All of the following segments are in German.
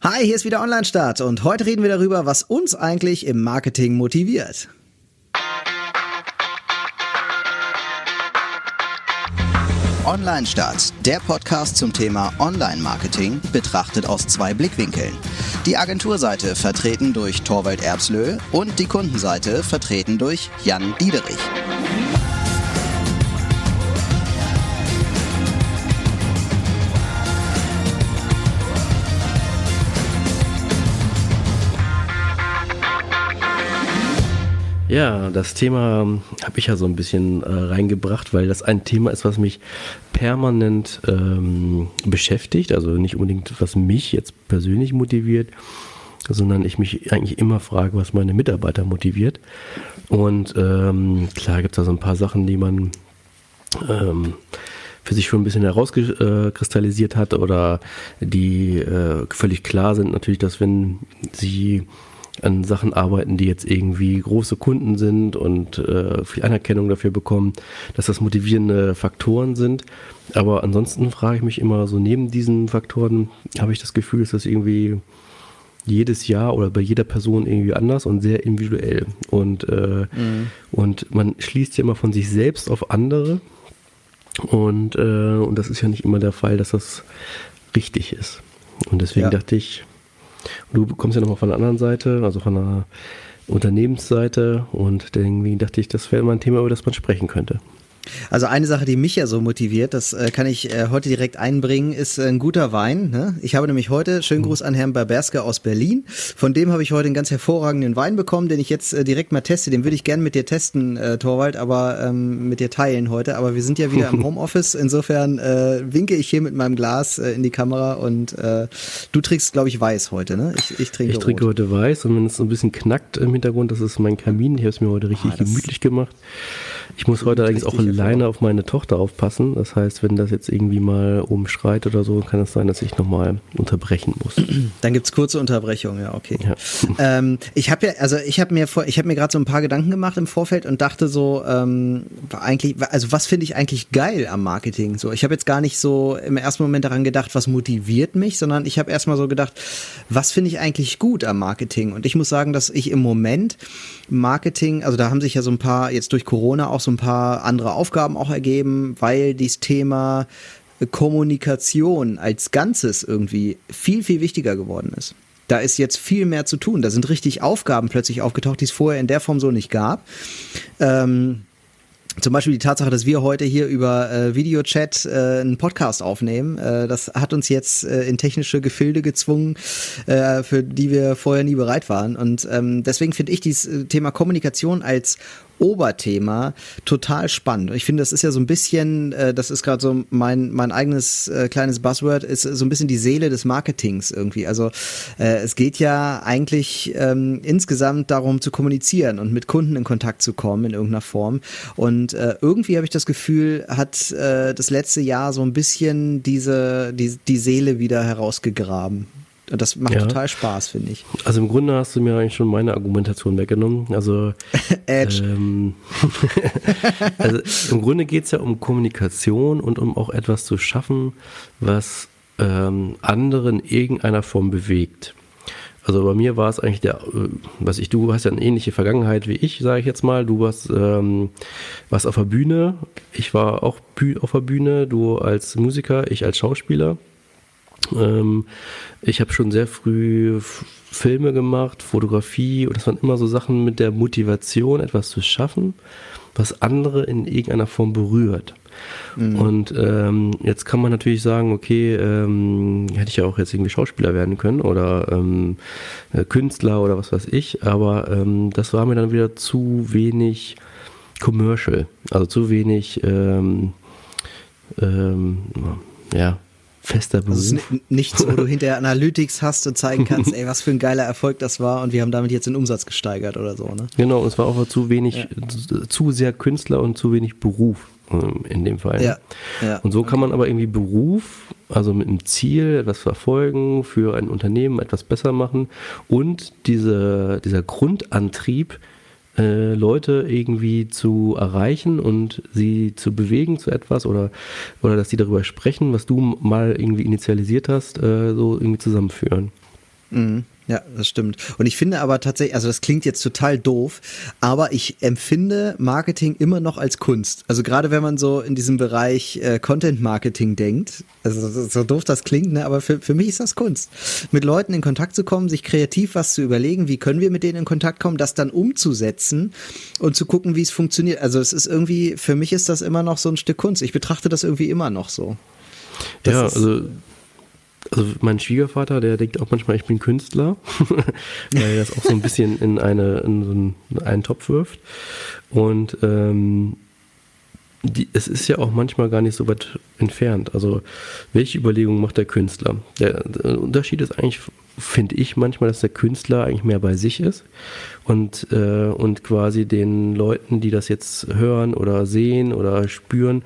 Hi, hier ist wieder Online-Start und heute reden wir darüber, was uns eigentlich im Marketing motiviert. Online-Start, der Podcast zum Thema Online-Marketing, betrachtet aus zwei Blickwinkeln. Die Agenturseite vertreten durch Torwald Erbslö und die Kundenseite vertreten durch Jan Diederich. Ja, das Thema habe ich ja so ein bisschen äh, reingebracht, weil das ein Thema ist, was mich permanent ähm, beschäftigt. Also nicht unbedingt, was mich jetzt persönlich motiviert, sondern ich mich eigentlich immer frage, was meine Mitarbeiter motiviert. Und ähm, klar gibt es da so ein paar Sachen, die man ähm, für sich schon ein bisschen herauskristallisiert hat oder die äh, völlig klar sind. Natürlich, dass wenn sie an Sachen arbeiten, die jetzt irgendwie große Kunden sind und äh, viel Anerkennung dafür bekommen, dass das motivierende Faktoren sind. Aber ansonsten frage ich mich immer so, neben diesen Faktoren habe ich das Gefühl, dass das irgendwie jedes Jahr oder bei jeder Person irgendwie anders und sehr individuell. Und, äh, mhm. und man schließt ja immer von sich selbst auf andere. Und, äh, und das ist ja nicht immer der Fall, dass das richtig ist. Und deswegen ja. dachte ich, Du kommst ja nochmal von der anderen Seite, also von der Unternehmensseite und irgendwie dachte ich, das wäre mal ein Thema, über das man sprechen könnte. Also eine Sache, die mich ja so motiviert, das äh, kann ich äh, heute direkt einbringen, ist äh, ein guter Wein. Ne? Ich habe nämlich heute, schönen Gruß an Herrn Barberske aus Berlin, von dem habe ich heute einen ganz hervorragenden Wein bekommen, den ich jetzt äh, direkt mal teste. Den würde ich gerne mit dir testen, äh, Torwald, aber ähm, mit dir teilen heute. Aber wir sind ja wieder im Homeoffice, insofern äh, winke ich hier mit meinem Glas in die Kamera und du trinkst, glaube ich, weiß heute, ne? Ich, ich trinke Ich trinke heute weiß und wenn es so ein bisschen knackt im Hintergrund, das ist mein Kamin. Ich habe es mir heute richtig ah, gemütlich gemacht. Ich muss heute allerdings auch alleine auf meine Tochter aufpassen. Das heißt, wenn das jetzt irgendwie mal oben schreit oder so, kann es sein, dass ich nochmal unterbrechen muss. Dann gibt es kurze Unterbrechungen, ja, okay. Ja. Ähm, ich habe ja, also ich habe mir vor, ich habe mir gerade so ein paar Gedanken gemacht im Vorfeld und dachte so, ähm, eigentlich, also was finde ich eigentlich geil am Marketing? So, ich habe jetzt gar nicht so im ersten Moment daran gedacht, was motiviert mich, sondern ich habe erstmal so gedacht, was finde ich eigentlich gut am Marketing? Und ich muss sagen, dass ich im Moment Marketing, also da haben sich ja so ein paar jetzt durch Corona auch so ein paar andere Aufgaben auch ergeben, weil dieses Thema Kommunikation als Ganzes irgendwie viel, viel wichtiger geworden ist. Da ist jetzt viel mehr zu tun. Da sind richtig Aufgaben plötzlich aufgetaucht, die es vorher in der Form so nicht gab. Ähm, zum Beispiel die Tatsache, dass wir heute hier über äh, Videochat äh, einen Podcast aufnehmen, äh, das hat uns jetzt äh, in technische Gefilde gezwungen, äh, für die wir vorher nie bereit waren. Und ähm, deswegen finde ich dieses äh, Thema Kommunikation als Oberthema total spannend. Ich finde, das ist ja so ein bisschen, äh, das ist gerade so mein, mein eigenes äh, kleines Buzzword, ist so ein bisschen die Seele des Marketings irgendwie. Also äh, es geht ja eigentlich ähm, insgesamt darum zu kommunizieren und mit Kunden in Kontakt zu kommen in irgendeiner Form. Und äh, irgendwie habe ich das Gefühl, hat äh, das letzte Jahr so ein bisschen diese, die, die Seele wieder herausgegraben. Und das macht ja. total Spaß, finde ich. Also im Grunde hast du mir eigentlich schon meine Argumentation weggenommen. Also, Edge. Ähm, also im Grunde geht es ja um Kommunikation und um auch etwas zu schaffen, was ähm, andere in irgendeiner Form bewegt. Also bei mir war es eigentlich der, äh, was ich, du hast ja eine ähnliche Vergangenheit wie ich, sage ich jetzt mal. Du warst, ähm, warst auf der Bühne, ich war auch auf der Bühne, du als Musiker, ich als Schauspieler. Ähm, ich habe schon sehr früh Filme gemacht, Fotografie und das waren immer so Sachen mit der Motivation, etwas zu schaffen, was andere in irgendeiner Form berührt. Mhm. Und ähm, jetzt kann man natürlich sagen, okay, ähm, hätte ich ja auch jetzt irgendwie Schauspieler werden können oder ähm, äh, Künstler oder was weiß ich, aber ähm, das war mir dann wieder zu wenig commercial, also zu wenig ähm, ja, fester Beruf. Also nichts, wo du hinterher Analytics hast und zeigen kannst, ey, was für ein geiler Erfolg das war und wir haben damit jetzt den Umsatz gesteigert oder so, ne? Genau, es war auch zu wenig, ja. zu sehr Künstler und zu wenig Beruf ähm, in dem Fall. Ja. ja. Und so kann man aber irgendwie Beruf, also mit einem Ziel, etwas verfolgen, für ein Unternehmen etwas besser machen und diese, dieser Grundantrieb, äh, Leute irgendwie zu erreichen und sie zu bewegen zu etwas oder, oder dass sie darüber sprechen, was du mal irgendwie initialisiert hast, äh, so irgendwie zusammenführen. Mhm. Ja, das stimmt. Und ich finde aber tatsächlich, also das klingt jetzt total doof, aber ich empfinde Marketing immer noch als Kunst. Also gerade wenn man so in diesem Bereich äh, Content Marketing denkt, also so doof das klingt, ne, aber für, für mich ist das Kunst. Mit Leuten in Kontakt zu kommen, sich kreativ was zu überlegen, wie können wir mit denen in Kontakt kommen, das dann umzusetzen und zu gucken, wie es funktioniert. Also es ist irgendwie, für mich ist das immer noch so ein Stück Kunst. Ich betrachte das irgendwie immer noch so. Das ja, also also mein Schwiegervater, der denkt auch manchmal, ich bin Künstler, weil er das auch so ein bisschen in, eine, in so einen, Topf wirft. Und ähm, die, es ist ja auch manchmal gar nicht so weit entfernt. Also, welche Überlegungen macht der Künstler? Der, der Unterschied ist eigentlich, finde ich manchmal, dass der Künstler eigentlich mehr bei sich ist und, äh, und quasi den Leuten, die das jetzt hören oder sehen oder spüren,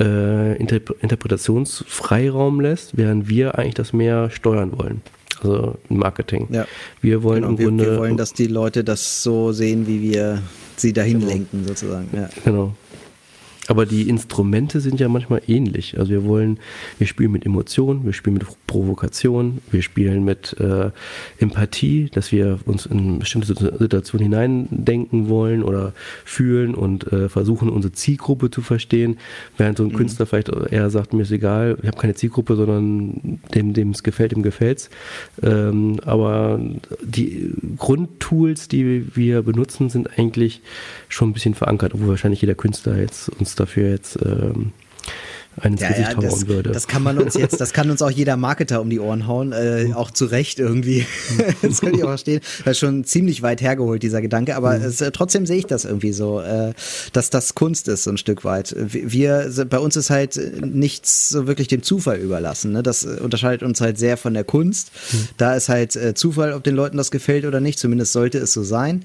äh, Interp Interpretationsfreiraum lässt, während wir eigentlich das mehr steuern wollen. Also Marketing. Ja. Wir wollen genau, im Grunde. Wir wollen, dass die Leute das so sehen, wie wir sie dahin genau. lenken, sozusagen. Ja. Genau. Aber die Instrumente sind ja manchmal ähnlich. Also wir wollen, wir spielen mit Emotionen, wir spielen mit Provokation, wir spielen mit äh, Empathie, dass wir uns in bestimmte Situationen hineindenken wollen oder fühlen und äh, versuchen, unsere Zielgruppe zu verstehen. Während so ein mhm. Künstler vielleicht eher sagt, mir ist egal, ich habe keine Zielgruppe, sondern dem, dem es gefällt, dem gefällt's. Ähm, aber die Grundtools, die wir benutzen, sind eigentlich schon ein bisschen verankert, obwohl wahrscheinlich jeder Künstler jetzt uns dafür jetzt ähm, einen ins ja, Gesicht ja, hauen das, würde. Das kann man uns jetzt, das kann uns auch jeder Marketer um die Ohren hauen, äh, mhm. auch zu Recht irgendwie. das kann ich auch verstehen. Das ist schon ziemlich weit hergeholt, dieser Gedanke, aber mhm. es, äh, trotzdem sehe ich das irgendwie so, äh, dass das Kunst ist, so ein Stück weit. Wir, bei uns ist halt nichts so wirklich dem Zufall überlassen. Ne? Das unterscheidet uns halt sehr von der Kunst. Mhm. Da ist halt äh, Zufall, ob den Leuten das gefällt oder nicht, zumindest sollte es so sein.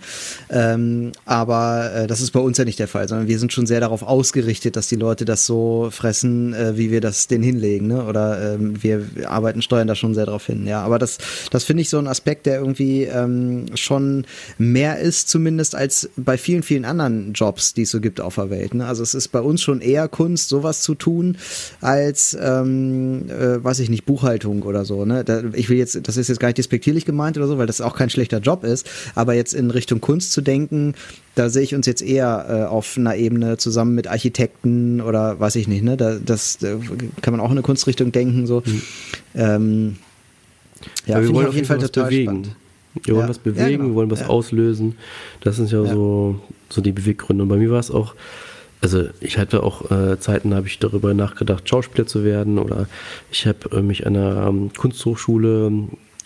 Ähm, aber äh, das ist bei uns ja nicht der Fall, sondern wir sind schon sehr darauf ausgerichtet, dass die Leute das so fressen, äh, wie wir das den hinlegen, ne? Oder ähm, wir arbeiten, steuern da schon sehr drauf hin, ja. Aber das, das finde ich so ein Aspekt, der irgendwie ähm, schon mehr ist, zumindest als bei vielen, vielen anderen Jobs, die es so gibt auf der Welt. Ne? Also es ist bei uns schon eher Kunst, sowas zu tun, als ähm, äh, weiß ich nicht, Buchhaltung oder so. Ne? Da, ich will jetzt, das ist jetzt gar nicht despektierlich gemeint oder so, weil das auch kein schlechter Job ist, aber jetzt in Richtung Kunst zu denken, da sehe ich uns jetzt eher äh, auf einer Ebene zusammen mit Architekten oder weiß ich nicht, ne? Da, das da kann man auch in eine Kunstrichtung denken. So. Mhm. Ähm, ja, wir wollen auf jeden Fall total bewegen. Spannend. Wir wollen ja. was bewegen, ja, genau. wir wollen was ja. auslösen. Das sind ja, So, so die Beweggründe. Und bei mir war es auch, also ich hatte auch äh, Zeiten, da habe ich darüber nachgedacht, Schauspieler zu werden oder ich habe äh, mich an einer ähm, Kunsthochschule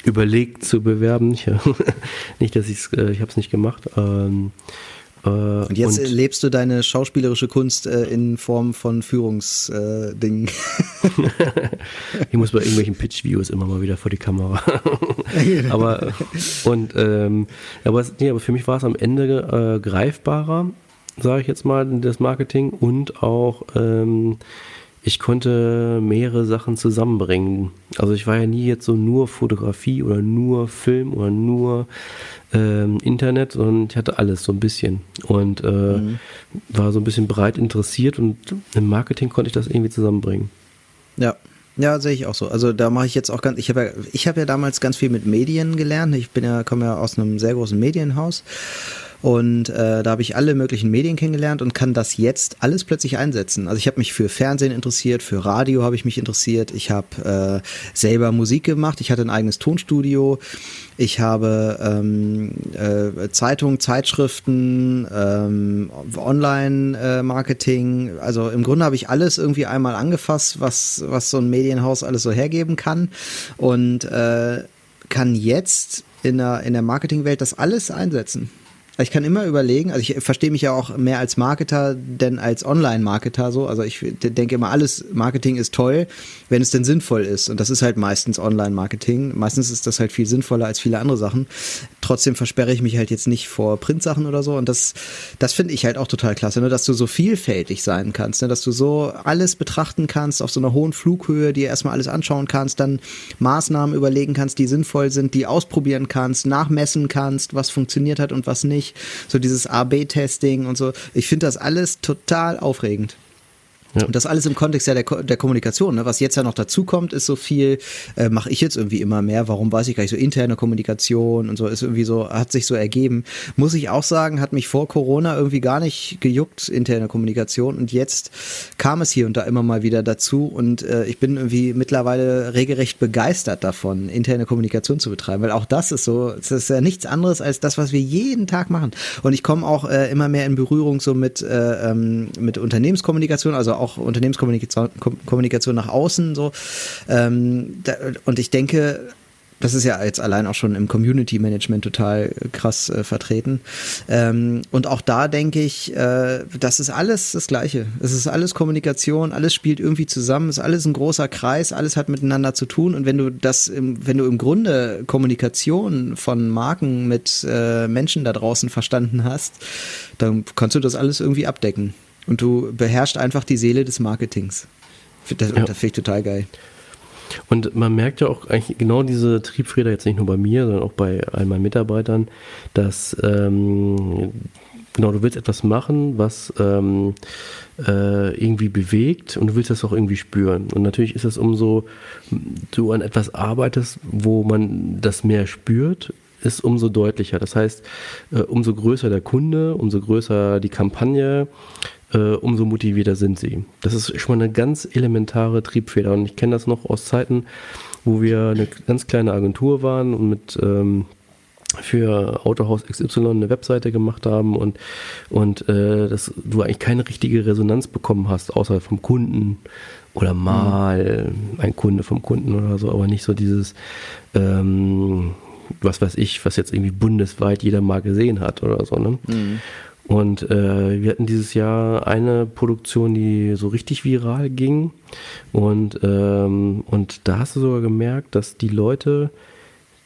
überlegt zu bewerben. Ich, nicht, dass ich es, äh, ich habe es nicht gemacht. Ähm, äh, und jetzt und lebst du deine schauspielerische Kunst äh, in Form von Führungsdingen. ich muss bei irgendwelchen Pitch-Videos immer mal wieder vor die Kamera. aber und ähm, aber, nee, aber für mich war es am Ende äh, greifbarer, sage ich jetzt mal, das Marketing und auch ähm, ich konnte mehrere Sachen zusammenbringen. Also ich war ja nie jetzt so nur Fotografie oder nur Film oder nur ähm, Internet, sondern ich hatte alles so ein bisschen und äh, mhm. war so ein bisschen breit interessiert und im Marketing konnte ich das irgendwie zusammenbringen. Ja. Ja, sehe ich auch so. Also da mache ich jetzt auch ganz, ich habe ja, ich habe ja damals ganz viel mit Medien gelernt. Ich bin ja, komme ja aus einem sehr großen Medienhaus und äh, da habe ich alle möglichen Medien kennengelernt und kann das jetzt alles plötzlich einsetzen. Also ich habe mich für Fernsehen interessiert, für Radio habe ich mich interessiert. Ich habe äh, selber Musik gemacht. Ich hatte ein eigenes Tonstudio. Ich habe ähm, äh, Zeitungen, Zeitschriften, ähm, Online-Marketing. Also im Grunde habe ich alles irgendwie einmal angefasst, was, was so ein Medienhaus alles so hergeben kann. Und äh, kann jetzt in der, in der Marketingwelt das alles einsetzen. Ich kann immer überlegen, also ich verstehe mich ja auch mehr als Marketer denn als Online-Marketer so. Also ich denke immer, alles Marketing ist toll, wenn es denn sinnvoll ist. Und das ist halt meistens Online-Marketing. Meistens ist das halt viel sinnvoller als viele andere Sachen. Trotzdem versperre ich mich halt jetzt nicht vor Printsachen oder so. Und das, das finde ich halt auch total klasse, ne? dass du so vielfältig sein kannst, ne? dass du so alles betrachten kannst auf so einer hohen Flughöhe, dir erstmal alles anschauen kannst, dann Maßnahmen überlegen kannst, die sinnvoll sind, die ausprobieren kannst, nachmessen kannst, was funktioniert hat und was nicht. So dieses A-B-Testing und so. Ich finde das alles total aufregend. Und das alles im Kontext ja der, der Kommunikation. Ne? Was jetzt ja noch dazu kommt, ist so viel, äh, mache ich jetzt irgendwie immer mehr. Warum weiß ich gar nicht, so interne Kommunikation und so ist irgendwie so, hat sich so ergeben. Muss ich auch sagen, hat mich vor Corona irgendwie gar nicht gejuckt, interne Kommunikation. Und jetzt kam es hier und da immer mal wieder dazu. Und äh, ich bin irgendwie mittlerweile regelrecht begeistert davon, interne Kommunikation zu betreiben. Weil auch das ist so, es ist ja nichts anderes als das, was wir jeden Tag machen. Und ich komme auch äh, immer mehr in Berührung so mit, äh, ähm, mit Unternehmenskommunikation, also auch auch Unternehmenskommunikation Kommunikation nach außen so. Ähm, da, und ich denke, das ist ja jetzt allein auch schon im Community Management total krass äh, vertreten. Ähm, und auch da denke ich, äh, das ist alles das Gleiche. Es ist alles Kommunikation, alles spielt irgendwie zusammen, ist alles ein großer Kreis, alles hat miteinander zu tun. Und wenn du das, im, wenn du im Grunde Kommunikation von Marken mit äh, Menschen da draußen verstanden hast, dann kannst du das alles irgendwie abdecken. Und du beherrschst einfach die Seele des Marketings. Das, ja. das finde ich total geil. Und man merkt ja auch eigentlich genau diese Triebfeder jetzt nicht nur bei mir, sondern auch bei all meinen Mitarbeitern, dass ähm, genau du willst etwas machen, was ähm, äh, irgendwie bewegt und du willst das auch irgendwie spüren. Und natürlich ist es umso, du an etwas arbeitest, wo man das mehr spürt, ist umso deutlicher. Das heißt, äh, umso größer der Kunde, umso größer die Kampagne, äh, umso motivierter sind sie. Das ist schon mal eine ganz elementare Triebfeder. Und ich kenne das noch aus Zeiten, wo wir eine ganz kleine Agentur waren und mit ähm, für Autohaus XY eine Webseite gemacht haben und, und äh, dass du eigentlich keine richtige Resonanz bekommen hast, außer vom Kunden oder mal mhm. ein Kunde vom Kunden oder so, aber nicht so dieses, ähm, was weiß ich, was jetzt irgendwie bundesweit jeder mal gesehen hat oder so. Ne? Mhm. Und äh, wir hatten dieses Jahr eine Produktion, die so richtig viral ging. Und, ähm, und da hast du sogar gemerkt, dass die Leute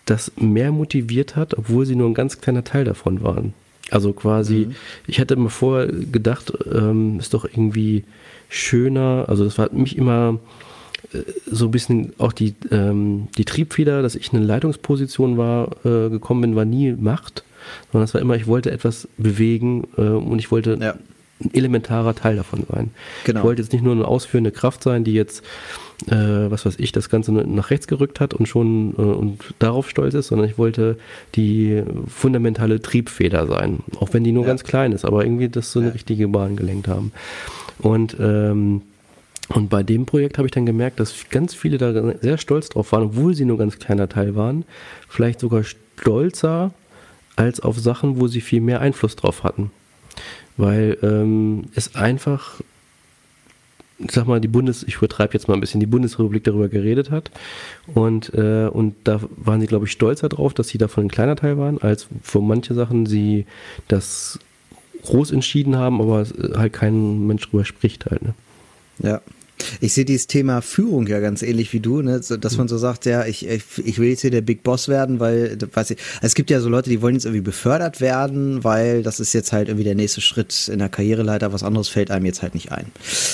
das mehr motiviert hat, obwohl sie nur ein ganz kleiner Teil davon waren. Also quasi, mhm. ich hatte mir vorher gedacht, ähm, ist doch irgendwie schöner, also das war mich immer äh, so ein bisschen auch die, ähm, die Triebfeder, dass ich in eine Leitungsposition war, äh, gekommen bin, war nie Macht sondern es war immer, ich wollte etwas bewegen äh, und ich wollte ja. ein elementarer Teil davon sein. Genau. Ich wollte jetzt nicht nur eine ausführende Kraft sein, die jetzt, äh, was weiß ich, das Ganze nach rechts gerückt hat und schon äh, und darauf stolz ist, sondern ich wollte die fundamentale Triebfeder sein, auch wenn die nur ja. ganz klein ist, aber irgendwie das so eine ja. richtige Bahn gelenkt haben. Und ähm, und bei dem Projekt habe ich dann gemerkt, dass ganz viele da sehr stolz drauf waren, obwohl sie nur ganz kleiner Teil waren. Vielleicht sogar stolzer als auf Sachen, wo sie viel mehr Einfluss drauf hatten. Weil ähm, es einfach, ich sag mal, die Bundes, ich übertreibe jetzt mal ein bisschen, die Bundesrepublik darüber geredet hat. Und, äh, und da waren sie, glaube ich, stolzer drauf, dass sie davon ein kleiner Teil waren, als für manche Sachen sie das groß entschieden haben, aber halt kein Mensch drüber spricht halt. Ne? Ja, ich sehe dieses Thema Führung ja ganz ähnlich wie du, ne? dass man so sagt, ja, ich, ich, ich will jetzt hier der Big Boss werden, weil, weiß ich, es gibt ja so Leute, die wollen jetzt irgendwie befördert werden, weil das ist jetzt halt irgendwie der nächste Schritt in der Karriereleiter, was anderes fällt einem jetzt halt nicht ein.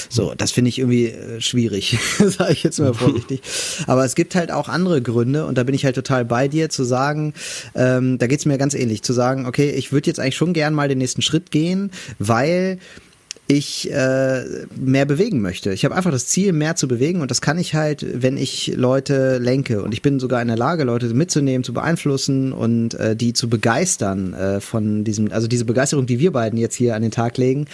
So, das finde ich irgendwie äh, schwierig, sage ich jetzt mal vorsichtig. Aber es gibt halt auch andere Gründe und da bin ich halt total bei dir, zu sagen, ähm, da geht's mir ganz ähnlich, zu sagen, okay, ich würde jetzt eigentlich schon gern mal den nächsten Schritt gehen, weil ich äh, mehr bewegen möchte. Ich habe einfach das Ziel, mehr zu bewegen und das kann ich halt, wenn ich Leute lenke. Und ich bin sogar in der Lage, Leute mitzunehmen, zu beeinflussen und äh, die zu begeistern äh, von diesem, also diese Begeisterung, die wir beiden jetzt hier an den Tag legen,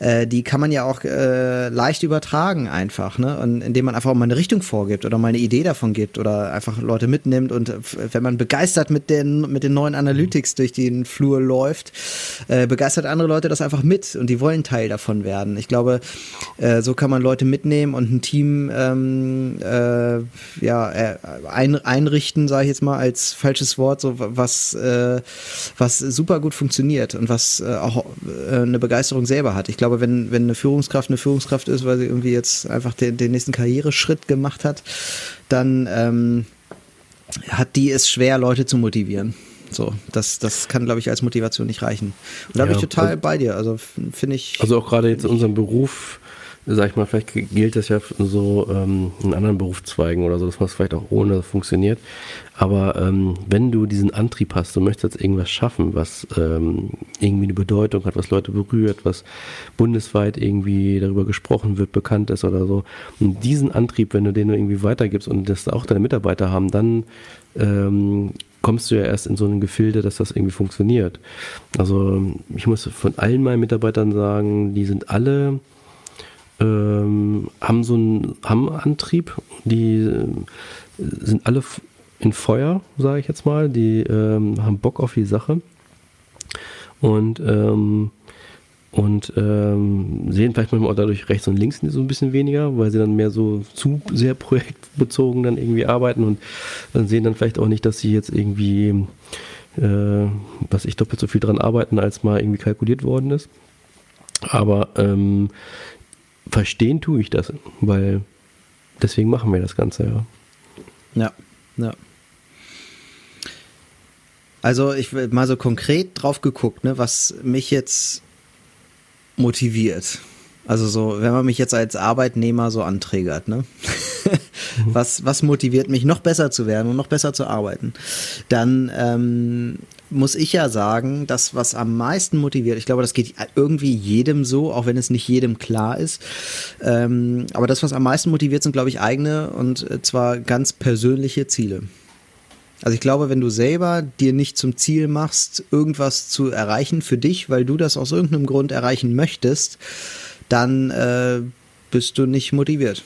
äh, die kann man ja auch äh, leicht übertragen einfach, ne? Und indem man einfach mal eine Richtung vorgibt oder mal eine Idee davon gibt oder einfach Leute mitnimmt und wenn man begeistert mit den, mit den neuen Analytics durch den Flur läuft, äh, begeistert andere Leute das einfach mit und die wollen Teil davon werden. Ich glaube, äh, so kann man Leute mitnehmen und ein Team ähm, äh, ja, äh, ein, einrichten, sage ich jetzt mal als falsches Wort, so was, äh, was super gut funktioniert und was äh, auch äh, eine Begeisterung selber hat. Ich glaube, wenn, wenn eine Führungskraft eine Führungskraft ist, weil sie irgendwie jetzt einfach den, den nächsten Karriereschritt gemacht hat, dann ähm, hat die es schwer, Leute zu motivieren. So, das, das kann, glaube ich, als Motivation nicht reichen. Und da ja, bin ich total also, bei dir. Also finde ich. Also auch gerade jetzt in unserem Beruf sag ich mal, vielleicht gilt das ja so ähm, in anderen Berufszweigen oder so, dass man es vielleicht auch ohne funktioniert. Aber ähm, wenn du diesen Antrieb hast, du möchtest jetzt irgendwas schaffen, was ähm, irgendwie eine Bedeutung hat, was Leute berührt, was bundesweit irgendwie darüber gesprochen wird, bekannt ist oder so. Und diesen Antrieb, wenn du den irgendwie weitergibst und das auch deine Mitarbeiter haben, dann ähm, kommst du ja erst in so ein Gefilde, dass das irgendwie funktioniert. Also ich muss von allen meinen Mitarbeitern sagen, die sind alle ähm, haben so einen, haben Antrieb, die äh, sind alle in Feuer, sage ich jetzt mal, die ähm, haben Bock auf die Sache und ähm, und ähm, sehen vielleicht manchmal auch dadurch rechts und links so ein bisschen weniger, weil sie dann mehr so zu sehr projektbezogen dann irgendwie arbeiten und dann sehen dann vielleicht auch nicht, dass sie jetzt irgendwie, äh, was ich doppelt so viel dran arbeiten, als mal irgendwie kalkuliert worden ist. Aber ähm, verstehen tue ich das, weil deswegen machen wir das Ganze, ja. Ja, ja. Also ich will mal so konkret drauf geguckt, ne, was mich jetzt motiviert. Also so, wenn man mich jetzt als Arbeitnehmer so anträgert, ne? was, was motiviert mich, noch besser zu werden und noch besser zu arbeiten? Dann ähm, muss ich ja sagen, das, was am meisten motiviert, ich glaube, das geht irgendwie jedem so, auch wenn es nicht jedem klar ist. Ähm, aber das, was am meisten motiviert, sind, glaube ich, eigene und äh, zwar ganz persönliche Ziele. Also ich glaube, wenn du selber dir nicht zum Ziel machst, irgendwas zu erreichen für dich, weil du das aus irgendeinem Grund erreichen möchtest, dann äh, bist du nicht motiviert.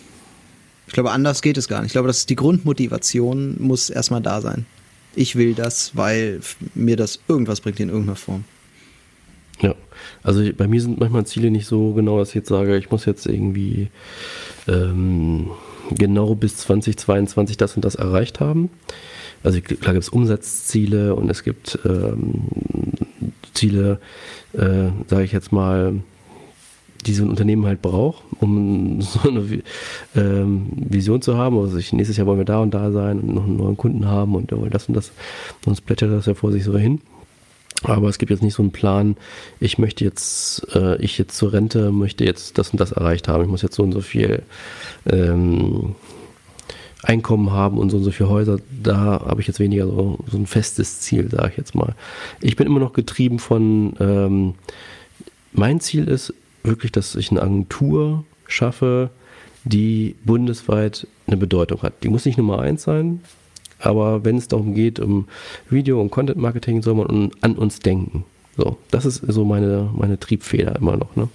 Ich glaube, anders geht es gar nicht. Ich glaube, das ist die Grundmotivation muss erstmal da sein ich will das, weil mir das irgendwas bringt in irgendeiner Form. Ja, also bei mir sind manchmal Ziele nicht so genau, dass ich jetzt sage, ich muss jetzt irgendwie ähm, genau bis 2022 das und das erreicht haben. Also klar gibt es Umsatzziele und es gibt ähm, Ziele, äh, sage ich jetzt mal, die so ein Unternehmen halt braucht, um so eine ähm, Vision zu haben. Also ich, nächstes Jahr wollen wir da und da sein und noch einen neuen Kunden haben und das und das. Sonst plätschert das ja vor sich so hin. Aber es gibt jetzt nicht so einen Plan, ich möchte jetzt, äh, ich jetzt zur Rente möchte jetzt das und das erreicht haben. Ich muss jetzt so und so viel ähm, Einkommen haben und so und so viele Häuser. Da habe ich jetzt weniger so, so ein festes Ziel, sage ich jetzt mal. Ich bin immer noch getrieben von, ähm, mein Ziel ist, wirklich, dass ich eine Agentur schaffe, die bundesweit eine Bedeutung hat. Die muss nicht Nummer eins sein, aber wenn es darum geht, um Video- und Content-Marketing, soll man an uns denken. So, das ist so meine, meine Triebfeder immer noch. Ne?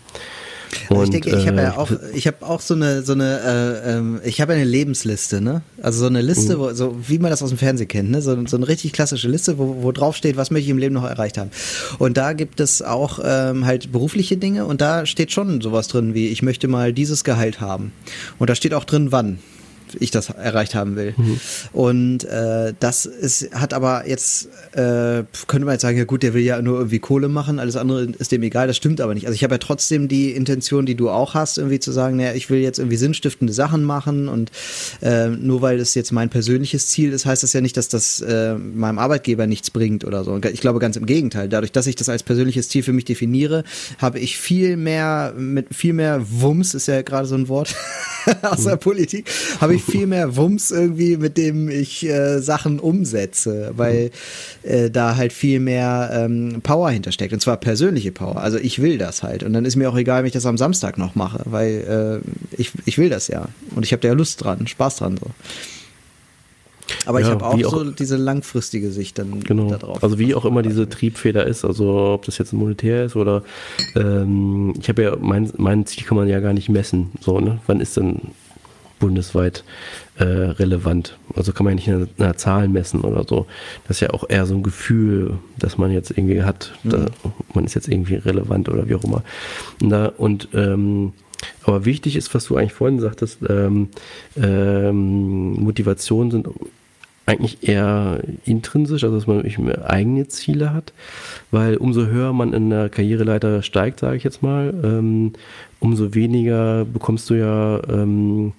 Also ich denke, ich habe ja äh, auch, ich habe auch so eine, so eine, äh, ähm, ich habe eine Lebensliste, ne? Also so eine Liste, mhm. wo, so wie man das aus dem Fernsehen kennt, ne? So, so eine richtig klassische Liste, wo, wo drauf steht, was möchte ich im Leben noch erreicht haben. Und da gibt es auch ähm, halt berufliche Dinge und da steht schon sowas drin wie, ich möchte mal dieses Gehalt haben. Und da steht auch drin, wann ich das erreicht haben will. Mhm. Und äh, das ist, hat aber jetzt, äh, könnte man jetzt sagen, ja gut, der will ja nur irgendwie Kohle machen, alles andere ist dem egal, das stimmt aber nicht. Also ich habe ja trotzdem die Intention, die du auch hast, irgendwie zu sagen, naja, ich will jetzt irgendwie sinnstiftende Sachen machen und äh, nur weil das jetzt mein persönliches Ziel ist, heißt das ja nicht, dass das äh, meinem Arbeitgeber nichts bringt oder so. Ich glaube ganz im Gegenteil. Dadurch, dass ich das als persönliches Ziel für mich definiere, habe ich viel mehr, mit viel mehr Wumms, ist ja gerade so ein Wort aus der Politik, habe ich ich viel mehr Wumms irgendwie, mit dem ich äh, Sachen umsetze, weil äh, da halt viel mehr ähm, Power hintersteckt und zwar persönliche Power. Also ich will das halt und dann ist mir auch egal, wenn ich das am Samstag noch mache, weil äh, ich, ich will das ja und ich habe da ja Lust dran, Spaß dran so. Aber ja, ich habe auch, auch, so diese langfristige Sicht dann genau. darauf. Also wie auch immer diese Triebfeder ist, also ob das jetzt monetär ist oder ähm, ich habe ja mein, mein Ziel kann man ja gar nicht messen. So, ne? Wann ist denn bundesweit äh, relevant. Also kann man ja nicht in einer Zahl messen oder so. Das ist ja auch eher so ein Gefühl, dass man jetzt irgendwie hat, mhm. da, man ist jetzt irgendwie relevant oder wie auch immer. Und, da, und ähm, aber wichtig ist, was du eigentlich vorhin sagtest, ähm, ähm, Motivationen sind eigentlich eher intrinsisch, also dass man eigene Ziele hat, weil umso höher man in der Karriereleiter steigt, sage ich jetzt mal, ähm, umso weniger bekommst du ja ähm,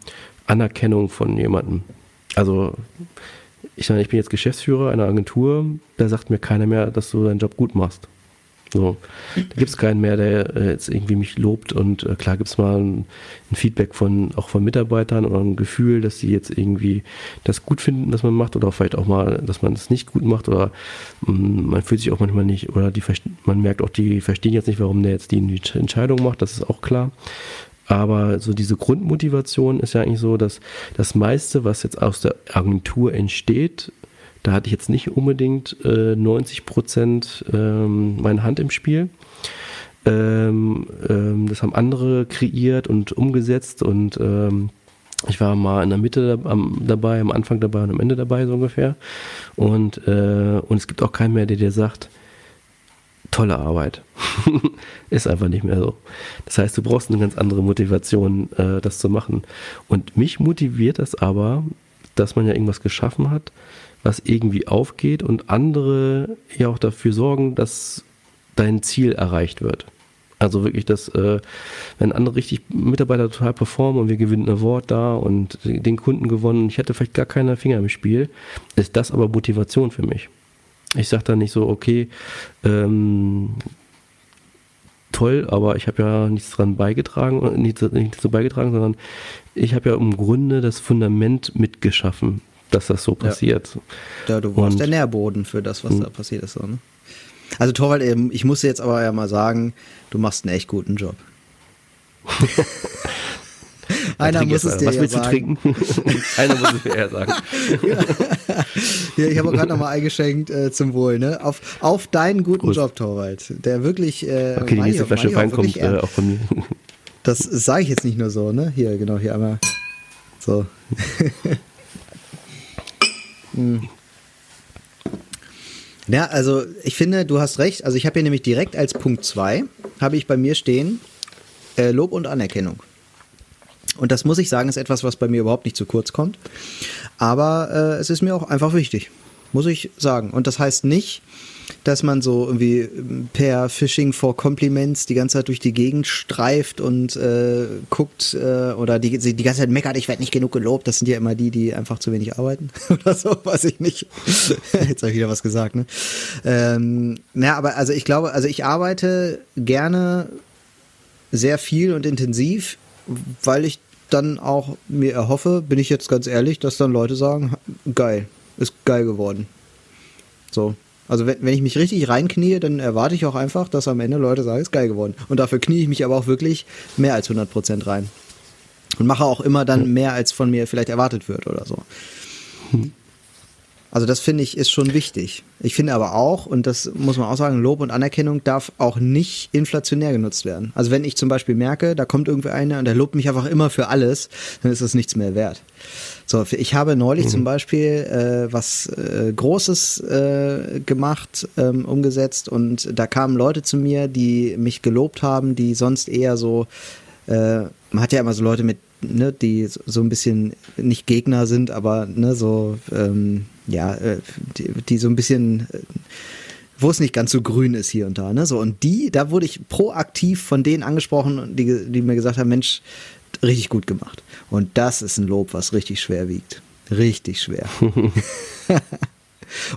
Anerkennung von jemandem. Also ich, ich bin jetzt Geschäftsführer einer Agentur, da sagt mir keiner mehr, dass du deinen Job gut machst. So, da gibt es keinen mehr, der äh, jetzt irgendwie mich lobt und äh, klar gibt es mal ein, ein, Feedback von auch von Mitarbeitern oder ein Gefühl, dass sie jetzt irgendwie das gut finden, was man macht oder vielleicht auch mal, dass man es nicht gut macht oder mm, man fühlt sich auch manchmal nicht oder die man merkt auch, die verstehen jetzt nicht, warum der jetzt die Entscheidung macht, das ist auch klar. Aber so diese Grundmotivation ist ja eigentlich so, dass das meiste, was jetzt aus der Agentur entsteht, da hatte ich jetzt nicht unbedingt äh, 90 Prozent ähm, meine Hand im Spiel. Ähm, ähm, das haben andere kreiert und umgesetzt und ähm, ich war mal in der Mitte dabei, am Anfang dabei und am Ende dabei so ungefähr. Und, äh, und es gibt auch keinen mehr, der dir sagt, tolle Arbeit. ist einfach nicht mehr so. Das heißt, du brauchst eine ganz andere Motivation, äh, das zu machen. Und mich motiviert das aber, dass man ja irgendwas geschaffen hat, was irgendwie aufgeht und andere ja auch dafür sorgen, dass dein Ziel erreicht wird. Also wirklich, dass äh, wenn andere richtig Mitarbeiter total performen und wir gewinnen ein Award da und den Kunden gewonnen, ich hätte vielleicht gar keine Finger im Spiel, ist das aber Motivation für mich. Ich sage dann nicht so, okay, ähm, toll, aber ich habe ja nichts dran beigetragen, nichts, nichts dazu beigetragen, sondern ich habe ja im Grunde das Fundament mitgeschaffen dass das so passiert. Ja, ja du warst Und, der Nährboden für das, was hm. da passiert ist. So, ne? Also Torwald, ich muss jetzt aber ja mal sagen, du machst einen echt guten Job. Einer muss es dir Was ja willst sagen. du trinken? Einer muss es mir eher sagen. ja. ich habe gerade nochmal eingeschenkt äh, zum Wohl, ne? Auf, auf deinen guten Prost. Job, Torwald. Der wirklich. Äh, okay, die nächste Flasche Wein kommt äh, auch von mir. Das sage ich jetzt nicht nur so, ne? Hier, genau, hier einmal. So. Hm. Ja, also ich finde, du hast recht. Also ich habe hier nämlich direkt als Punkt 2, habe ich bei mir stehen, äh, Lob und Anerkennung. Und das muss ich sagen, ist etwas, was bei mir überhaupt nicht zu kurz kommt. Aber äh, es ist mir auch einfach wichtig, muss ich sagen. Und das heißt nicht, dass man so irgendwie per Phishing for Compliments die ganze Zeit durch die Gegend streift und äh, guckt äh, oder die, die ganze Zeit meckert, ich werde nicht genug gelobt. Das sind ja immer die, die einfach zu wenig arbeiten oder so, weiß ich nicht. Jetzt habe ich wieder was gesagt, ne? Ähm, na, aber also ich glaube, also ich arbeite gerne sehr viel und intensiv, weil ich dann auch mir erhoffe, bin ich jetzt ganz ehrlich, dass dann Leute sagen, geil, ist geil geworden. So, also wenn, wenn ich mich richtig reinknie, dann erwarte ich auch einfach, dass am Ende Leute sagen, ist geil geworden. Und dafür knie ich mich aber auch wirklich mehr als 100% rein. Und mache auch immer dann mehr, als von mir vielleicht erwartet wird oder so. Hm. Also das finde ich ist schon wichtig. Ich finde aber auch, und das muss man auch sagen, Lob und Anerkennung darf auch nicht inflationär genutzt werden. Also wenn ich zum Beispiel merke, da kommt irgendwie einer und der lobt mich einfach immer für alles, dann ist das nichts mehr wert. So, ich habe neulich mhm. zum Beispiel äh, was äh, Großes äh, gemacht, ähm, umgesetzt und da kamen Leute zu mir, die mich gelobt haben, die sonst eher so, äh, man hat ja immer so Leute mit, ne, die so ein bisschen nicht Gegner sind, aber ne, so, ähm, ja, äh, die, die so ein bisschen äh, wo es nicht ganz so grün ist hier und da. Ne? So, und die, da wurde ich proaktiv von denen angesprochen, die, die mir gesagt haben, Mensch, richtig gut gemacht. Und das ist ein Lob, was richtig schwer wiegt. Richtig schwer.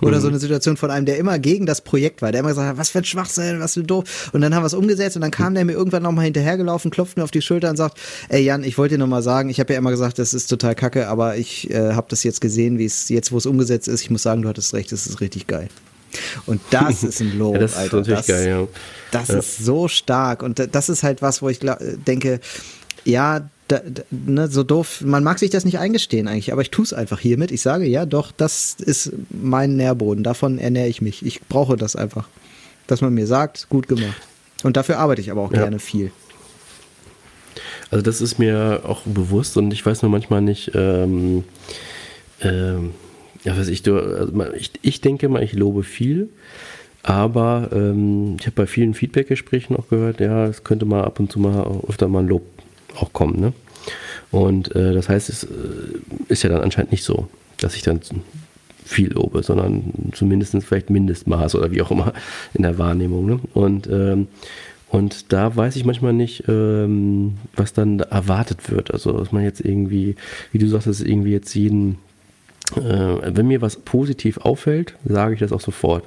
Oder so eine Situation von einem, der immer gegen das Projekt war, der immer gesagt hat, was für ein Schwachsinn, was für doof. Und dann haben wir es umgesetzt und dann kam der mir irgendwann nochmal hinterhergelaufen, klopft mir auf die Schulter und sagt, ey Jan, ich wollte dir nochmal sagen, ich habe ja immer gesagt, das ist total kacke, aber ich äh, habe das jetzt gesehen, wie es jetzt, wo es umgesetzt ist. Ich muss sagen, du hattest recht, das ist richtig geil. Und das ist ein Lob, ja, das Alter. Ist das, geil, ja. das ja. ist so stark. Und das ist halt was, wo ich denke, ja, da, da, ne, so doof, man mag sich das nicht eingestehen eigentlich, aber ich tue es einfach hiermit. Ich sage, ja, doch, das ist mein Nährboden, davon ernähre ich mich. Ich brauche das einfach, dass man mir sagt, gut gemacht. Und dafür arbeite ich aber auch ja. gerne viel. Also das ist mir auch bewusst und ich weiß nur manchmal nicht, ähm, ähm, ja, was ich, du, also ich, ich denke mal, ich lobe viel, aber ähm, ich habe bei vielen Feedback-Gesprächen auch gehört, ja, es könnte mal ab und zu mal öfter mal ein Lob auch kommen. Ne? Und äh, das heißt, es äh, ist ja dann anscheinend nicht so, dass ich dann viel lobe, sondern zumindest vielleicht Mindestmaß oder wie auch immer in der Wahrnehmung. Ne? Und, ähm, und da weiß ich manchmal nicht, ähm, was dann erwartet wird. Also, dass man jetzt irgendwie, wie du sagst, dass irgendwie jetzt jeden, äh, wenn mir was positiv auffällt, sage ich das auch sofort.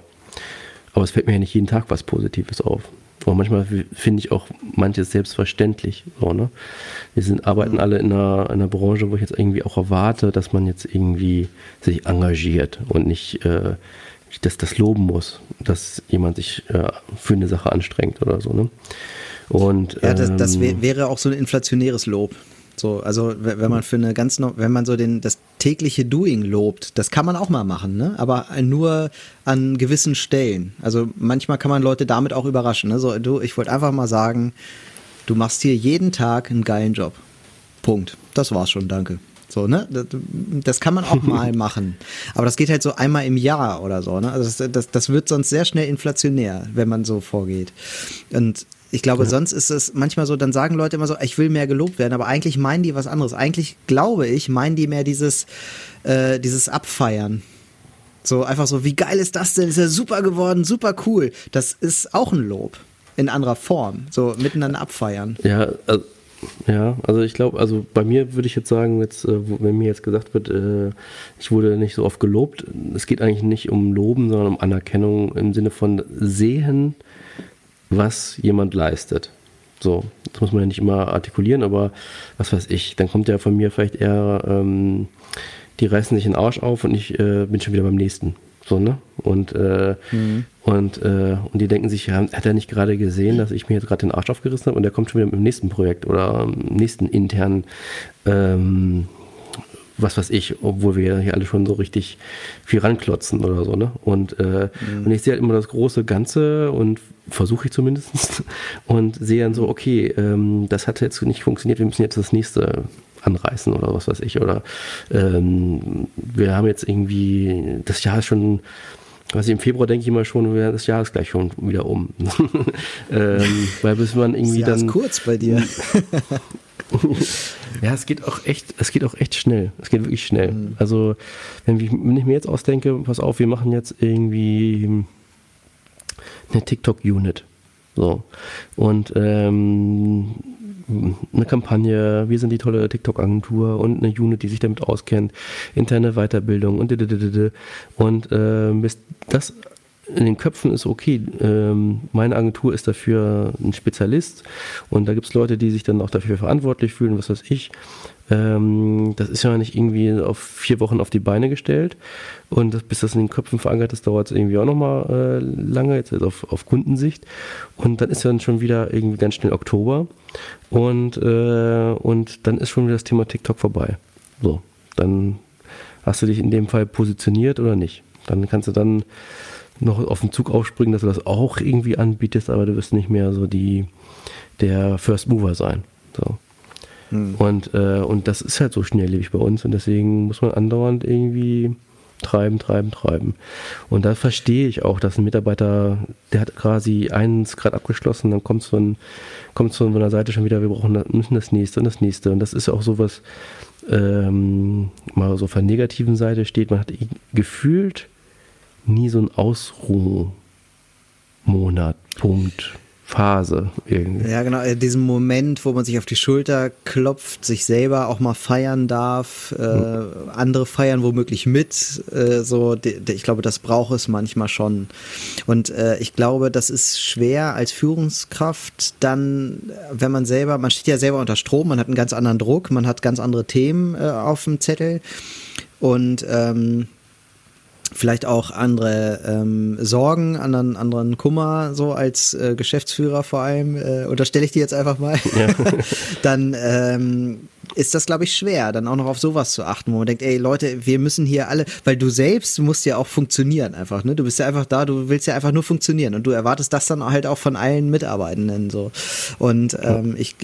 aber es fällt mir ja nicht jeden Tag was Positives auf. Und manchmal finde ich auch manches selbstverständlich. So, ne? Wir sind, arbeiten mhm. alle in einer, in einer Branche, wo ich jetzt irgendwie auch erwarte, dass man jetzt irgendwie sich engagiert und nicht äh, dass das loben muss, dass jemand sich äh, für eine Sache anstrengt oder so. Ne? Und, ja, das, das ähm, wäre auch so ein inflationäres Lob. So, also wenn man für eine ganz, wenn man so den, das tägliche Doing lobt, das kann man auch mal machen, ne? Aber nur an gewissen Stellen. Also manchmal kann man Leute damit auch überraschen. Ne? So, du, ich wollte einfach mal sagen, du machst hier jeden Tag einen geilen Job. Punkt. Das war's schon, danke. So, ne? Das, das kann man auch mal machen. Aber das geht halt so einmal im Jahr oder so, ne? Also das, das, das wird sonst sehr schnell inflationär, wenn man so vorgeht. Und ich glaube, ja. sonst ist es manchmal so, dann sagen Leute immer so, ich will mehr gelobt werden, aber eigentlich meinen die was anderes. Eigentlich glaube ich, meinen die mehr dieses, äh, dieses Abfeiern. So einfach so, wie geil ist das denn? Ist ja super geworden, super cool. Das ist auch ein Lob in anderer Form. So miteinander abfeiern. Ja, also, ja, also ich glaube, also bei mir würde ich jetzt sagen, jetzt, äh, wenn mir jetzt gesagt wird, äh, ich wurde nicht so oft gelobt, es geht eigentlich nicht um Loben, sondern um Anerkennung im Sinne von sehen, was jemand leistet. So, das muss man ja nicht immer artikulieren, aber was weiß ich, dann kommt ja von mir vielleicht eher, ähm, die reißen sich den Arsch auf und ich äh, bin schon wieder beim nächsten. So, ne? Und, äh, mhm. und, äh, und die denken sich, ja, hat er nicht gerade gesehen, dass ich mir jetzt gerade den Arsch aufgerissen habe und der kommt schon wieder mit dem nächsten Projekt oder im nächsten internen ähm, was weiß ich, obwohl wir hier alle schon so richtig viel ranklotzen oder so, ne? Und, äh, mhm. und ich sehe halt immer das große Ganze und versuche ich zumindest und sehe dann so, okay, ähm, das hat jetzt nicht funktioniert, wir müssen jetzt das nächste anreißen oder was weiß ich. Oder ähm, wir haben jetzt irgendwie, das Jahr ist schon also im Februar denke ich immer schon, das Jahr ist gleich schon wieder um. ähm, weil bis man irgendwie das Jahr dann. Ist kurz bei dir. ja, es geht auch echt, es geht auch echt schnell. Es geht wirklich schnell. Mhm. Also, wenn ich, wenn ich mir jetzt ausdenke, pass auf, wir machen jetzt irgendwie eine TikTok-Unit. So. Und ähm, eine Kampagne, wir sind die tolle TikTok-Agentur und eine Unit, die sich damit auskennt, interne Weiterbildung und und äh, bis das in den Köpfen ist, okay, ähm, meine Agentur ist dafür ein Spezialist und da gibt es Leute, die sich dann auch dafür verantwortlich fühlen, was weiß ich. Ähm, das ist ja nicht irgendwie auf vier Wochen auf die Beine gestellt und das, bis das in den Köpfen verankert ist, dauert es irgendwie auch nochmal äh, lange, jetzt auf, auf Kundensicht und dann ist dann schon wieder irgendwie ganz schnell Oktober und, äh, und dann ist schon wieder das Thema TikTok vorbei. So, dann hast du dich in dem Fall positioniert oder nicht. Dann kannst du dann noch auf den Zug aufspringen, dass du das auch irgendwie anbietest, aber du wirst nicht mehr so die der First Mover sein. So. Hm. Und, äh, und das ist halt so schnelllebig bei uns und deswegen muss man andauernd irgendwie treiben, treiben, treiben. Und da verstehe ich auch, dass ein Mitarbeiter, der hat quasi eins gerade abgeschlossen, dann kommt von, kommt von einer Seite schon wieder, wir brauchen müssen das nächste und das nächste. Und das ist auch so was, ähm, mal so von der negativen Seite steht, man hat gefühlt nie so ein Ausruhmonat, Punkt. Phase irgendwie. Ja, genau, äh, diesen Moment, wo man sich auf die Schulter klopft, sich selber auch mal feiern darf, äh, mhm. andere feiern womöglich mit, äh, so, ich glaube, das braucht es manchmal schon. Und äh, ich glaube, das ist schwer als Führungskraft dann, wenn man selber, man steht ja selber unter Strom, man hat einen ganz anderen Druck, man hat ganz andere Themen äh, auf dem Zettel und ähm, vielleicht auch andere ähm, Sorgen, anderen, anderen Kummer, so als äh, Geschäftsführer vor allem, äh, unterstelle ich dir jetzt einfach mal, ja. dann ähm, ist das, glaube ich, schwer, dann auch noch auf sowas zu achten, wo man denkt, ey Leute, wir müssen hier alle, weil du selbst musst ja auch funktionieren einfach, ne? Du bist ja einfach da, du willst ja einfach nur funktionieren und du erwartest das dann halt auch von allen Mitarbeitenden so. Und ähm, ich,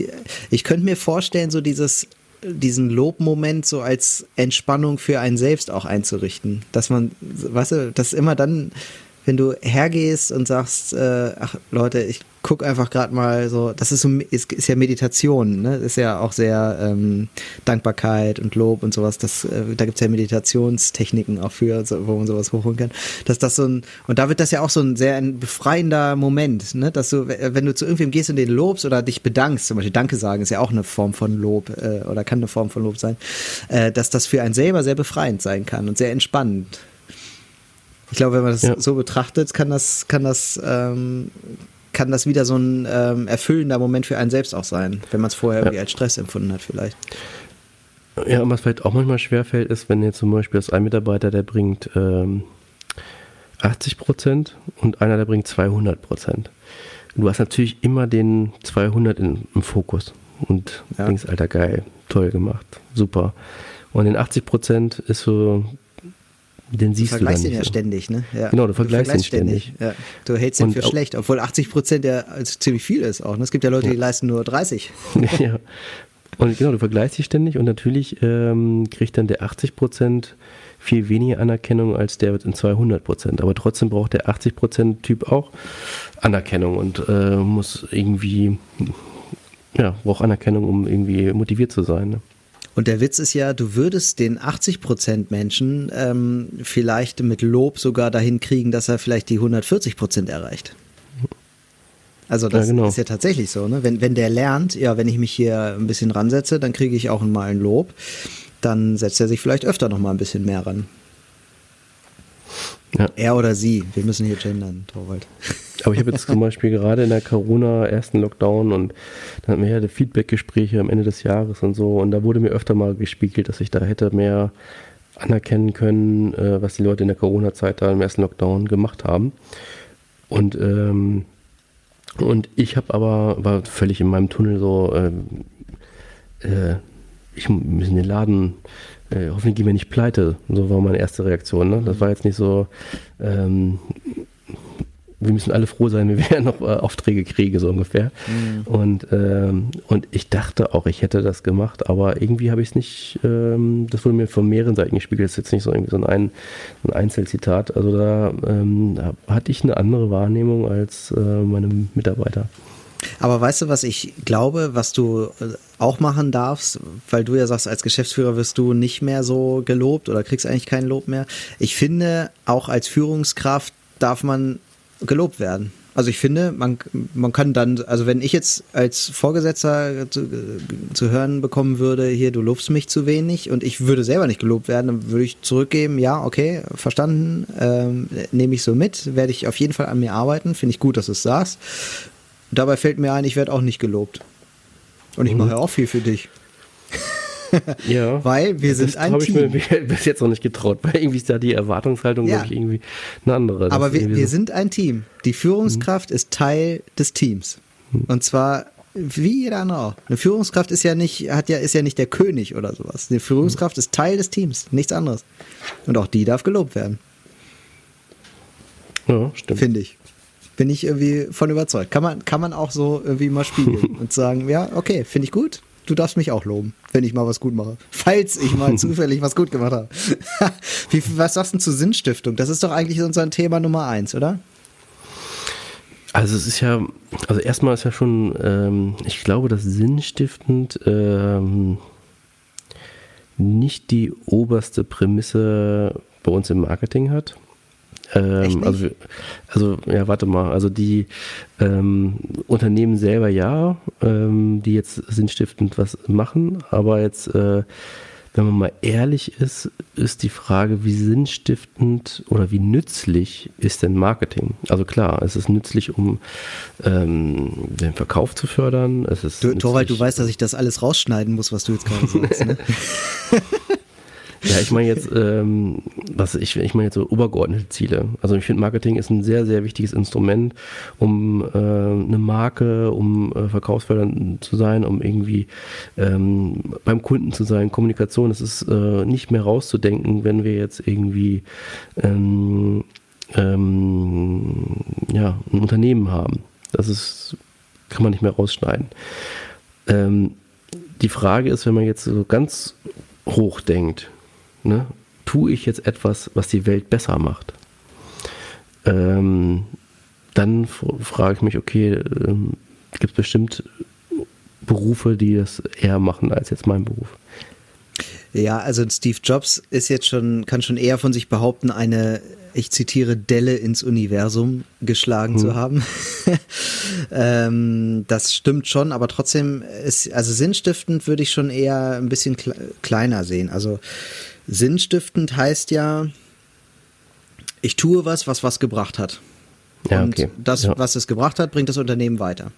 ich könnte mir vorstellen, so dieses diesen Lobmoment so als Entspannung für einen selbst auch einzurichten. Dass man, weißt du, dass immer dann, wenn du hergehst und sagst, äh, ach Leute, ich guck einfach gerade mal so, das ist so, ist, ist ja Meditation, ne? Ist ja auch sehr ähm, Dankbarkeit und Lob und sowas. Das, äh, da gibt's ja Meditationstechniken auch für, so, wo man sowas hochholen kann. Dass das so ein, und da wird das ja auch so ein sehr ein befreiender Moment, ne? Dass du, wenn du zu irgendwem gehst und den lobst oder dich bedankst, zum Beispiel Danke sagen ist ja auch eine Form von Lob äh, oder kann eine Form von Lob sein, äh, dass das für einen selber sehr befreiend sein kann und sehr entspannend. Ich glaube, wenn man das ja. so betrachtet, kann das, kann das, ähm, kann das wieder so ein ähm, erfüllender Moment für einen selbst auch sein, wenn man es vorher ja. irgendwie als Stress empfunden hat, vielleicht. Ja, und was vielleicht auch manchmal schwerfällt, ist, wenn jetzt zum Beispiel das ein Mitarbeiter, der bringt ähm, 80 Prozent und einer, der bringt 200 Prozent. Du hast natürlich immer den 200 in, im Fokus und ja. denkst, Alter, geil, toll gemacht, super. Und den 80 Prozent ist so, den siehst du, du dann den ja ständig, ne? Ja. Genau, du vergleichst, du vergleichst ihn ständig. ständig. Ja. Du hältst ihn für schlecht, obwohl 80 Prozent ja ziemlich viel ist auch. Ne? Es gibt ja Leute, die leisten nur 30. ja. Und genau, du vergleichst dich ständig und natürlich ähm, kriegt dann der 80 Prozent viel weniger Anerkennung als der in 200 Prozent. Aber trotzdem braucht der 80 Prozent Typ auch Anerkennung und äh, muss irgendwie, ja, braucht Anerkennung, um irgendwie motiviert zu sein. Ne? Und der Witz ist ja, du würdest den 80 Prozent Menschen ähm, vielleicht mit Lob sogar dahin kriegen, dass er vielleicht die 140 Prozent erreicht. Also das ja, genau. ist ja tatsächlich so, ne? Wenn, wenn der lernt, ja, wenn ich mich hier ein bisschen ransetze, dann kriege ich auch mal ein Lob, dann setzt er sich vielleicht öfter noch mal ein bisschen mehr ran. Ja. Er oder sie, wir müssen hier gendern, Torwald. Aber ich habe jetzt zum Beispiel gerade in der Corona ersten Lockdown und dann hatten wir ja Feedback-Gespräche am Ende des Jahres und so und da wurde mir öfter mal gespiegelt, dass ich da hätte mehr anerkennen können, äh, was die Leute in der Corona-Zeit da im ersten Lockdown gemacht haben. Und ähm, und ich habe aber, war völlig in meinem Tunnel so, äh, äh, ich muss den Laden, äh, hoffentlich gehen wir nicht pleite. So war meine erste Reaktion. Ne? Das war jetzt nicht so, ähm, wir müssen alle froh sein, wenn wir noch äh, Aufträge kriegen, so ungefähr. Mhm. Und, ähm, und ich dachte auch, ich hätte das gemacht, aber irgendwie habe ich es nicht, ähm, das wurde mir von mehreren Seiten gespiegelt, das ist jetzt nicht so irgendwie so ein, ein Einzelzitat. Also da, ähm, da hatte ich eine andere Wahrnehmung als äh, meine Mitarbeiter. Aber weißt du, was ich glaube, was du äh, auch machen darfst, weil du ja sagst, als Geschäftsführer wirst du nicht mehr so gelobt oder kriegst eigentlich kein Lob mehr. Ich finde, auch als Führungskraft darf man gelobt werden. Also ich finde, man, man kann dann, also wenn ich jetzt als Vorgesetzter zu, zu, hören bekommen würde, hier, du lobst mich zu wenig und ich würde selber nicht gelobt werden, dann würde ich zurückgeben, ja, okay, verstanden, ähm, nehme ich so mit, werde ich auf jeden Fall an mir arbeiten, finde ich gut, dass du es sagst. Dabei fällt mir ein, ich werde auch nicht gelobt. Und ich mhm. mache auch viel für dich. Ja. weil wir sind ein Team. Das habe ich mir bis jetzt noch nicht getraut, weil irgendwie ist da die Erwartungshaltung, ja. ich, irgendwie eine andere. Aber wir, wir so sind ein Team. Die Führungskraft mhm. ist Teil des Teams. Mhm. Und zwar wie jeder andere auch. Eine Führungskraft ist ja nicht, hat ja, ist ja nicht der König oder sowas. Eine Führungskraft mhm. ist Teil des Teams, nichts anderes. Und auch die darf gelobt werden. Ja, stimmt. Finde ich. Bin ich irgendwie von überzeugt. Kann man, kann man auch so irgendwie mal spiegeln und sagen, ja, okay, finde ich gut, du darfst mich auch loben, wenn ich mal was gut mache. Falls ich mal zufällig was gut gemacht habe. Wie, was sagst du zu Sinnstiftung? Das ist doch eigentlich unser Thema Nummer eins, oder? Also es ist ja, also erstmal ist ja schon, ähm, ich glaube, dass sinnstiftend ähm, nicht die oberste Prämisse bei uns im Marketing hat. Ähm, also, also, ja, warte mal. Also die ähm, Unternehmen selber ja, ähm, die jetzt sinnstiftend was machen, aber jetzt, äh, wenn man mal ehrlich ist, ist die Frage, wie sinnstiftend oder wie nützlich ist denn Marketing? Also klar, es ist nützlich, um ähm, den Verkauf zu fördern. Es ist du, Torwald, du weißt, dass ich das alles rausschneiden muss, was du jetzt gerade sagst. Ne? Ja, ich meine jetzt, ähm, was ich, ich meine jetzt so obergeordnete Ziele. Also ich finde Marketing ist ein sehr, sehr wichtiges Instrument, um äh, eine Marke, um äh, verkaufsfördernd zu sein, um irgendwie ähm, beim Kunden zu sein. Kommunikation, das ist äh, nicht mehr rauszudenken, wenn wir jetzt irgendwie ähm, ähm, ja, ein Unternehmen haben. Das ist, kann man nicht mehr rausschneiden. Ähm, die Frage ist, wenn man jetzt so ganz hoch denkt, ne, tue ich jetzt etwas, was die Welt besser macht? Ähm, dann frage ich mich, okay, ähm, gibt es bestimmt Berufe, die das eher machen als jetzt mein Beruf? Ja, also Steve Jobs ist jetzt schon, kann schon eher von sich behaupten, eine, ich zitiere, Delle ins Universum geschlagen hm. zu haben. ähm, das stimmt schon, aber trotzdem ist, also sinnstiftend würde ich schon eher ein bisschen kleiner sehen. Also Sinnstiftend heißt ja, ich tue was, was was gebracht hat. Ja, und okay. das, Ja. was es gebracht hat, bringt das Unternehmen weiter.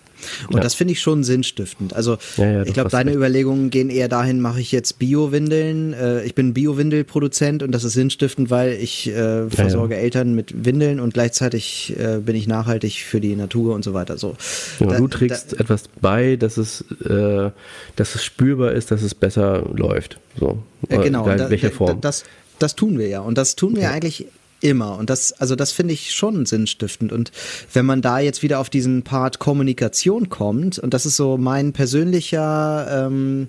Und Ja. das finde ich schon sinnstiftend. Also Ja, ja, ich glaube, deine recht. Überlegungen gehen eher dahin, mache ich jetzt Bio-Windeln. Äh, ich bin Bio-Windel-Produzent und das ist sinnstiftend, weil ich äh, versorge Eltern mit Windeln und gleichzeitig äh, bin ich nachhaltig für die Natur und so weiter. So. Ja, Da- du trägst etwas bei, dass es, äh, dass es spürbar ist, dass es besser läuft. So. Ja, genau. Da, in welcher da- Form. Das, das tun wir ja. Und das tun wir eigentlich immer. Und das, also das finde ich schon sinnstiftend. Und wenn man da jetzt wieder auf diesen Part Kommunikation kommt, und das ist so mein persönlicher ähm,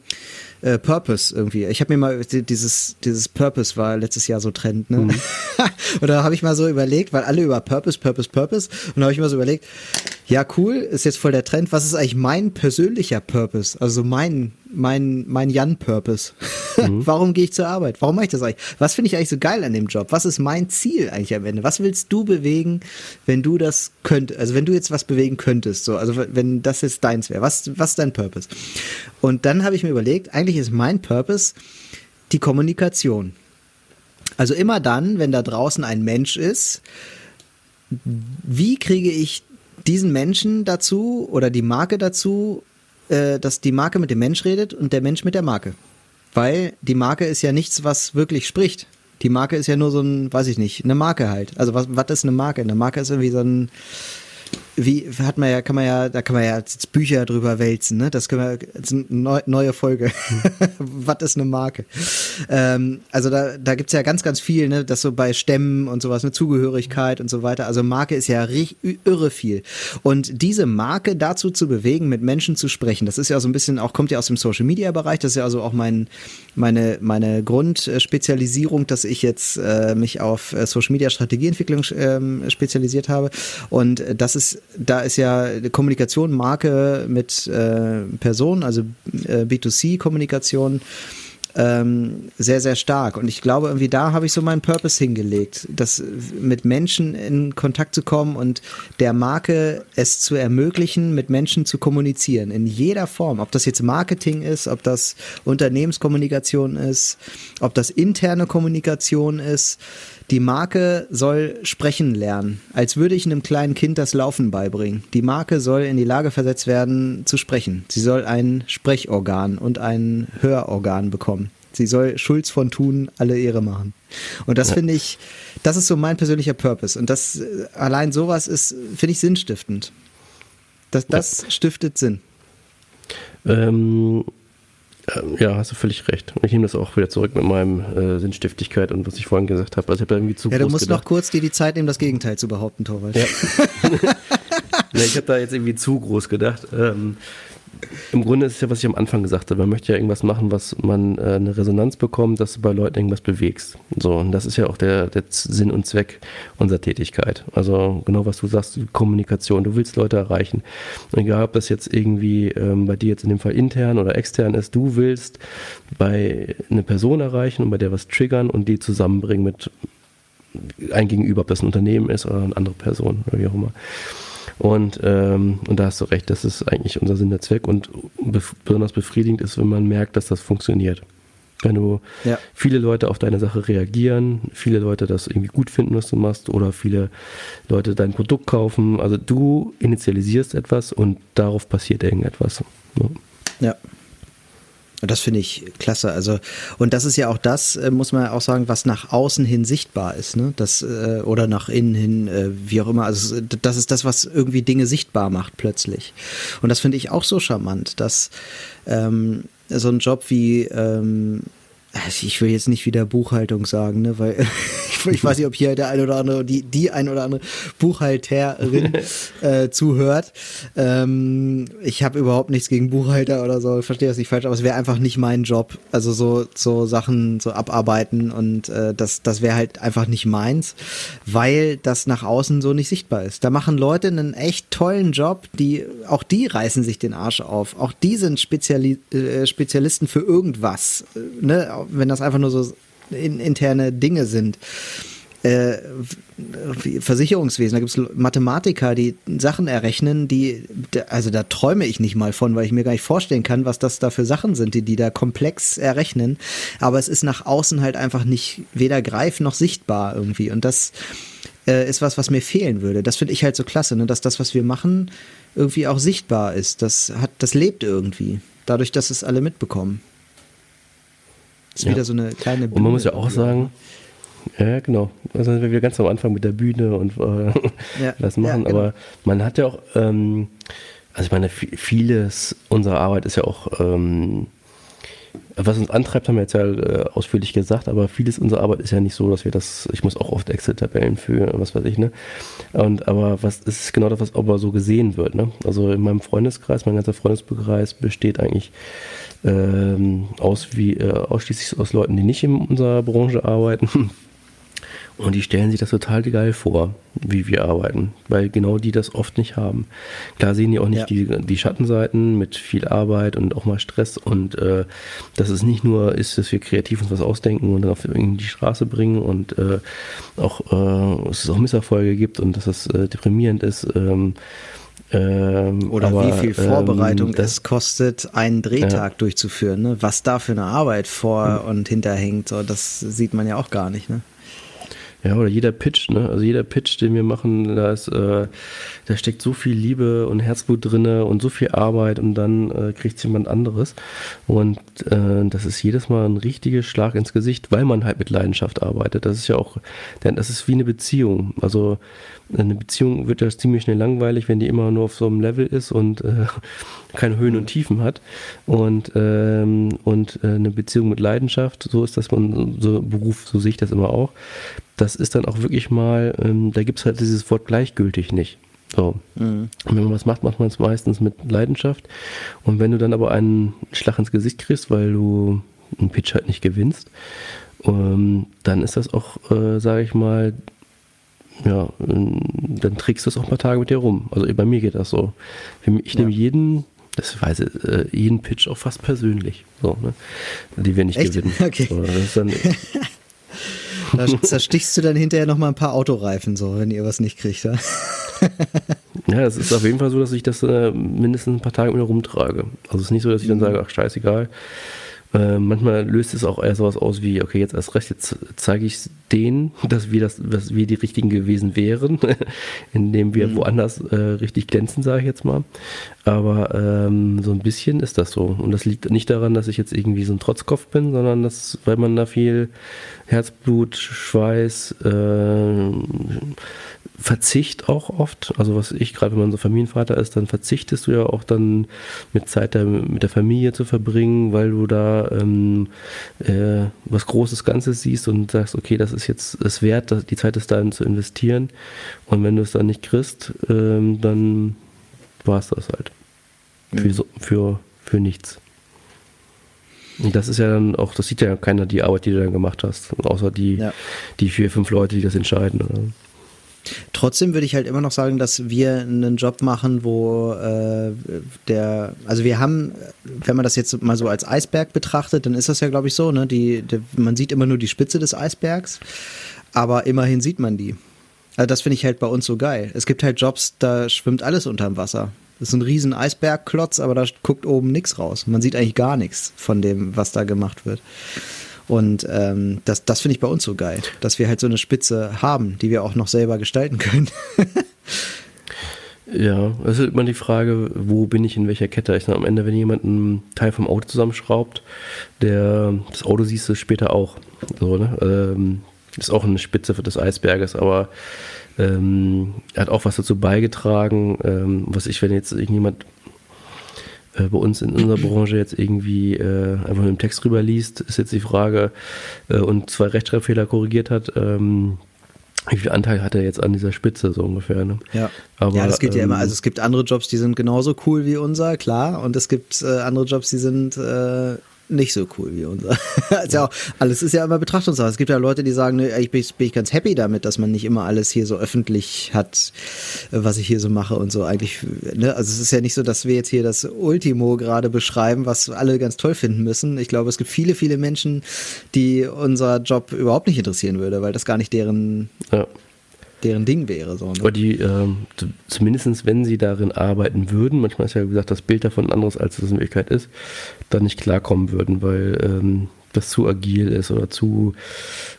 äh, Purpose irgendwie. Ich habe mir mal dieses, dieses Purpose war letztes Jahr so Trend, ne? und da habe ich mal so überlegt, weil alle über Purpose, Purpose, Purpose, und da habe ich mal so überlegt, ja cool, ist jetzt voll der Trend, was ist eigentlich mein persönlicher Purpose? Also mein, mein, mein Jan-Purpose. Warum gehe ich zur Arbeit? Warum mache ich das eigentlich? Was finde ich eigentlich so geil an dem Job? Was ist mein Ziel eigentlich am Ende? Was willst du bewegen, wenn du das könntest? Also wenn du jetzt was bewegen könntest, so, also wenn das jetzt deins wäre, was, was ist dein Purpose? Und dann habe ich mir überlegt, eigentlich ist mein Purpose die Kommunikation. Also immer dann, wenn da draußen ein Mensch ist, wie kriege ich diesen Menschen dazu oder die Marke dazu, äh, dass die Marke mit dem Mensch redet und der Mensch mit der Marke? Weil die Marke ist ja nichts, was wirklich spricht. Die Marke ist ja nur so ein, weiß ich nicht, eine Marke halt. Also was, was ist eine Marke? Eine Marke ist irgendwie so ein, wie hat man ja, kann man ja, da kann man ja jetzt Bücher drüber wälzen, ne? Das können wir, das ist eine neu, neue Folge. Was ist eine Marke? Ähm, also da, da gibt's ja ganz, ganz viel, ne? Das so bei Stämmen und sowas, eine Zugehörigkeit und so weiter. Also Marke ist ja irre viel. Und diese Marke dazu zu bewegen, mit Menschen zu sprechen, das ist ja so ein bisschen, auch kommt ja aus dem Social Media Bereich, das ist ja also auch mein, meine, meine Grundspezialisierung, dass ich jetzt äh, mich auf äh, Social Media Strategieentwicklung ähm, spezialisiert habe. Und äh, das ist, da ist ja Kommunikation, Marke mit äh, Personen, also äh, B2C-Kommunikation ähm, sehr, sehr stark. Und ich glaube, irgendwie da habe ich so meinen Purpose hingelegt, das mit Menschen in Kontakt zu kommen und der Marke es zu ermöglichen, mit Menschen zu kommunizieren. In jeder Form. Ob das jetzt Marketing ist, ob das Unternehmenskommunikation ist, ob das interne Kommunikation ist. Die Marke soll sprechen lernen, als würde ich einem kleinen Kind das Laufen beibringen. Die Marke soll in die Lage versetzt werden, zu sprechen. Sie soll ein Sprechorgan und ein Hörorgan bekommen. Sie soll Schulz von Thun alle Ehre machen. Und das finde ich, das ist so mein persönlicher Purpose. Und das äh, allein sowas ist, finde ich, sinnstiftend. Das, das stiftet Sinn. Ähm, ja, hast du völlig recht. Und ich nehme das auch wieder zurück mit meinem äh, Sinnstiftigkeit und was ich vorhin gesagt habe. Also ich habe da irgendwie zu Ja, du musst gedacht. noch kurz dir die Zeit nehmen, das Gegenteil zu behaupten, Torwald. Ja. ich habe da jetzt irgendwie zu groß gedacht. Ähm, Im Grunde ist es ja, was ich am Anfang gesagt habe. Man möchte ja irgendwas machen, was man äh, eine Resonanz bekommt, dass du bei Leuten irgendwas bewegst. So, und das ist ja auch der, der Sinn und Zweck unserer Tätigkeit. Also genau, was du sagst, Kommunikation. Du willst Leute erreichen. Und egal, ob das jetzt irgendwie ähm, bei dir jetzt in dem Fall intern oder extern ist, du willst bei eine Person erreichen und bei der was triggern und die zusammenbringen mit ein Gegenüber, ob das ein Unternehmen ist oder eine andere Person oder wie auch immer. Und, ähm, und da hast du recht, das ist eigentlich unser Sinn der Zweck und bef besonders befriedigend ist, wenn man merkt, dass das funktioniert. Wenn du Ja. viele Leute auf deine Sache reagieren, viele Leute das irgendwie gut finden, was du machst, oder viele Leute dein Produkt kaufen. Also du initialisierst etwas und darauf passiert irgendetwas. Ja. Ja. Und das finde ich klasse. Also, und das ist ja auch das, äh, muss man auch sagen, was nach außen hin sichtbar ist, ne? Das, äh, oder nach innen hin, äh, wie auch immer. Also, das ist das, was irgendwie Dinge sichtbar macht plötzlich. Und das finde ich auch so charmant, dass ähm, so ein Job wie, ähm, ich will jetzt nicht wieder Buchhaltung sagen, ne, weil ich, weiß nicht, ob hier der ein oder andere, die, die ein oder andere Buchhalterin äh, zuhört. Ähm, ich habe überhaupt nichts gegen Buchhalter oder so, verstehe das nicht falsch, aber es wäre einfach nicht mein Job. Also so, so Sachen so abarbeiten und äh, das, das wäre halt einfach nicht meins, weil das nach außen so nicht sichtbar ist. Da machen Leute einen echt tollen Job, die, auch die reißen sich den Arsch auf. Auch die sind Speziali äh, Spezialisten für irgendwas. Äh, Ne? Wenn das einfach nur so in, interne Dinge sind. Äh, Versicherungswesen, da gibt es Mathematiker, die Sachen errechnen, die, also da träume ich nicht mal von, weil ich mir gar nicht vorstellen kann, was das da für Sachen sind, die die da komplex errechnen. Aber es ist nach außen halt einfach nicht weder greif noch sichtbar irgendwie. Und das äh, ist was, was mir fehlen würde. Das finde ich halt so klasse, ne? dass das, was wir machen, irgendwie auch sichtbar ist. Das hat, das lebt irgendwie. Dadurch, dass es alle mitbekommen. Das ist ja. wieder so eine kleine Bühne. Und man muss ja auch sagen, ja, genau. Also sind wir wieder ganz am Anfang mit der Bühne und äh, ja. das machen. Ja, genau. Aber man hat ja auch, ähm, also ich meine, vieles unserer Arbeit ist ja auch ähm, was uns antreibt, haben wir jetzt ja äh, ausführlich gesagt, aber vieles unserer Arbeit ist ja nicht so, dass wir das, ich muss auch oft Excel-Tabellen für, was weiß ich, ne? Und aber was ist genau das, was aber so gesehen wird, ne? Also in meinem Freundeskreis, mein ganzer Freundeskreis besteht eigentlich ähm, aus wie äh, ausschließlich aus Leuten, die nicht in unserer Branche arbeiten. Und die stellen sich das total geil vor, wie wir arbeiten, weil genau die das oft nicht haben. Klar sehen die auch nicht ja. die, die Schattenseiten mit viel Arbeit und auch mal Stress und äh, dass es nicht nur ist, dass wir kreativ uns was ausdenken und dann auf die Straße bringen und äh, auch äh, es auch Misserfolge gibt und dass das äh, deprimierend ist. Ähm, ähm, Oder aber, wie viel Vorbereitung ähm, es kostet, einen Drehtag ja. durchzuführen. Ne? Was da für eine Arbeit vor mhm. und hinterhängt, so, das sieht man ja auch gar nicht. Ne? Ja, oder jeder Pitch, ne? Also jeder Pitch, den wir machen, da ist, äh, da steckt so viel Liebe und Herzblut drinne und so viel Arbeit und dann äh, kriegt jemand anderes. Und äh, das ist jedes Mal ein richtiger Schlag ins Gesicht, weil man halt mit Leidenschaft arbeitet. Das ist ja auch, denn das ist wie eine Beziehung. Also eine Beziehung wird ja ziemlich schnell langweilig, wenn die immer nur auf so einem Level ist und äh, keine Höhen und Tiefen hat. Und, ähm, und äh, eine Beziehung mit Leidenschaft, so ist das man, so Beruf, so sehe ich das immer auch. Das ist dann auch wirklich mal, ähm, da gibt es halt dieses Wort gleichgültig nicht. So. Mhm. Und wenn man was macht, macht man es meistens mit Leidenschaft. Und wenn du dann aber einen Schlag ins Gesicht kriegst, weil du einen Pitch halt nicht gewinnst, ähm, dann ist das auch, äh, sage ich mal, ja, dann trägst du es auch ein paar Tage mit dir rum. Also bei mir geht das so. Ich nehme ja. jeden, das weiß ich, äh, jeden Pitch auch fast persönlich, so, ne? die wir nicht Echt? gewinnen. Okay. So, da zerstichst du dann hinterher noch mal ein paar Autoreifen, so, wenn ihr was nicht kriegt. Ja, ja es ist auf jeden Fall so, dass ich das äh, mindestens ein paar Tage mit mir rumtrage. Also es ist nicht so, dass ich dann mhm. sage, ach scheißegal, äh, manchmal löst es auch eher sowas aus wie, okay, jetzt erst recht, jetzt zeige ich denen, dass wir das, dass wir die richtigen gewesen wären, indem wir mhm. woanders äh, richtig glänzen, sage ich jetzt mal. Aber ähm, so ein bisschen ist das so. Und das liegt nicht daran, dass ich jetzt irgendwie so ein Trotzkopf bin, sondern dass, weil man da viel Herzblut, Schweiß, äh, Verzicht auch oft. Also was ich, gerade wenn man so Familienvater ist, dann verzichtest du ja auch dann mit Zeit der, mit der Familie zu verbringen, weil du da ähm, äh, was Großes Ganzes siehst und sagst, okay, das ist jetzt es wert, die Zeit ist dahin zu investieren. Und wenn du es dann nicht kriegst, ähm, dann war es das halt. Mhm. Für, für, für nichts. Und das ist ja dann auch, das sieht ja keiner, die Arbeit, die du dann gemacht hast, außer die, ja. die vier, fünf Leute, die das entscheiden. Oder? Trotzdem würde ich halt immer noch sagen, dass wir einen Job machen, wo äh, der, also wir haben, wenn man das jetzt mal so als Eisberg betrachtet, dann ist das ja, glaube ich, so, ne? Die, die, man sieht immer nur die Spitze des Eisbergs, aber immerhin sieht man die. Also das finde ich halt bei uns so geil. Es gibt halt Jobs, da schwimmt alles unterm Wasser. Das ist ein riesen Eisbergklotz, aber da guckt oben nichts raus. Man sieht eigentlich gar nichts von dem, was da gemacht wird. Und ähm, das, das finde ich bei uns so geil, dass wir halt so eine Spitze haben, die wir auch noch selber gestalten können. ja, es ist immer die Frage, wo bin ich in welcher Kette? Ich sage am Ende, wenn jemand einen Teil vom Auto zusammenschraubt, der, das Auto siehst du später auch. So, ne? Ähm, ist auch eine Spitze des Eisberges, aber ähm, er hat auch was dazu beigetragen, ähm, was ich, wenn jetzt irgendjemand bei uns in unserer Branche jetzt irgendwie äh, einfach einen Text rüberliest, ist jetzt die Frage, äh, und zwei Rechtschreibfehler korrigiert hat, ähm, wie viel Anteil hat er jetzt an dieser Spitze so ungefähr? Ne? Ja. Aber, ja, das geht ähm, ja immer. Also es gibt andere Jobs, die sind genauso cool wie unser, klar. Und es gibt äh, andere Jobs, die sind äh, nicht so cool wie unser. also ja. alles ist ja immer Betrachtungssache. Es gibt ja Leute, die sagen, ne, ich bin, bin ich ganz happy damit, dass man nicht immer alles hier so öffentlich hat, was ich hier so mache und so. Eigentlich, ne, also es ist ja nicht so, dass wir jetzt hier das Ultimo gerade beschreiben, was alle ganz toll finden müssen. Ich glaube, es gibt viele, viele Menschen, die unser Job überhaupt nicht interessieren würde, weil das gar nicht deren ja deren Ding wäre. So, ne? Aber die, ähm, zumindest wenn sie darin arbeiten würden, manchmal ist ja gesagt, das Bild davon anderes, als es in Wirklichkeit ist, dann nicht klarkommen würden, weil ähm, das zu agil ist oder zu,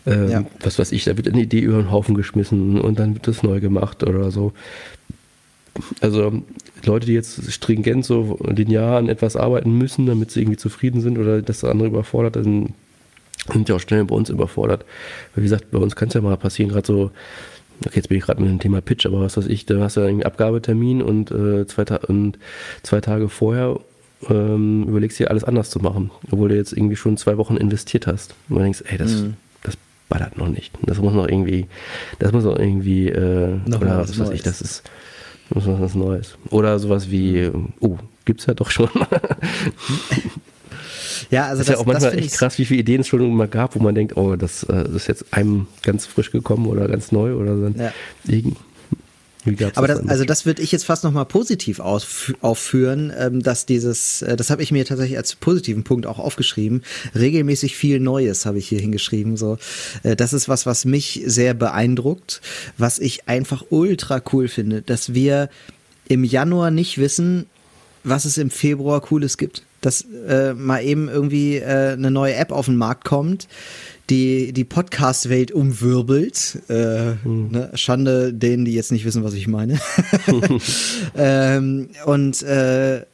ähm, ja. was weiß ich, da wird eine Idee über den Haufen geschmissen und dann wird das neu gemacht oder so. Also Leute, die jetzt stringent so linear an etwas arbeiten müssen, damit sie irgendwie zufrieden sind oder das andere überfordert, dann sind ja auch schnell bei uns überfordert. Weil wie gesagt, bei uns kann es ja mal passieren, gerade so, okay, jetzt bin ich gerade mit dem Thema Pitch, aber was weiß ich, da hast du einen Abgabetermin und, äh, zwei, Ta und zwei Tage vorher ähm, überlegst dir alles anders zu machen, obwohl du jetzt irgendwie schon zwei Wochen investiert hast. Und du denkst, ey, das, mhm. das ballert noch nicht. Das muss noch irgendwie, das muss noch irgendwie, äh, noch oder was weiß ich, das ist, muss was Neues. Oder sowas wie, oh, gibt's ja doch schon. Ja, also das, das ist ja auch manchmal echt krass, wie viele Ideen es schon immer gab, wo man denkt, oh, das, äh, das ist jetzt einem ganz frisch gekommen oder ganz neu oder so. Ja. Aber das, also das würde ich jetzt fast nochmal positiv aufführen, ähm, dass dieses, äh, das habe ich mir tatsächlich als positiven Punkt auch aufgeschrieben, regelmäßig viel Neues habe ich hier hingeschrieben. So, äh, das ist was, was mich sehr beeindruckt, was ich einfach ultra cool finde, dass wir im Januar nicht wissen, was es im Februar Cooles gibt. Dass äh, mal eben irgendwie äh, eine neue App auf den Markt kommt, die die Podcast-Welt umwirbelt. Äh, hm. ne? Schande denen, die jetzt nicht wissen, was ich meine. ähm, und äh,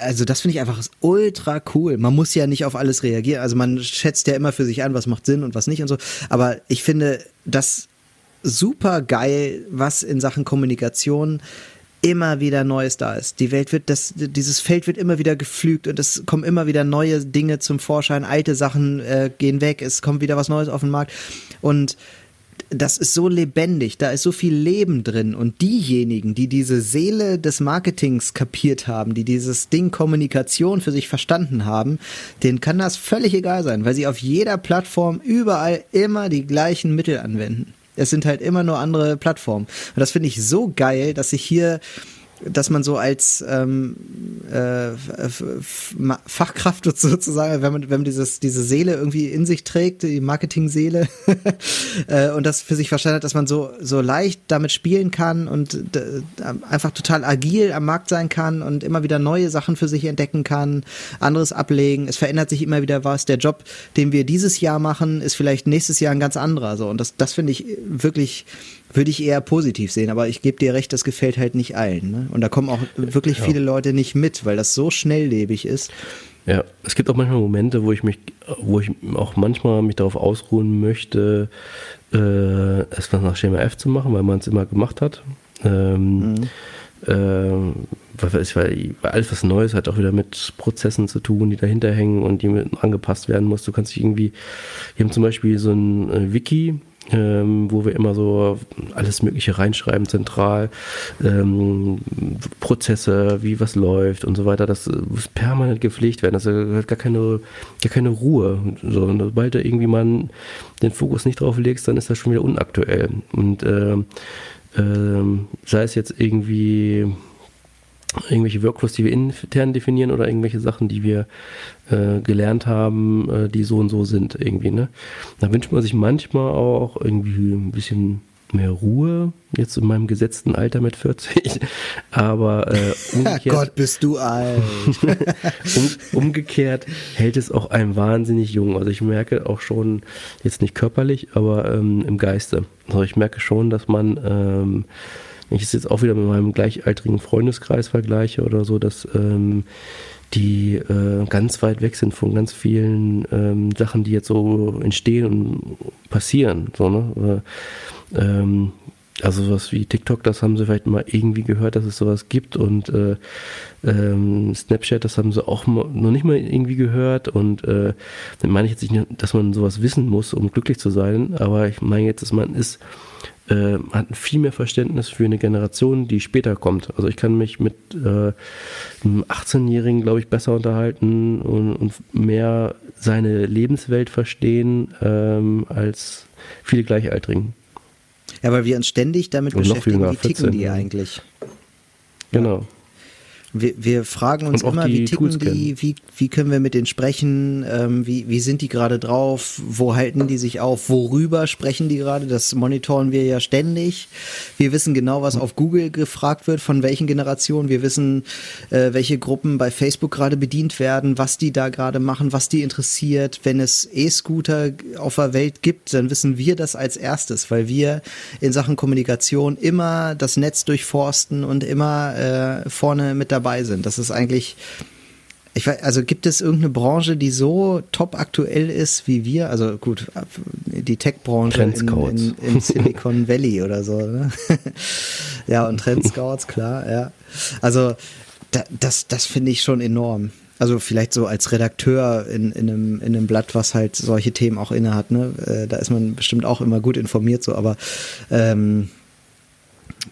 also das finde ich einfach ultra cool. Man muss ja nicht auf alles reagieren. Also man schätzt ja immer für sich an, was macht Sinn und was nicht und so. Aber ich finde das super geil, was in Sachen Kommunikation immer wieder Neues da ist. Die Welt wird, das, dieses Feld wird immer wieder geflügt und es kommen immer wieder neue Dinge zum Vorschein. Alte Sachen äh, gehen weg, es kommt wieder was Neues auf den Markt und das ist so lebendig, da ist so viel Leben drin und diejenigen, die diese Seele des Marketings kapiert haben, die dieses Ding Kommunikation für sich verstanden haben, denen kann das völlig egal sein, weil sie auf jeder Plattform überall immer die gleichen Mittel anwenden. Es sind halt immer nur andere Plattformen. Und das finde ich so geil, dass ich hier dass man so als ähm, äh, Fachkraft sozusagen, wenn man, wenn man dieses, diese Seele irgendwie in sich trägt, die Marketing-Seele, äh, und das für sich verstanden hat, dass man so, so leicht damit spielen kann und äh, einfach total agil am Markt sein kann und immer wieder neue Sachen für sich entdecken kann, anderes ablegen. Es verändert sich immer wieder was. Der Job, den wir dieses Jahr machen, ist vielleicht nächstes Jahr ein ganz anderer. So. Und das, das finde ich wirklich würde ich eher positiv sehen, aber ich gebe dir recht, das gefällt halt nicht allen. Ne? Und da kommen auch wirklich ja. viele Leute nicht mit, weil das so schnelllebig ist. Ja, es gibt auch manchmal Momente, wo ich mich, wo ich auch manchmal mich darauf ausruhen möchte, äh, etwas nach Schema F zu machen, weil man es immer gemacht hat. Ähm, mhm. äh, weil, alles was Neues hat auch wieder mit Prozessen zu tun, die dahinter hängen und die mit angepasst werden muss. Du kannst dich irgendwie, wir haben zum Beispiel so ein äh, Wiki, ähm, wo wir immer so alles Mögliche reinschreiben, zentral, ähm, Prozesse, wie was läuft und so weiter. Das muss permanent gepflegt werden. Das hat gar keine, gar keine Ruhe. So, und sobald du irgendwie mal den Fokus nicht drauf legst, dann ist das schon wieder unaktuell. Und äh, äh, sei es jetzt irgendwie irgendwelche Workflows, die wir intern definieren oder irgendwelche Sachen, die wir äh, gelernt haben, äh, die so und so sind irgendwie. Ne? Da wünscht man sich manchmal auch irgendwie ein bisschen mehr Ruhe, jetzt in meinem gesetzten Alter mit 40. Aber äh, umgekehrt, Gott, bist du alt. um, umgekehrt hält es auch einem wahnsinnig jung. Also ich merke auch schon, jetzt nicht körperlich, aber ähm, im Geiste. Also ich merke schon, dass man ähm, wenn ich es jetzt auch wieder mit meinem gleichaltrigen Freundeskreis vergleiche oder so, dass ähm, die äh, ganz weit weg sind von ganz vielen ähm, Sachen, die jetzt so entstehen und passieren. So, ne? Äh, ähm, also sowas wie TikTok, das haben sie vielleicht mal irgendwie gehört, dass es sowas gibt und äh, ähm, Snapchat, das haben sie auch noch nicht mal irgendwie gehört und äh, dann meine ich jetzt nicht, dass man sowas wissen muss, um glücklich zu sein, aber ich meine jetzt, dass man ist äh, hat viel mehr Verständnis für eine Generation, die später kommt. Also ich kann mich mit äh, einem 18-Jährigen, glaube ich, besser unterhalten und, und, mehr seine Lebenswelt verstehen ähm, als viele Gleichaltrigen. Ja, weil wir uns ständig damit und beschäftigen, wie ticken 14, die eigentlich. Genau. Wir, wir fragen uns immer, wie ticken die, wie, wie können wir mit denen sprechen, ähm, wie, wie sind die gerade drauf, wo halten die sich auf, worüber sprechen die gerade, das monitoren wir ja ständig. Wir wissen genau, was auf Google gefragt wird, von welchen Generationen, wir wissen, äh, welche Gruppen bei Facebook gerade bedient werden, was die da gerade machen, was die interessiert. Wenn es E-Scooter auf der Welt gibt, dann wissen wir das als erstes, weil wir in Sachen Kommunikation immer das Netz durchforsten und immer äh, vorne mit dabei sind. Das ist eigentlich, ich weiß, also gibt es irgendeine Branche, die so top aktuell ist wie wir? Also gut, die Tech-Branche im Silicon Valley oder so. Ne? ja, und Trendscouts, klar, ja. Also da, das, das finde ich schon enorm. Also vielleicht so als Redakteur in, in, einem, in einem Blatt, was halt solche Themen auch innehat, ne? Äh, da ist man bestimmt auch immer gut informiert, so, aber ähm,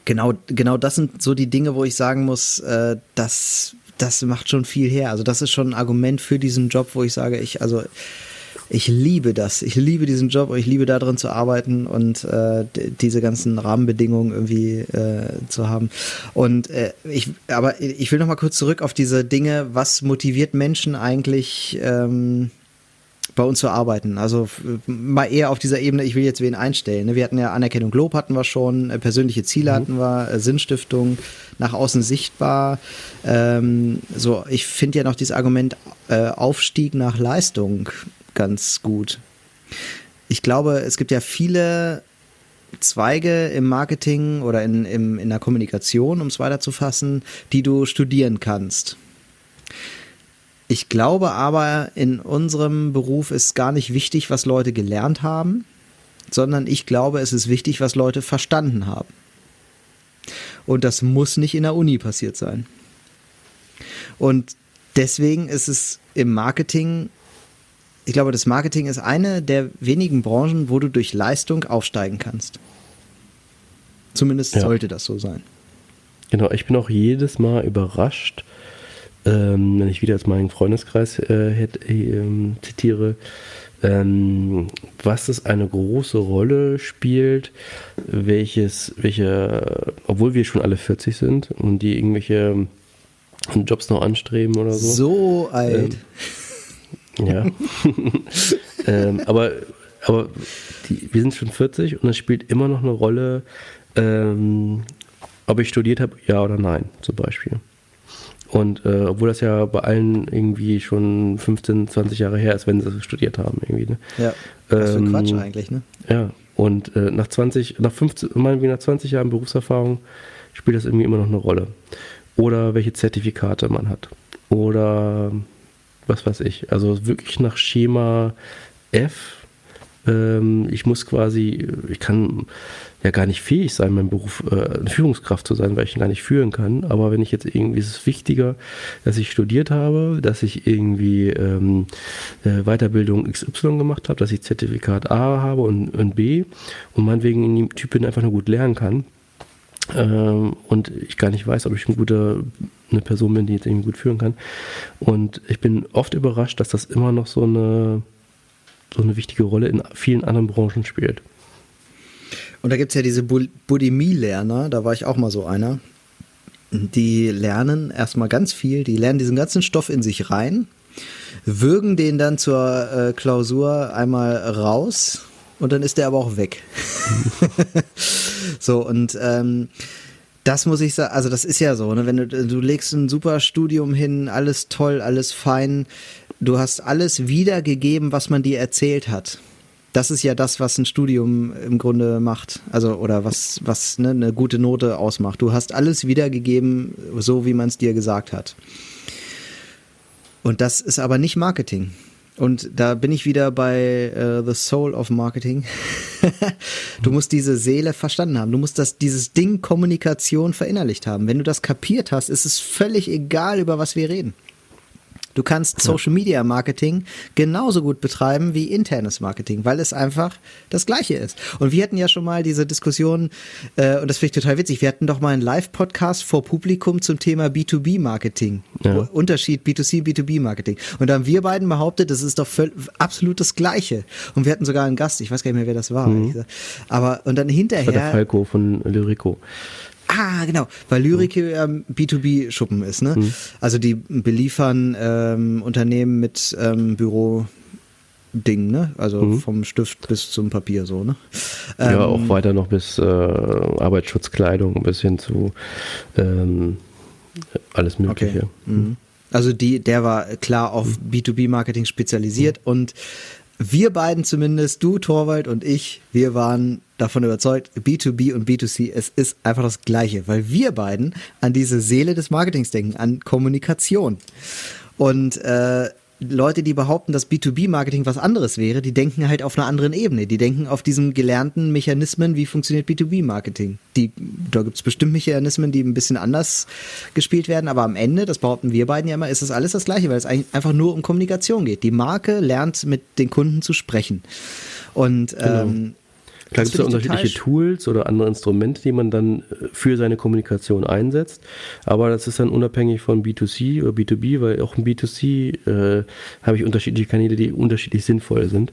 genau, genau das sind so die Dinge, wo ich sagen muss, äh, das, das macht schon viel her. Also das ist schon ein Argument für diesen Job, wo ich sage, ich, also ich liebe das. Ich liebe diesen Job, ich liebe darin zu arbeiten und äh, diese ganzen Rahmenbedingungen irgendwie äh, zu haben. Und äh, ich, aber ich will noch mal kurz zurück auf diese Dinge. Was motiviert Menschen eigentlich? Ähm, bei uns zu arbeiten. Also mal eher auf dieser Ebene, ich will jetzt wen einstellen. Ne? Wir hatten ja Anerkennung Lob hatten wir schon, äh, persönliche Ziele mhm. hatten wir, äh, Sinnstiftung, nach außen sichtbar. Ähm, so, ich finde ja noch dieses Argument äh, Aufstieg nach Leistung ganz gut. Ich glaube, es gibt ja viele Zweige im Marketing oder in, im, in der Kommunikation, um es weiterzufassen, die du studieren kannst. Ich glaube aber, in unserem Beruf ist gar nicht wichtig, was Leute gelernt haben, sondern ich glaube, es ist wichtig, was Leute verstanden haben. Und das muss nicht in der Uni passiert sein. Und deswegen ist es im Marketing, ich glaube, das Marketing ist eine der wenigen Branchen, wo du durch Leistung aufsteigen kannst. Zumindest ja. sollte das so sein. Genau, ich bin auch jedes Mal überrascht, ähm, wenn ich wieder jetzt meinen Freundeskreis äh, äh, zitiere, ähm, was es eine große Rolle spielt, welches, welche, obwohl wir schon alle 40 sind und die irgendwelche Jobs noch anstreben oder so. So alt. Ähm, ja. ähm, aber aber die, wir sind schon 40 und es spielt immer noch eine Rolle, ähm, ob ich studiert habe, ja oder nein, zum Beispiel. Und äh, obwohl das ja bei allen irgendwie schon 15, 20 Jahre her ist, wenn sie studiert haben, irgendwie. Ne? Ja. Das ist ähm, Quatsch eigentlich, ne? Ja. Und äh, nach 20, nach 15, meinetwegen nach 20 Jahren Berufserfahrung spielt das irgendwie immer noch eine Rolle. Oder welche Zertifikate man hat. Oder was weiß ich. Also wirklich nach Schema F ähm, ich muss quasi, ich kann ja gar nicht fähig sein, meinem Beruf äh, Führungskraft zu sein, weil ich ihn gar nicht führen kann. Aber wenn ich jetzt irgendwie, ist es wichtiger, dass ich studiert habe, dass ich irgendwie ähm, äh, Weiterbildung XY gemacht habe, dass ich Zertifikat A habe und, und B und meinetwegen in dem Typen einfach nur gut lernen kann. Ähm, und ich gar nicht weiß, ob ich ein guter, eine Person bin, die jetzt irgendwie gut führen kann. Und ich bin oft überrascht, dass das immer noch so eine so eine wichtige Rolle in vielen anderen Branchen spielt. Und da gibt es ja diese Bulimie-Lerner, da war ich auch mal so einer. Die lernen erstmal ganz viel, die lernen diesen ganzen Stoff in sich rein, würgen den dann zur äh, Klausur einmal raus und dann ist der aber auch weg. so, und ähm, das muss ich sagen, also das ist ja so, ne? wenn du, du legst ein super Studium hin, alles toll, alles fein, du hast alles wiedergegeben, was man dir erzählt hat. Das ist ja das, was ein Studium im Grunde macht. Also, oder was, was ne, eine gute Note ausmacht. Du hast alles wiedergegeben, so wie man es dir gesagt hat. Und das ist aber nicht Marketing. Und da bin ich wieder bei uh, The Soul of Marketing. du musst diese Seele verstanden haben. Du musst das, dieses Ding Kommunikation verinnerlicht haben. Wenn du das kapiert hast, ist es völlig egal, über was wir reden. Du kannst Social Media Marketing genauso gut betreiben wie internes Marketing, weil es einfach das Gleiche ist. Und wir hatten ja schon mal diese Diskussion, äh, und das finde ich total witzig, wir hatten doch mal einen Live-Podcast vor Publikum zum Thema B2B-Marketing. Ja. Unterschied B2C, B2B-Marketing. Und da haben wir beiden behauptet, das ist doch absolut das Gleiche. Und wir hatten sogar einen Gast, ich weiß gar nicht mehr, wer das war. Mhm. Aber, und dann hinterher. Das war der Falco von Lyrico. Ah, genau, weil Lyrik mhm. ähm, B2B-Schuppen ist, ne? Mhm. Also die beliefern ähm, Unternehmen mit ähm, Büro. Ding, ne? Also mhm. vom Stift bis zum Papier so, ne? Ja, ähm, auch weiter noch bis äh, Arbeitsschutzkleidung bis hin zu ähm, alles Mögliche. Okay. Mhm. Also die, der war klar auf mhm. B2B-Marketing spezialisiert und wir beiden zumindest, du, Torwald und ich, wir waren davon überzeugt, B2B und B2C, es ist einfach das Gleiche, weil wir beiden an diese Seele des Marketings denken, an Kommunikation. Und äh, Leute, die behaupten, dass B2B-Marketing was anderes wäre, die denken halt auf einer anderen Ebene. Die denken auf diesen gelernten Mechanismen, wie funktioniert B2B-Marketing. da gibt es bestimmt Mechanismen, die ein bisschen anders gespielt werden, aber am Ende, das behaupten wir beiden ja immer, ist es alles das Gleiche, weil es einfach nur um Kommunikation geht. Die Marke lernt mit den Kunden zu sprechen. Und genau. ähm, Klar gibt es unterschiedliche Tools oder andere Instrumente, die man dann äh, für seine Kommunikation einsetzt. Aber das ist dann unabhängig von B2C oder B2B, weil auch im B2C äh, habe ich unterschiedliche Kanäle, die unterschiedlich sinnvoll sind.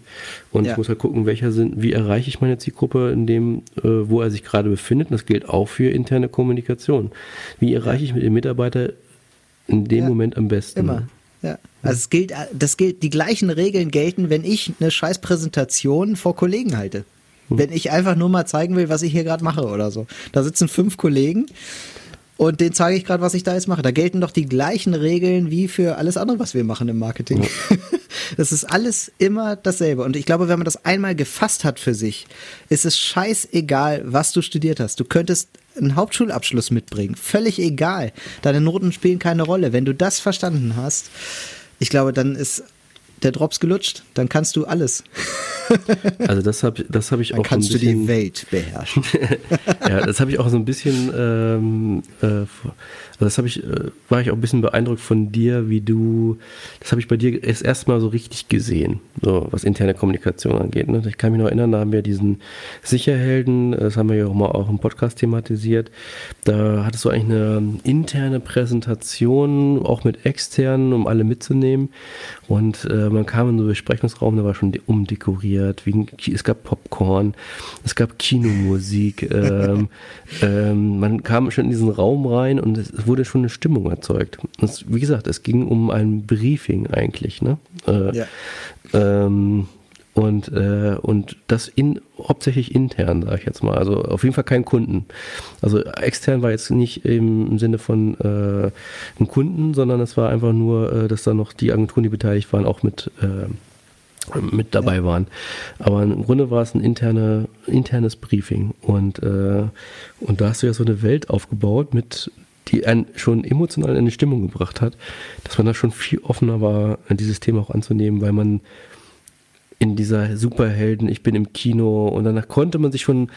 Und ja. ich muss halt gucken, welcher sind, wie erreiche ich meine Zielgruppe in dem, äh, wo er sich gerade befindet. Und das gilt auch für interne Kommunikation. Wie erreiche ich mit dem Mitarbeiter in dem ja. Moment am besten? Immer. Ja. Also es gilt, das gilt, die gleichen Regeln gelten, wenn ich eine scheiß Präsentation vor Kollegen halte. Wenn ich einfach nur mal zeigen will, was ich hier gerade mache oder so. Da sitzen fünf Kollegen und denen zeige ich gerade, was ich da jetzt mache. Da gelten doch die gleichen Regeln wie für alles andere, was wir machen im Marketing. Ja. Das ist alles immer dasselbe. Und ich glaube, wenn man das einmal gefasst hat für sich, ist es scheißegal, was du studiert hast. Du könntest einen Hauptschulabschluss mitbringen. Völlig egal. Deine Noten spielen keine Rolle. Wenn du das verstanden hast, ich glaube, dann ist der Drops gelutscht, dann kannst du alles. Also das habe das hab ich dann auch kannst so ein bisschen, du die Welt beherrschen. ja, das habe ich auch so ein bisschen ähm, äh, also das habe ich, äh, war ich auch ein bisschen beeindruckt von dir, wie du, das habe ich bei dir erst erstmal so richtig gesehen, so was interne Kommunikation angeht. Ne? Ich kann mich noch erinnern, da haben wir diesen Sicherhelden, das haben wir ja auch mal auch im Podcast thematisiert. Da hattest du eigentlich eine interne Präsentation, auch mit externen, um alle mitzunehmen. Und äh, man kam in so einen Besprechungsraum, der war schon umdekoriert, wie, es gab Popcorn, es gab Kinomusik. ähm, ähm, man kam schon in diesen Raum rein und es wurde schon eine Stimmung erzeugt. Das, wie gesagt, es ging um ein Briefing eigentlich. Ne? Äh, ja. ähm, und, äh, und das in, hauptsächlich intern, sage ich jetzt mal. Also auf jeden Fall kein Kunden. Also extern war jetzt nicht im, im Sinne von äh, einem Kunden, sondern es war einfach nur, äh, dass da noch die Agenturen, die beteiligt waren, auch mit, äh, mit dabei waren. Aber im Grunde war es ein interne, internes Briefing. Und, äh, und da hast du ja so eine Welt aufgebaut mit die einen schon emotional in eine Stimmung gebracht hat, dass man da schon viel offener war, dieses Thema auch anzunehmen, weil man in dieser Superhelden, ich bin im Kino und danach konnte man sich schon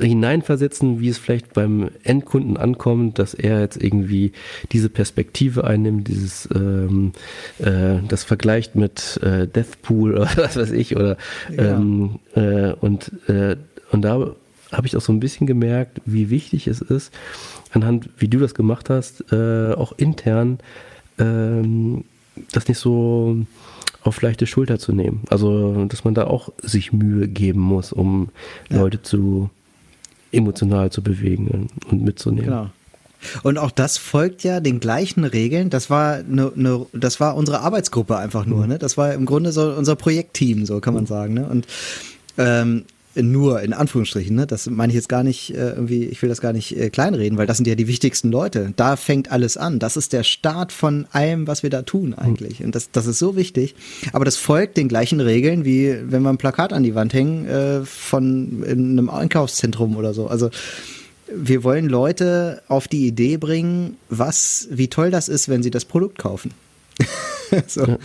hineinversetzen, wie es vielleicht beim Endkunden ankommt, dass er jetzt irgendwie diese Perspektive einnimmt, dieses ähm, äh, das vergleicht mit äh, Deathpool oder was weiß ich oder ja. ähm, äh, und äh, und da habe ich auch so ein bisschen gemerkt, wie wichtig es ist, anhand, wie du das gemacht hast, äh, auch intern ähm, das nicht so auf leichte Schulter zu nehmen. Also, dass man da auch sich Mühe geben muss, um ja. Leute zu emotional zu bewegen und mitzunehmen. Genau. Und auch das folgt ja den gleichen Regeln. Das war ne, ne, das war unsere Arbeitsgruppe einfach nur. Mhm. Ne? Das war im Grunde so unser Projektteam, so kann man sagen. Ne? Und ähm, nur in Anführungsstrichen, ne? Das meine ich jetzt gar nicht äh, irgendwie, ich will das gar nicht äh, kleinreden, weil das sind ja die wichtigsten Leute. Da fängt alles an. Das ist der Start von allem, was wir da tun eigentlich. Und das, das ist so wichtig. Aber das folgt den gleichen Regeln, wie wenn wir ein Plakat an die Wand hängen äh, von in einem Einkaufszentrum oder so. Also wir wollen Leute auf die Idee bringen, was, wie toll das ist, wenn sie das Produkt kaufen. so. Ja.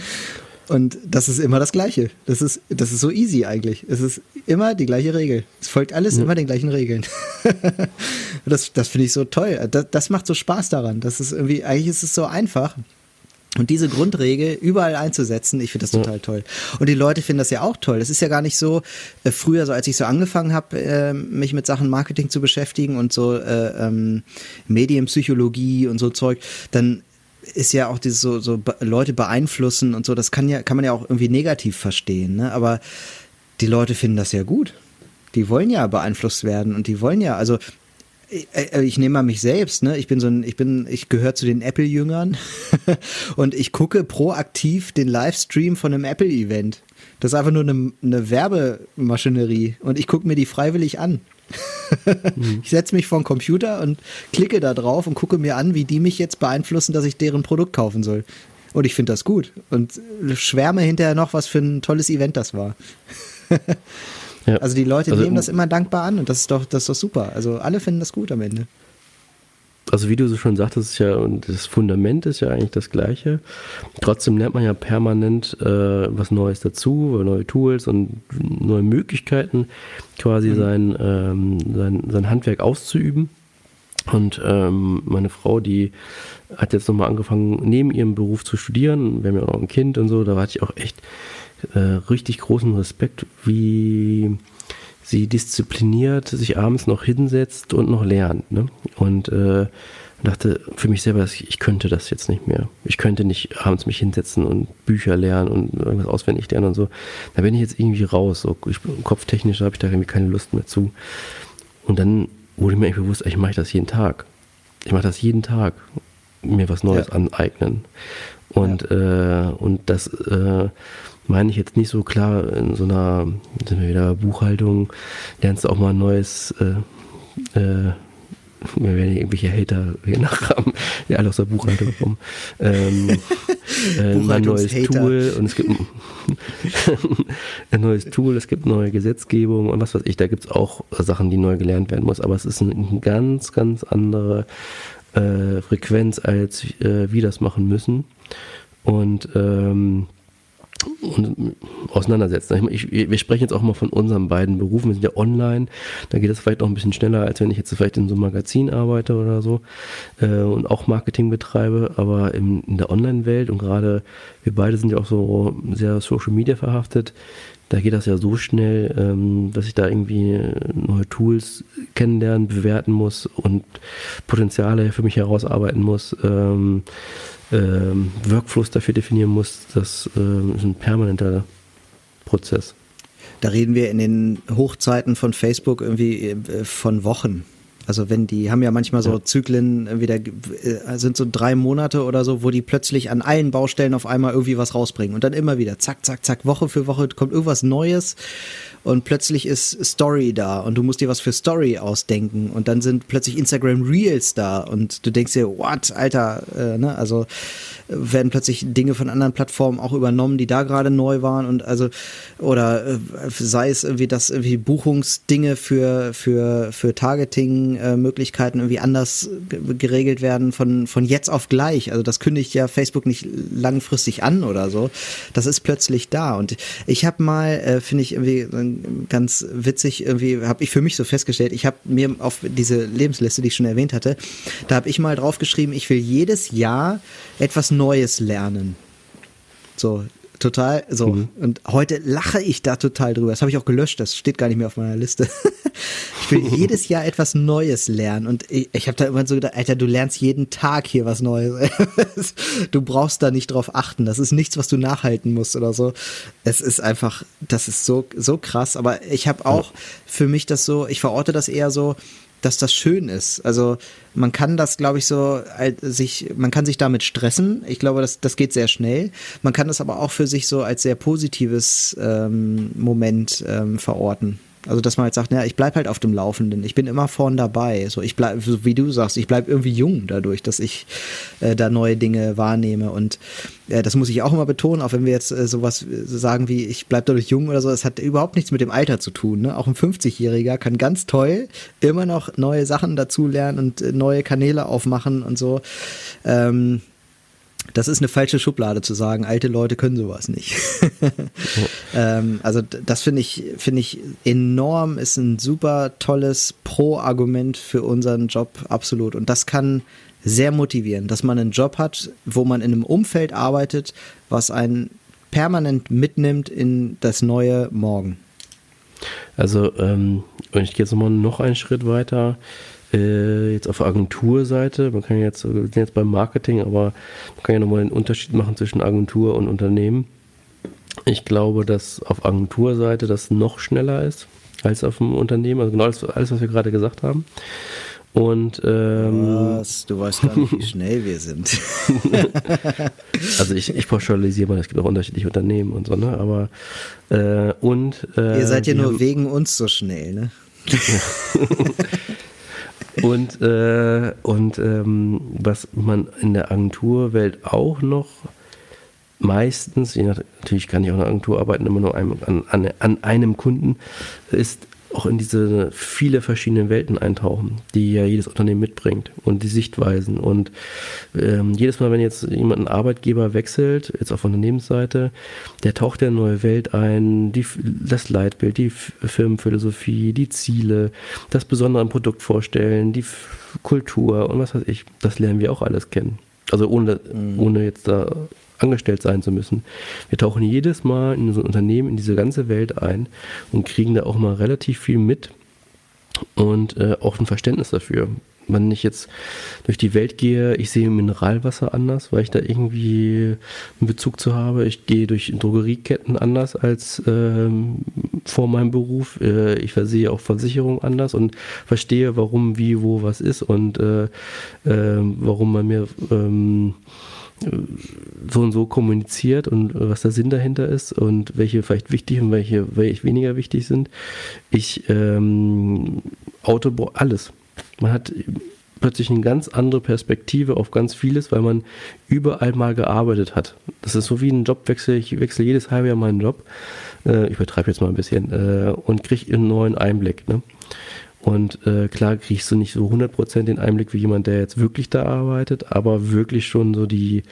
Und das ist immer das Gleiche. Das ist, das ist so easy eigentlich. Es ist immer die gleiche Regel. Es folgt alles ja. immer den gleichen Regeln. das das finde ich so toll. Das, das macht so Spaß daran. Das ist irgendwie, eigentlich ist es so einfach. Und diese Grundregel überall einzusetzen, ich finde das total toll. Und die Leute finden das ja auch toll. Das ist ja gar nicht so, äh, früher, so als ich so angefangen habe, äh, mich mit Sachen Marketing zu beschäftigen und so äh, ähm, Medienpsychologie und so Zeug, dann ist ja auch dieses so, so Leute beeinflussen und so, das kann ja, kann man ja auch irgendwie negativ verstehen, ne? Aber die Leute finden das ja gut. Die wollen ja beeinflusst werden und die wollen ja, also ich, äh, ich nehme mal mich selbst, ne? Ich bin so ein, ich bin, ich gehöre zu den Apple-Jüngern und ich gucke proaktiv den Livestream von einem Apple-Event. Das ist einfach nur eine, eine Werbemaschinerie und ich gucke mir die freiwillig an. Ich setze mich vor den Computer und klicke da drauf und gucke mir an, wie die mich jetzt beeinflussen, dass ich deren Produkt kaufen soll. Und ich finde das gut und schwärme hinterher noch, was für ein tolles Event das war. ja. Also die Leute also, nehmen das immer dankbar an und das ist doch, das ist doch super. Also alle finden das gut am Ende also wie du so schon sagtest, ist ja, und das Fundament ist ja eigentlich das gleiche. Trotzdem lernt man ja permanent äh, was Neues dazu, neue Tools und neue Möglichkeiten, quasi mhm. sein, ähm, sein, sein Handwerk auszuüben. Und ähm, meine Frau, die hat jetzt nochmal angefangen, neben ihrem Beruf zu studieren. Wir haben ja auch noch ein Kind und so, da hatte ich auch echt äh, richtig großen Respekt, wie sie diszipliniert sich abends noch hinsetzt und noch lernt. Ne? Und äh, dachte für mich selber, ich könnte das jetzt nicht mehr. Ich könnte nicht abends mich hinsetzen und Bücher lernen und irgendwas auswendig lernen und so. Da bin ich jetzt irgendwie raus. So, ich, kopftechnisch habe ich da irgendwie keine Lust mehr zu. Und dann wurde mir bewusst, ich mache das jeden Tag. Ich mache das jeden Tag, mir was Neues ja. aneignen. Und, ja. äh, und das äh, meine ich jetzt nicht so klar in so einer, sind wir wieder Buchhaltung, lernst du auch mal ein neues, äh, äh, wir werden irgendwelche Hater hier nachhaben, die alle aus der Buchhaltung kommen. Ähm, äh, ein neues Tool und es gibt ein, neues Tool, es gibt neue Gesetzgebung und was weiß ich, da gibt es auch Sachen, die neu gelernt werden muss, aber es ist eine ganz, ganz andere äh, Frequenz, als äh, wir das machen müssen. Und ähm, und auseinandersetzen. Ich, wir sprechen jetzt auch mal von unseren beiden Berufen. Wir sind ja online. Da geht es vielleicht noch ein bisschen schneller, als wenn ich jetzt vielleicht in so einem Magazin arbeite oder so äh, und auch Marketing betreibe. Aber in, in der Online-Welt und gerade wir beide sind ja auch so sehr Social Media verhaftet. Da geht das ja so schnell, ähm, dass ich da irgendwie neue Tools kennenlernen, bewerten muss und Potenziale für mich herausarbeiten muss. Ähm, ähm, Workflows dafür definieren muss, das äh, ist ein permanenter Prozess. Da reden wir in den Hochzeiten von Facebook irgendwie äh, von Wochen. Also wenn die haben ja manchmal so. Zyklen, wieder äh, sind so drei Monate oder so, wo die plötzlich an allen Baustellen auf einmal irgendwie was rausbringen und dann immer wieder zack, zack, zack, Woche für Woche kommt irgendwas Neues und plötzlich ist Story da und du musst dir was für Story ausdenken und dann sind plötzlich Instagram Reels da und du denkst dir, what, Alter, äh, ne? Also werden plötzlich Dinge von anderen Plattformen auch übernommen, die da gerade neu waren und also oder äh, sei es irgendwie, dass irgendwie Buchungsdinge für für für Targeting äh, Möglichkeiten irgendwie anders geregelt werden von von jetzt auf gleich. Also das kündigt ja Facebook nicht langfristig an oder so. Das ist plötzlich da und ich habe mal, äh, finde ich irgendwie ganz witzig, irgendwie habe ich für mich so festgestellt, ich habe mir auf diese Lebensliste, die ich schon erwähnt hatte, da habe ich mal draufgeschrieben, ich will jedes Jahr etwas Neues lernen. So, total so. Mhm. Und heute lache ich da total drüber. Das habe ich auch gelöscht, das steht gar nicht mehr auf meiner Liste. ich will jedes Jahr etwas Neues lernen. Und ich, ich habe da immer so gedacht, Alter, du lernst jeden Tag hier was Neues. du brauchst da nicht drauf achten. Das ist nichts, was du nachhalten musst oder so. Es ist einfach, das ist so, so krass. Aber ich habe auch für mich das so, ich verorte das eher so, dass das schön ist. Also man kann das, glaube ich, so sich, man kann sich damit stressen. Ich glaube, das, das geht sehr schnell. Man kann das aber auch für sich so als sehr positives ähm, Moment ähm, verorten. Also, dass man halt sagt, ja, ich bleibe halt auf dem Laufenden. Ich bin immer vorn dabei. So, ich bleib, so wie du sagst, ich bleibe irgendwie jung dadurch, dass ich äh, da neue Dinge wahrnehme. Und äh, das muss ich auch immer betonen, auch wenn wir jetzt äh, sowas sagen wie, ich bleibe dadurch jung oder so, das hat überhaupt nichts mit dem Alter zu tun. Ne? Auch ein 50-Jähriger kann ganz toll immer noch neue Sachen dazulernen und äh, neue Kanäle aufmachen und so. Ähm, das ist eine falsche Schublade zu sagen, alte Leute können sowas nicht. ähm, also das finde ich, finde ich enorm, ist ein super tolles Pro-Argument für unseren Job, absolut. Und das kann sehr motivieren, dass man einen Job hat, wo man in einem Umfeld arbeitet, was einen permanent mitnimmt in das neue Morgen. Also, ähm, und ich gehe jetzt nochmal noch einen Schritt weiter äh, jetzt auf Agenturseite, man kann jetzt, wir sind jetzt beim Marketing, aber man kann ja nochmal einen Unterschied machen zwischen Agentur und Unternehmen. Ich glaube, dass auf Agenturseite das noch schneller ist als auf dem Unternehmen, also genau alles, alles was wir gerade gesagt haben. Und ähm, Was? Du weißt gar nicht, wie schnell wir sind. also ich, ich pauschalisiere mal, es gibt auch unterschiedliche Unternehmen und so, ne? Aber äh, und äh, Ihr seid ja nur haben- wegen uns so schnell, ne? Und, äh, und ähm, was man in der Agenturwelt auch noch meistens, je nach, natürlich kann ich auch in der Agentur arbeiten, immer nur einem, an, an, an einem Kunden, ist auch in diese viele verschiedenen Welten eintauchen, die ja jedes Unternehmen mitbringt und die Sichtweisen. Und ähm, jedes Mal, wenn jetzt jemand einen Arbeitgeber wechselt, jetzt auf Unternehmensseite, der taucht ja in eine neue Welt ein, die, das Leitbild, die Firmenphilosophie, die Ziele, das Besondere am Produkt vorstellen, die Kultur und was weiß ich, das lernen wir auch alles kennen. Also ohne, ohne jetzt da angestellt sein zu müssen. Wir tauchen jedes Mal in so ein Unternehmen, in diese ganze Welt ein und kriegen da auch mal relativ viel mit und äh, auch ein Verständnis dafür. Wenn ich jetzt durch die Welt gehe, ich sehe Mineralwasser anders, weil ich da irgendwie einen Bezug zu habe. Ich gehe durch Drogerieketten anders als ähm, vor meinem Beruf. Äh, ich versehe auch Versicherungen anders und verstehe, warum, wie, wo, was ist und äh, äh, warum man mir ähm, so und so kommuniziert und was der Sinn dahinter ist und welche vielleicht wichtig und welche, welche weniger wichtig sind. Ich, ähm, Auto, alles. Man hat plötzlich eine ganz andere Perspektive auf ganz vieles, weil man überall mal gearbeitet hat. Das ist so wie ein Jobwechsel. Ich wechsle jedes halbe Jahr meinen Job. Äh, ich übertreibe jetzt mal ein bisschen äh, und kriege einen neuen Einblick. Ne? Und äh, klar kriegst du nicht so 100% den Einblick wie jemand, der jetzt wirklich da arbeitet, aber wirklich schon so die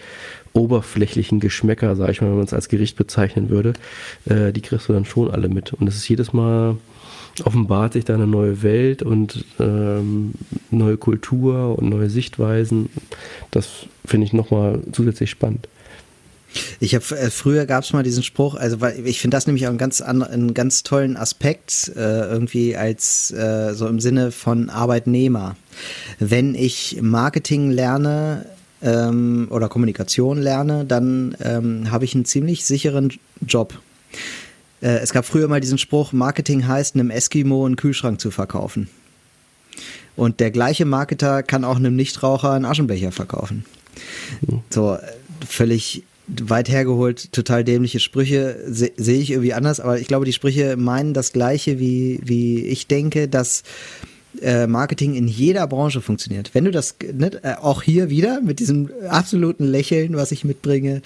oberflächlichen Geschmäcker, sag ich mal, wenn man es als Gericht bezeichnen würde, äh, die kriegst du dann schon alle mit. Und es ist jedes Mal offenbart sich da eine neue Welt und ähm, neue Kultur und neue Sichtweisen. Das finde ich nochmal zusätzlich spannend. Ich habe äh, früher gab es mal diesen Spruch, also weil ich finde das nämlich auch einen ganz andre- einen ganz tollen Aspekt äh, irgendwie als äh, so im Sinne von Arbeitnehmer. Wenn ich Marketing lerne ähm, oder Kommunikation lerne, dann ähm, habe ich einen ziemlich sicheren Job. Äh, es gab früher mal diesen Spruch, Marketing heißt, einem Eskimo einen Kühlschrank zu verkaufen. Und der gleiche Marketer kann auch einem Nichtraucher einen Aschenbecher verkaufen. So, äh, völlig weit hergeholt, total dämliche Sprüche se sehe ich irgendwie anders, aber ich glaube, die Sprüche meinen das Gleiche, wie, wie ich denke, dass äh, Marketing in jeder Branche funktioniert. Wenn du das, ne, äh, auch hier wieder mit diesem absoluten Lächeln, was ich mitbringe,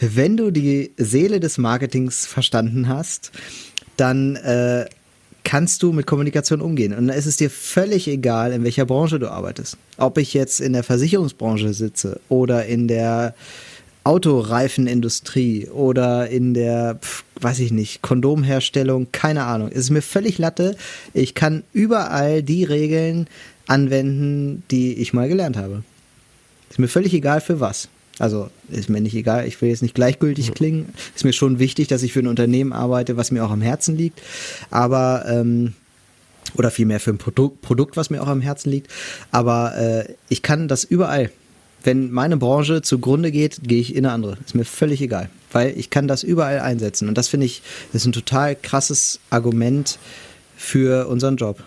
wenn du die Seele des Marketings verstanden hast, dann äh, kannst du mit Kommunikation umgehen. Und dann ist es dir völlig egal, in welcher Branche du arbeitest. Ob ich jetzt in der Versicherungsbranche sitze oder in der Autoreifenindustrie oder in der, pf, weiß ich nicht, Kondomherstellung, keine Ahnung. Es ist mir völlig Latte. Ich kann überall die Regeln anwenden, die ich mal gelernt habe. Ist mir völlig egal für was. Also ist mir nicht egal, ich will jetzt nicht gleichgültig klingen. Ist mir schon wichtig, dass ich für ein Unternehmen arbeite, was mir auch am Herzen liegt. Aber ähm, oder vielmehr für ein Produkt, Produkt, was mir auch am Herzen liegt. Aber äh, ich kann das überall. Wenn meine Branche zugrunde geht, gehe ich in eine andere. Ist mir völlig egal, weil ich kann das überall einsetzen. Und das finde ich, das ist ein total krasses Argument für unseren Job.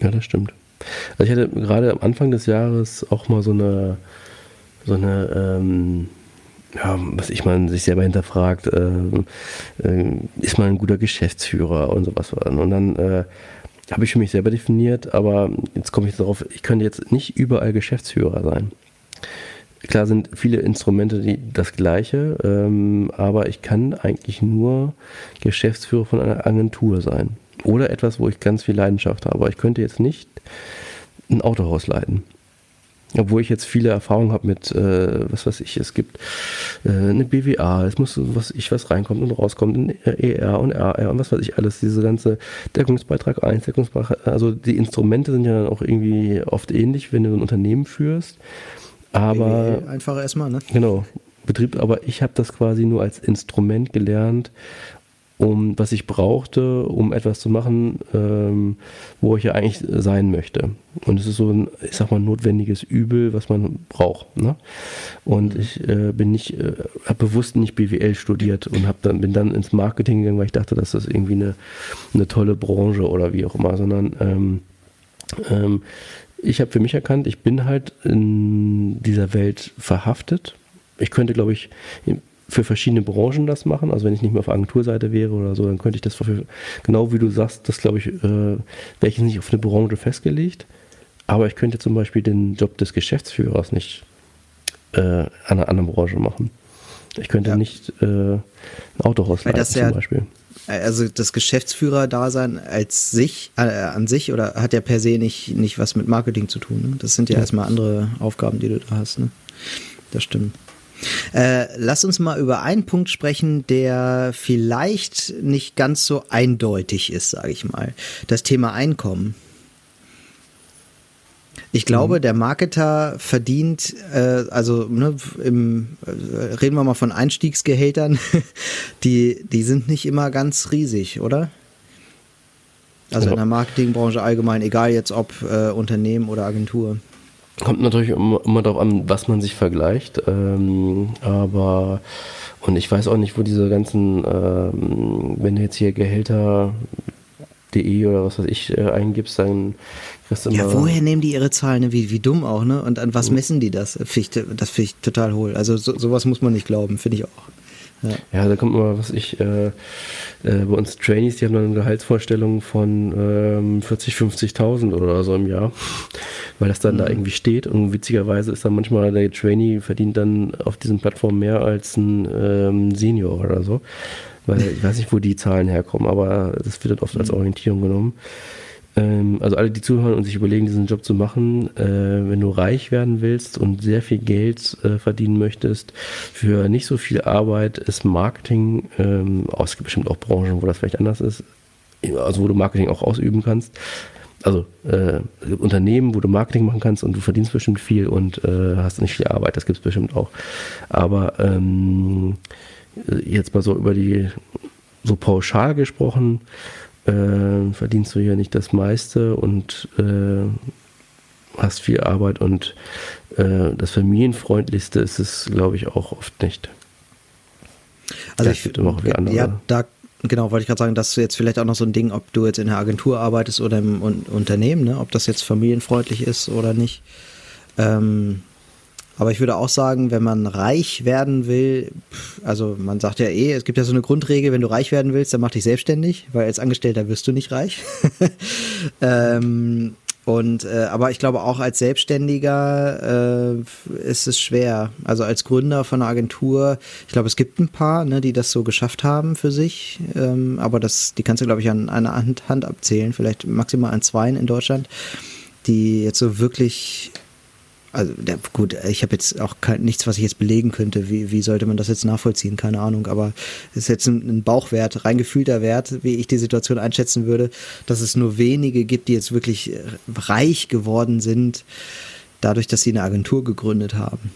Ja, das stimmt. Also ich hatte gerade am Anfang des Jahres auch mal so eine, so eine, ähm, ja, was ich mal sich selber hinterfragt, ähm, äh, ist man ein guter Geschäftsführer und sowas. Und dann äh, habe ich für mich selber definiert, aber jetzt komme ich darauf, ich könnte jetzt nicht überall Geschäftsführer sein. Klar sind viele Instrumente die, das gleiche, ähm, aber ich kann eigentlich nur Geschäftsführer von einer Agentur sein. Oder etwas, wo ich ganz viel Leidenschaft habe. Ich könnte jetzt nicht ein Autohaus leiten. Obwohl ich jetzt viele Erfahrungen habe mit, äh, was weiß ich, es gibt äh, eine BWA, es muss was ich was reinkommt und rauskommt, ein ER und RR und was weiß ich alles, diese ganze Deckungsbeitrag 1, Deckungsbeitrag, also die Instrumente sind ja dann auch irgendwie oft ähnlich, wenn du ein Unternehmen führst. Aber Einfach erstmal, ne? Genau, Betrieb, aber ich habe das quasi nur als Instrument gelernt, um was ich brauchte, um etwas zu machen, ähm, wo ich ja eigentlich sein möchte. Und es ist so ein, ich sag mal, notwendiges Übel, was man braucht. Ne? Und ich äh, bin nicht, äh, habe bewusst nicht BWL studiert und hab dann, bin dann ins Marketing gegangen, weil ich dachte, das ist irgendwie eine, eine tolle Branche oder wie auch immer, sondern ähm, Ähm, ich habe für mich erkannt, ich bin halt in dieser Welt verhaftet. Ich könnte, glaube ich, für verschiedene Branchen das machen. Also wenn ich nicht mehr auf Agenturseite wäre oder so, dann könnte ich das für, genau wie du sagst, das glaube ich, äh, wäre ich nicht auf eine Branche festgelegt. Aber ich könnte zum Beispiel den Job des Geschäftsführers nicht äh, an einer anderen Branche machen. Ich könnte ja. nicht äh, ein Autohaus leiten zum ja, Beispiel. Also das Geschäftsführer-Dasein als sich, äh, an sich oder hat ja per se nicht, nicht was mit Marketing zu tun. Ne? Das sind ja, ja, erstmal andere Aufgaben, die du da hast. Ne? Das stimmt. Äh, lass uns mal über einen Punkt sprechen, der vielleicht nicht ganz so eindeutig ist, sage ich mal. Das Thema Einkommen. Ich glaube, mhm. der Marketer verdient, äh, also ne, im, äh, reden wir mal von Einstiegsgehältern, die, die sind nicht immer ganz riesig, oder? Also ja. in der Marketingbranche allgemein, egal jetzt ob äh, Unternehmen oder Agentur. Kommt natürlich immer, immer darauf an, was man sich vergleicht, ähm, aber und ich weiß auch nicht, wo diese ganzen, ähm, wenn du jetzt hier Gehälter.de oder was weiß ich äh, eingibst, dann ja, woher nehmen die ihre Zahlen? Wie, wie dumm auch, ne? Und an was messen die das? das finde ich total hohl. Also so, sowas muss man nicht glauben, finde ich auch. Ja. ja, da kommt mal, was ich, äh, äh, bei uns Trainees, die haben dann eine Gehaltsvorstellung von ähm, 40, 50.000 oder so im Jahr, weil das dann mhm. da irgendwie steht und witzigerweise ist dann manchmal der Trainee verdient dann auf diesen Plattformen mehr als ein ähm, Senior oder so, weil ich weiß nicht, wo die Zahlen herkommen, aber das wird dann oft als mhm. Orientierung genommen. Ähm, also alle, die zuhören und sich überlegen, diesen Job zu machen, äh, wenn du reich werden willst und sehr viel Geld äh, verdienen möchtest, für nicht so viel Arbeit ist Marketing, ähm, es gibt bestimmt auch Branchen, wo das vielleicht anders ist, also wo du Marketing auch ausüben kannst. Also äh, Unternehmen, wo du Marketing machen kannst und du verdienst bestimmt viel und äh, hast nicht viel Arbeit, das gibt es bestimmt auch. Aber ähm, jetzt mal so über die, so pauschal gesprochen, äh, verdienst du ja nicht das meiste und äh, hast viel Arbeit und äh, das familienfreundlichste ist es, glaube ich, auch oft nicht. Also ich finde auch wie andere. Ja, da genau, wollte ich gerade sagen, dass du jetzt vielleicht auch noch so ein Ding, ob du jetzt in der Agentur arbeitest oder im Unternehmen, ne, ob das jetzt familienfreundlich ist oder nicht. Ähm, aber ich würde auch sagen, wenn man reich werden will, also man sagt ja eh, es gibt ja so eine Grundregel, wenn du reich werden willst, dann mach dich selbstständig, weil als Angestellter wirst du nicht reich. ähm, und äh, aber ich glaube auch als Selbstständiger äh, ist es schwer. Also als Gründer von einer Agentur, ich glaube, es gibt ein paar, ne, die das so geschafft haben für sich. Ähm, aber das, die kannst du, glaube ich, an einer Hand, Hand abzählen, vielleicht maximal an zweien in Deutschland, die jetzt so wirklich also gut, ich habe jetzt auch kein, nichts, was ich jetzt belegen könnte. Wie, wie sollte man das jetzt nachvollziehen? Keine Ahnung. Aber es ist jetzt ein, ein Bauchwert, rein gefühlter Wert, wie ich die Situation einschätzen würde, dass es nur wenige gibt, die jetzt wirklich reich geworden sind, dadurch, dass sie eine Agentur gegründet haben.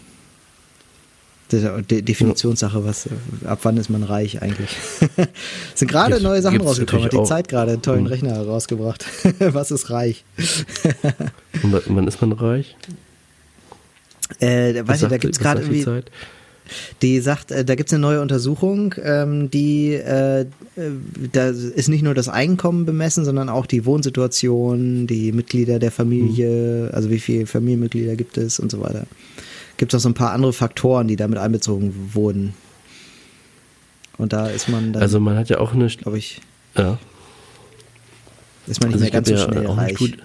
Definitionssache, was, ab wann ist man reich eigentlich? es sind gerade neue Sachen rausgekommen, hat die Zeit gerade einen tollen mhm. Rechner rausgebracht. was ist reich? Und wann ist man reich? Äh, weiß ich, da gibt es gerade irgendwie. Die sagt, äh, da gibt es eine neue Untersuchung, ähm, die äh, da ist nicht nur das Einkommen bemessen, sondern auch die Wohnsituation, die Mitglieder der Familie, mhm. also wie viele Familienmitglieder gibt es und so weiter. Gibt es auch so ein paar andere Faktoren, die damit einbezogen wurden. Und da ist man dann. Also man hat ja auch eine, glaube ich. Ja. Ist man nicht also mehr ganz so schnell reich.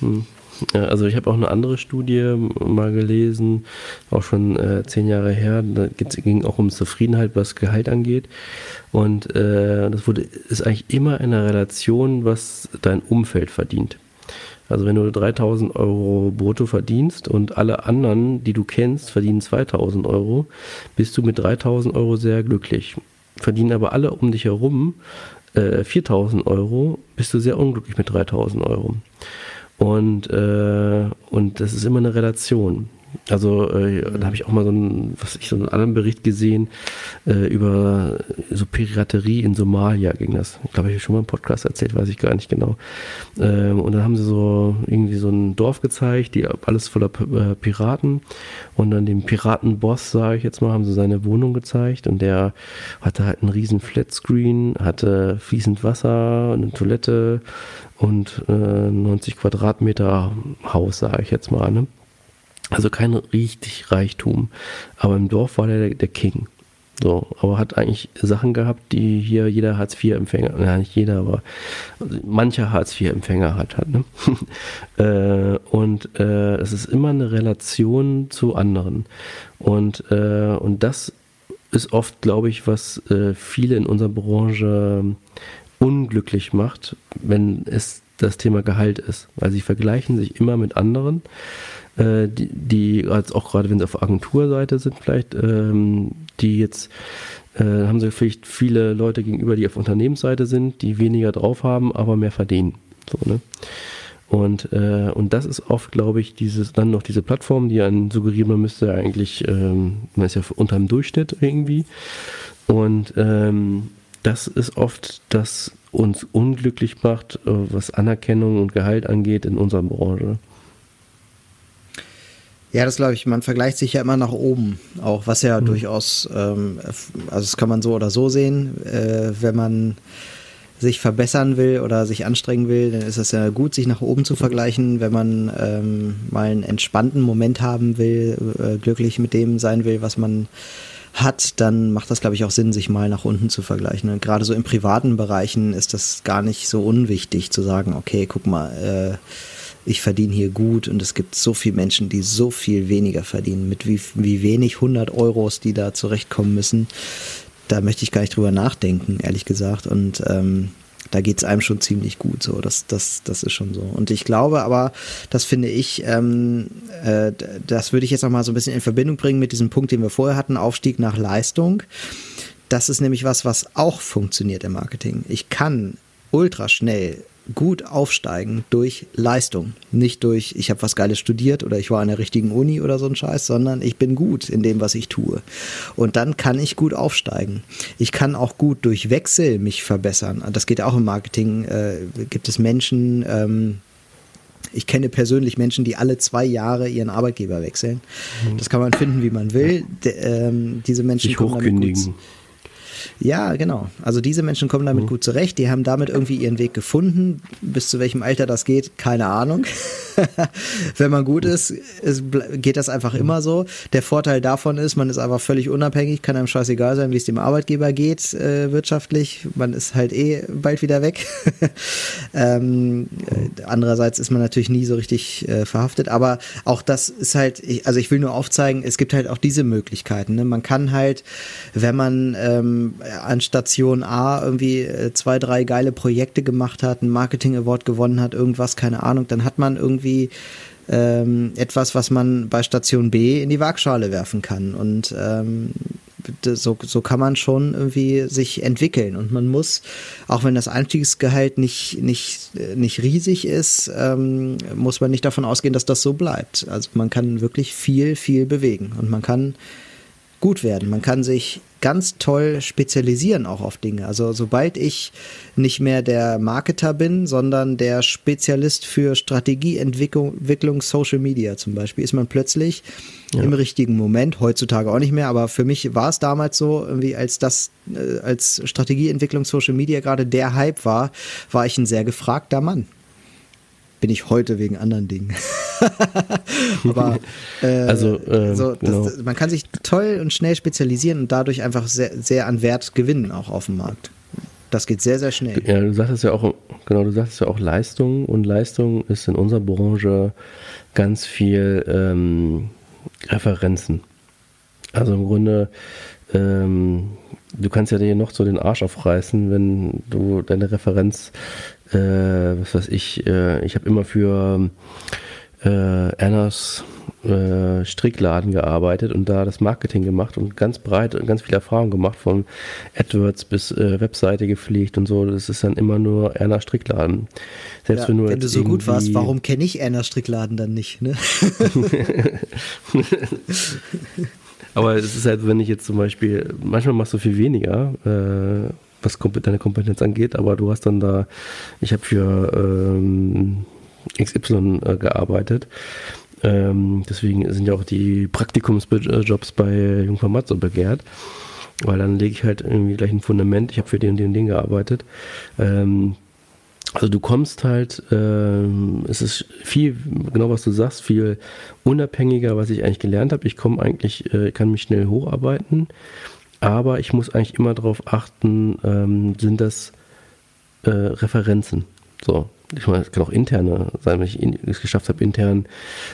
Hm. Also ich habe auch eine andere Studie mal gelesen, auch schon äh, zehn Jahre her. Da ging auch um Zufriedenheit, was Gehalt angeht. Und äh, das wurde, ist eigentlich immer in der Relation, was dein Umfeld verdient. Also wenn du 3000 Euro brutto verdienst und alle anderen, die du kennst, verdienen 2000 Euro, bist du mit 3000 Euro sehr glücklich. Verdienen aber alle um dich herum äh, 4000 Euro, bist du sehr unglücklich mit 3000 Euro. Und, äh, und das ist immer eine Relation. Also äh, da habe ich auch mal so einen, was ich so einen anderen Bericht gesehen äh, über so Piraterie in Somalia ging das. Ich glaube, ich habe schon mal im Podcast erzählt, weiß ich gar nicht genau. Ähm, und dann haben sie so irgendwie so ein Dorf gezeigt, die alles voller äh, Piraten. Und dann dem Piratenboss, sage ich jetzt mal, haben sie seine Wohnung gezeigt und der hatte halt einen riesen Flatscreen, hatte fließend Wasser, eine Toilette und äh, 90 Quadratmeter Haus, sage ich jetzt mal. Ne? Also kein richtig Reichtum. Aber im Dorf war der der King. So, aber hat eigentlich Sachen gehabt, die hier jeder Hartz-IV-Empfänger, ja nicht jeder, aber mancher Hartz-IV-Empfänger hat. hat ne? äh, und äh, es ist immer eine Relation zu anderen. Und, äh, und das ist oft, glaube ich, was äh, viele in unserer Branche unglücklich macht, wenn es das Thema Gehalt ist. Weil sie vergleichen sich immer mit anderen äh, die, die als auch gerade wenn sie auf Agenturseite sind vielleicht, ähm, die jetzt äh, haben sie vielleicht viele Leute gegenüber, die auf Unternehmensseite sind, die weniger drauf haben, aber mehr verdienen. So, ne? Und, äh, und das ist oft, glaube ich, dieses, dann noch diese Plattform, die einen suggeriert, man müsste eigentlich, ähm, man ist ja unter dem Durchschnitt irgendwie. Und ähm, das ist oft, das uns unglücklich macht, äh, was Anerkennung und Gehalt angeht in unserer Branche. Ja, das glaube ich. Man vergleicht sich ja immer nach oben, auch was ja mhm. durchaus, ähm, also das kann man so oder so sehen. Äh, wenn man sich verbessern will oder sich anstrengen will, dann ist es ja gut, sich nach oben zu vergleichen. Wenn man ähm, mal einen entspannten Moment haben will, äh, glücklich mit dem sein will, was man hat, dann macht das, glaube ich, auch Sinn, sich mal nach unten zu vergleichen. Und gerade so in privaten Bereichen ist das gar nicht so unwichtig zu sagen, okay, guck mal, äh, ich verdiene hier gut und es gibt so viele Menschen, die so viel weniger verdienen, mit wie, wie wenig 100 Euros, die da zurechtkommen müssen. Da möchte ich gar nicht drüber nachdenken, ehrlich gesagt. Und ähm, da geht es einem schon ziemlich gut. So, das, das, das ist schon so. Und ich glaube aber, das finde ich, ähm, äh, das würde ich jetzt noch mal so ein bisschen in Verbindung bringen mit diesem Punkt, den wir vorher hatten, Aufstieg nach Leistung. Das ist nämlich was, was auch funktioniert im Marketing. Ich kann ultra schnell gut aufsteigen durch Leistung. Nicht durch, ich habe was Geiles studiert oder ich war an der richtigen Uni oder so ein Scheiß, sondern ich bin gut in dem, was ich tue. Und dann kann ich gut aufsteigen. Ich kann auch gut durch Wechsel mich verbessern. Das geht auch im Marketing. Äh, gibt es Menschen, ähm, ich kenne persönlich Menschen, die alle zwei Jahre ihren Arbeitgeber wechseln. Mhm. Das kann man finden, wie man will. De, ähm, diese Menschen Sich hochkündigen. Gut, ja, genau. Also diese Menschen kommen damit mhm. gut zurecht. Die haben damit irgendwie ihren Weg gefunden. Bis zu welchem Alter das geht, keine Ahnung. Wenn man gut ist, ist, geht das einfach immer so. Der Vorteil davon ist, man ist einfach völlig unabhängig, kann einem scheißegal sein, wie es dem Arbeitgeber geht äh, wirtschaftlich. Man ist halt eh bald wieder weg. ähm, äh, andererseits ist man natürlich nie so richtig äh, verhaftet. Aber auch das ist halt, ich, also ich will nur aufzeigen, es gibt halt auch diese Möglichkeiten. Ne? Man kann halt, wenn man ähm, an Station A irgendwie äh, zwei, drei geile Projekte gemacht hat, einen Marketing Award gewonnen hat, irgendwas, keine Ahnung, dann hat man irgendwie ähm, etwas, was man bei Station B in die Waagschale werfen kann. Und ähm, so, so kann man schon irgendwie sich entwickeln. Und man muss, auch wenn das Einstiegsgehalt nicht, nicht, nicht riesig ist, ähm, muss man nicht davon ausgehen, dass das so bleibt. Also man kann wirklich viel, viel bewegen. Und man kann gut werden. Man kann sich ganz toll spezialisieren auch auf Dinge. Also sobald ich nicht mehr der Marketer bin, sondern der Spezialist für Strategieentwicklung, Social Media zum Beispiel, ist man plötzlich ja. im richtigen Moment, heutzutage auch nicht mehr, aber für mich war es damals so, irgendwie als das, äh, als Strategieentwicklung Social Media gerade der Hype war, war ich ein sehr gefragter Mann bin ich heute wegen anderen Dingen. Aber äh, also, äh, so, genau. das, man kann sich toll und schnell spezialisieren und dadurch einfach sehr, sehr an Wert gewinnen, auch auf dem Markt. Das geht sehr, sehr schnell. Ja, du sagtest ja auch, genau, du sagtest ja auch Leistung und Leistung ist in unserer Branche ganz viel ähm, Referenzen. Also im Grunde, ähm, du kannst ja dir noch so den Arsch aufreißen, wenn du deine Referenz äh, was weiß ich, äh, ich habe immer für äh, Annas äh, Strickladen gearbeitet und da das Marketing gemacht und ganz breit und ganz viel Erfahrung gemacht, von AdWords bis äh, Webseite gepflegt und so. Das ist dann immer nur Erna Strickladen. Selbst ja, wenn, wenn du so gut warst, warum kenne ich Erna Strickladen dann nicht? Ne? Aber es ist halt, wenn ich jetzt zum Beispiel, manchmal machst du viel weniger, äh, was deine Kompetenz angeht, aber du hast dann da, ich habe für ähm, XY äh, gearbeitet. Ähm, deswegen sind ja auch die Praktikumsjobs bei Jungformat so begehrt. Weil dann lege ich halt irgendwie gleich ein Fundament. Ich habe für den und den Ding gearbeitet. Ähm, also du kommst halt, ähm, es ist viel, genau was du sagst, viel unabhängiger, was ich eigentlich gelernt habe. Ich komme eigentlich, äh, kann mich schnell hocharbeiten, aber ich muss eigentlich immer darauf achten, ähm, sind das äh, Referenzen. So, ich meine, es kann auch interne sein, wenn ich es geschafft habe, intern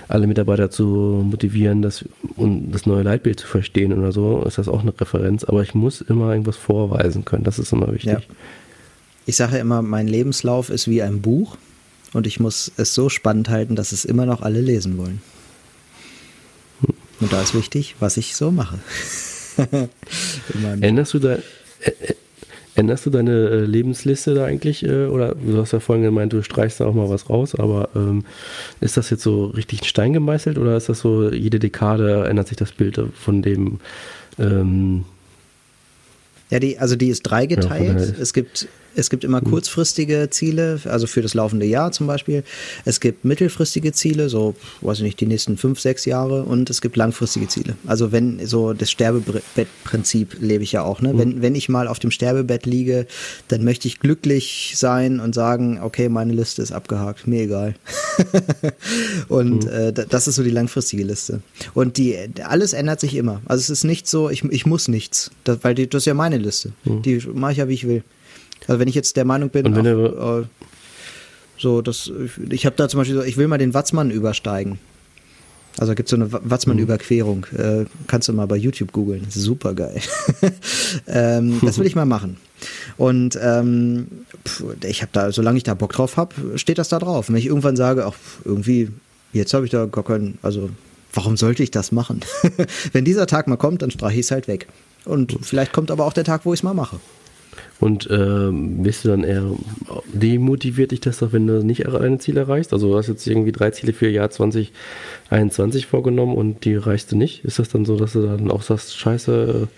alle Mitarbeiter zu motivieren, das, und das neue Leitbild zu verstehen oder so, ist das auch eine Referenz. Aber ich muss immer irgendwas vorweisen können. Das ist immer wichtig. Ja. Ich sage immer, mein Lebenslauf ist wie ein Buch und ich muss es so spannend halten, dass es immer noch alle lesen wollen. Und da ist wichtig, was ich so mache. Erinnerst du da, Änderst du deine äh, Lebensliste da eigentlich? Äh, oder du hast ja vorhin gemeint, du streichst da auch mal was raus, aber ähm, ist das jetzt so richtig in Stein gemeißelt oder ist das so, jede Dekade ändert sich das Bild von dem? Ähm, ja, die, also die ist dreigeteilt. Ja, es gibt es gibt immer mhm. kurzfristige Ziele, also für das laufende Jahr zum Beispiel. Es gibt mittelfristige Ziele, so, weiß ich nicht, die nächsten fünf, sechs Jahre. Und es gibt langfristige Ziele. Also wenn, so das Sterbebettprinzip lebe ich ja auch. Ne? Mhm. Wenn, wenn ich mal auf dem Sterbebett liege, dann möchte ich glücklich sein und sagen, okay, meine Liste ist abgehakt, mir egal. und mhm. äh, das ist so die langfristige Liste. Und die, alles ändert sich immer. Also es ist nicht so, ich, ich muss nichts, das, weil die, das ist ja meine Liste. Mhm. Die mache ich ja, wie ich will. Also wenn ich jetzt der Meinung bin, ach, äh, so, das, ich habe da zum Beispiel so, ich will mal den Watzmann übersteigen. Also gibt es so eine Watzmann-Überquerung. Äh, kannst du mal bei YouTube googeln. Super geil. ähm, das will ich mal machen. Und ähm, pf, ich habe da, solange ich da Bock drauf habe, steht das da drauf. Und wenn ich irgendwann sage, ach, irgendwie, jetzt habe ich da gar keinen, also warum sollte ich das machen? wenn dieser Tag mal kommt, dann streiche ich es halt weg. Und vielleicht kommt aber auch der Tag, wo ich es mal mache. Und äh, bist du dann eher demotiviert dich das doch, wenn du nicht deine Ziele erreichst? Also du hast jetzt irgendwie drei Ziele für Jahr 2021 vorgenommen und die erreichst du nicht. Ist das dann so, dass du dann auch sagst, scheiße,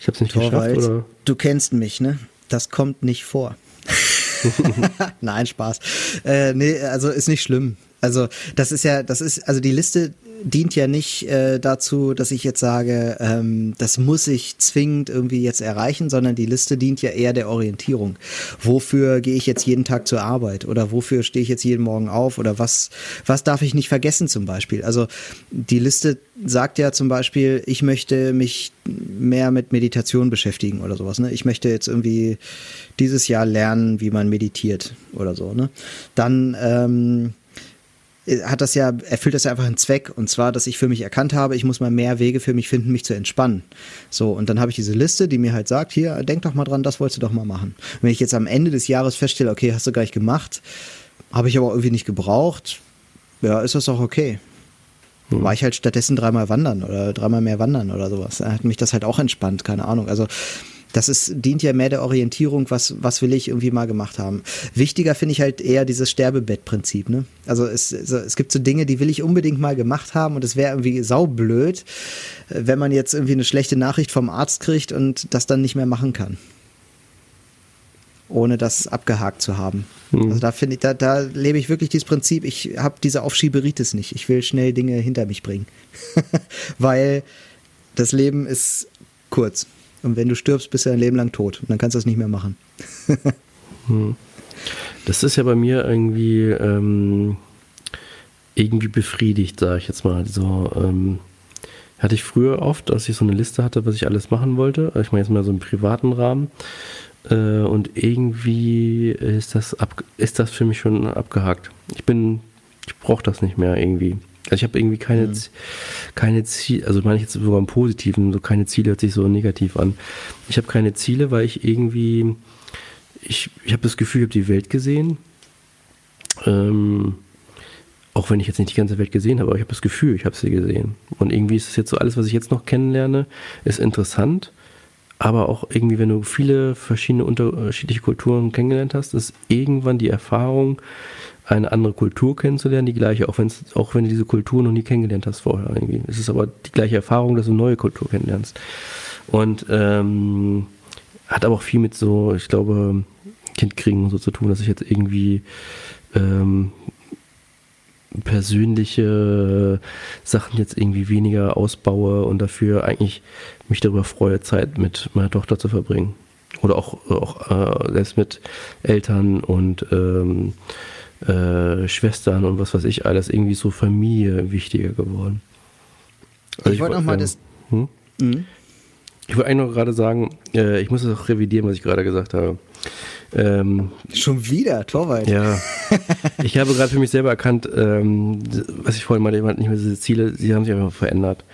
ich habe es nicht Torwald, geschafft? Oder? Du kennst mich, ne? Das kommt nicht vor. Nein, Spaß. Äh, nee, also ist nicht schlimm. Also das ist ja, das ist, also die Liste dient ja nicht äh, dazu, dass ich jetzt sage, ähm, das muss ich zwingend irgendwie jetzt erreichen, sondern die Liste dient ja eher der Orientierung. Wofür gehe ich jetzt jeden Tag zur Arbeit oder wofür stehe ich jetzt jeden Morgen auf oder was, was darf ich nicht vergessen zum Beispiel? Also die Liste sagt ja zum Beispiel, ich möchte mich mehr mit Meditation beschäftigen oder sowas. Ne? Ich möchte jetzt irgendwie dieses Jahr lernen, wie man meditiert oder so. Ne? Dann ähm, hat das ja, erfüllt das ja einfach einen Zweck. Und zwar, dass ich für mich erkannt habe, ich muss mal mehr Wege für mich finden, mich zu entspannen. So, und dann habe ich diese Liste, die mir halt sagt, hier, denk doch mal dran, das wolltest du doch mal machen. wenn ich jetzt am Ende des Jahres feststelle, okay, hast du gleich gemacht, habe ich aber irgendwie nicht gebraucht, ja, ist das auch okay. Mhm. War ich halt stattdessen dreimal wandern oder dreimal mehr wandern oder sowas. Da hat mich das halt auch entspannt, keine Ahnung. Also das ist, dient ja mehr der Orientierung, was, was will ich irgendwie mal gemacht haben. Wichtiger finde ich halt eher dieses Sterbebettprinzip. Ne? Also es, es gibt so Dinge, die will ich unbedingt mal gemacht haben und es wäre irgendwie saublöd, wenn man jetzt irgendwie eine schlechte Nachricht vom Arzt kriegt und das dann nicht mehr machen kann. Ohne das abgehakt zu haben. Mhm. Also da finde ich, da, da lebe ich wirklich dieses Prinzip, ich habe diese Aufschieberitis nicht. Ich will schnell Dinge hinter mich bringen. Weil das Leben ist kurz. Und wenn du stirbst, bist du ein Leben lang tot. Und dann kannst du das nicht mehr machen. hm. Das ist ja bei mir irgendwie ähm, irgendwie befriedigt, sage ich jetzt mal. So ähm, hatte ich früher oft, dass ich so eine Liste hatte, was ich alles machen wollte. Ich meine jetzt mal so im privaten Rahmen. Äh, und irgendwie ist das ab, ist das für mich schon abgehakt. Ich bin, ich brauche das nicht mehr irgendwie. Also ich habe irgendwie keine, mhm. keine Ziele, also meine ich jetzt sogar im Positiven, so keine Ziele hört sich so negativ an. Ich habe keine Ziele, weil ich irgendwie, ich, ich habe das Gefühl, ich habe die Welt gesehen. Ähm, auch wenn ich jetzt nicht die ganze Welt gesehen habe, aber ich habe das Gefühl, ich habe sie gesehen. Und irgendwie ist es jetzt so, alles, was ich jetzt noch kennenlerne, ist interessant. Aber auch irgendwie, wenn du viele verschiedene unterschiedliche Kulturen kennengelernt hast, ist irgendwann die Erfahrung, eine andere Kultur kennenzulernen, die gleiche, auch, wenn's, auch wenn du diese Kultur noch nie kennengelernt hast vorher irgendwie. Es ist aber die gleiche Erfahrung, dass du eine neue Kultur kennenlernst. Und ähm, hat aber auch viel mit so, ich glaube, Kindkriegen und so zu tun, dass ich jetzt irgendwie ähm, persönliche Sachen jetzt irgendwie weniger ausbaue und dafür eigentlich mich darüber freue, Zeit mit meiner Tochter zu verbringen. Oder auch, auch äh, selbst mit Eltern und ähm, äh, Schwestern und was weiß ich alles, irgendwie so Familie wichtiger geworden. Also ich, ich wollte nochmal das. Hm? Mhm. Ich wollte eigentlich noch gerade sagen, äh, ich muss es auch revidieren, was ich gerade gesagt habe. Ähm, Schon wieder, Torwald. Ja. Ich habe gerade für mich selber erkannt, ähm, was ich vorhin meinte, ich nicht mehr diese Ziele, sie haben sich einfach verändert.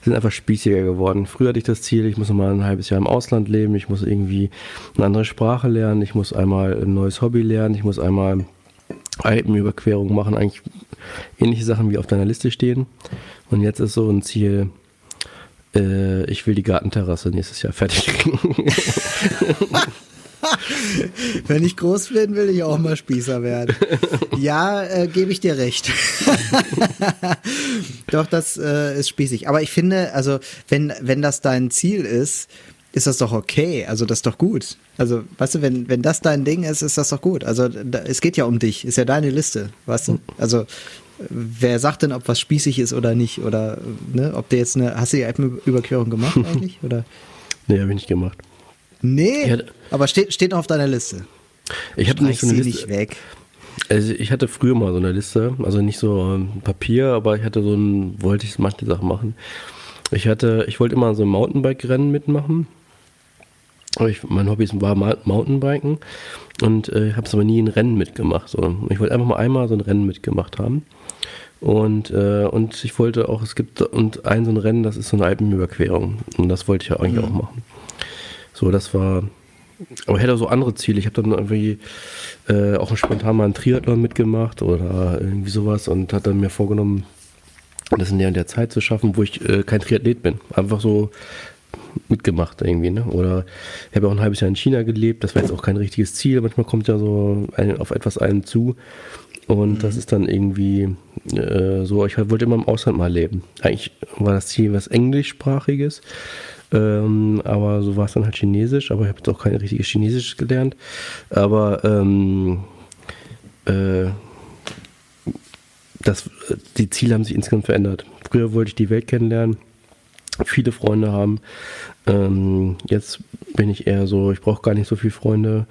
Sie sind einfach spießiger geworden. Früher hatte ich das Ziel, ich muss noch mal ein halbes Jahr im Ausland leben, ich muss irgendwie eine andere Sprache lernen, ich muss einmal ein neues Hobby lernen, ich muss einmal Alpenüberquerung machen, eigentlich ähnliche Sachen wie auf deiner Liste stehen. Und jetzt ist so ein Ziel, äh, ich will die Gartenterrasse nächstes Jahr fertig kriegen. Wenn ich groß bin, will ich auch mal Spießer werden. Ja, äh, gebe ich dir recht. doch, das äh, ist spießig. Aber ich finde, also, wenn, wenn das dein Ziel ist, ist das doch okay. Also, das ist doch gut. Also, weißt du, wenn, wenn das dein Ding ist, ist das doch gut. Also, da, es geht ja um dich. Ist ja deine Liste, weißt du? Also, wer sagt denn, ob was spießig ist oder nicht? Oder, ne, ob der jetzt eine, hast du die Alpenüberquerung gemacht eigentlich? Oder? Nee, habe ich nicht gemacht. Nee, hatte, aber steht, steht noch auf deiner Liste. Ich habe nicht so eine Liste. nicht weg. Also ich hatte früher mal so eine Liste, also nicht so Papier, aber ich hatte so ein, wollte ich manche Sachen machen. Ich hatte, ich wollte immer so ein Mountainbike-Rennen mitmachen. Ich, mein Hobby war Mountainbiken und äh, habe es aber nie ein Rennen mitgemacht. So. Ich wollte einfach mal einmal so ein Rennen mitgemacht haben. Und, äh, und ich wollte auch, es gibt und ein so ein Rennen, das ist so eine Alpenüberquerung. Und das wollte ich ja eigentlich mhm. auch machen. So, das war. Aber ich hätte auch so andere Ziele. Ich habe dann irgendwie äh, auch spontan mal einen Triathlon mitgemacht oder irgendwie sowas und hat dann mir vorgenommen, das in der, in der Zeit zu schaffen, wo ich äh, kein Triathlet bin. Einfach so mitgemacht irgendwie, ne? Oder ich habe auch ein halbes Jahr in China gelebt, das war jetzt auch kein richtiges Ziel, manchmal kommt ja so ein, auf etwas einen zu. Und mhm. das ist dann irgendwie äh, so, ich wollte immer im Ausland mal leben. Eigentlich war das Ziel was Englischsprachiges. Ähm, aber so war es dann halt Chinesisch, aber ich habe jetzt auch kein richtiges Chinesisch gelernt. Aber ähm, äh, das, die Ziele haben sich insgesamt verändert. Früher wollte ich die Welt kennenlernen, viele Freunde haben. Ähm, jetzt bin ich eher so, ich brauche gar nicht so viele Freunde.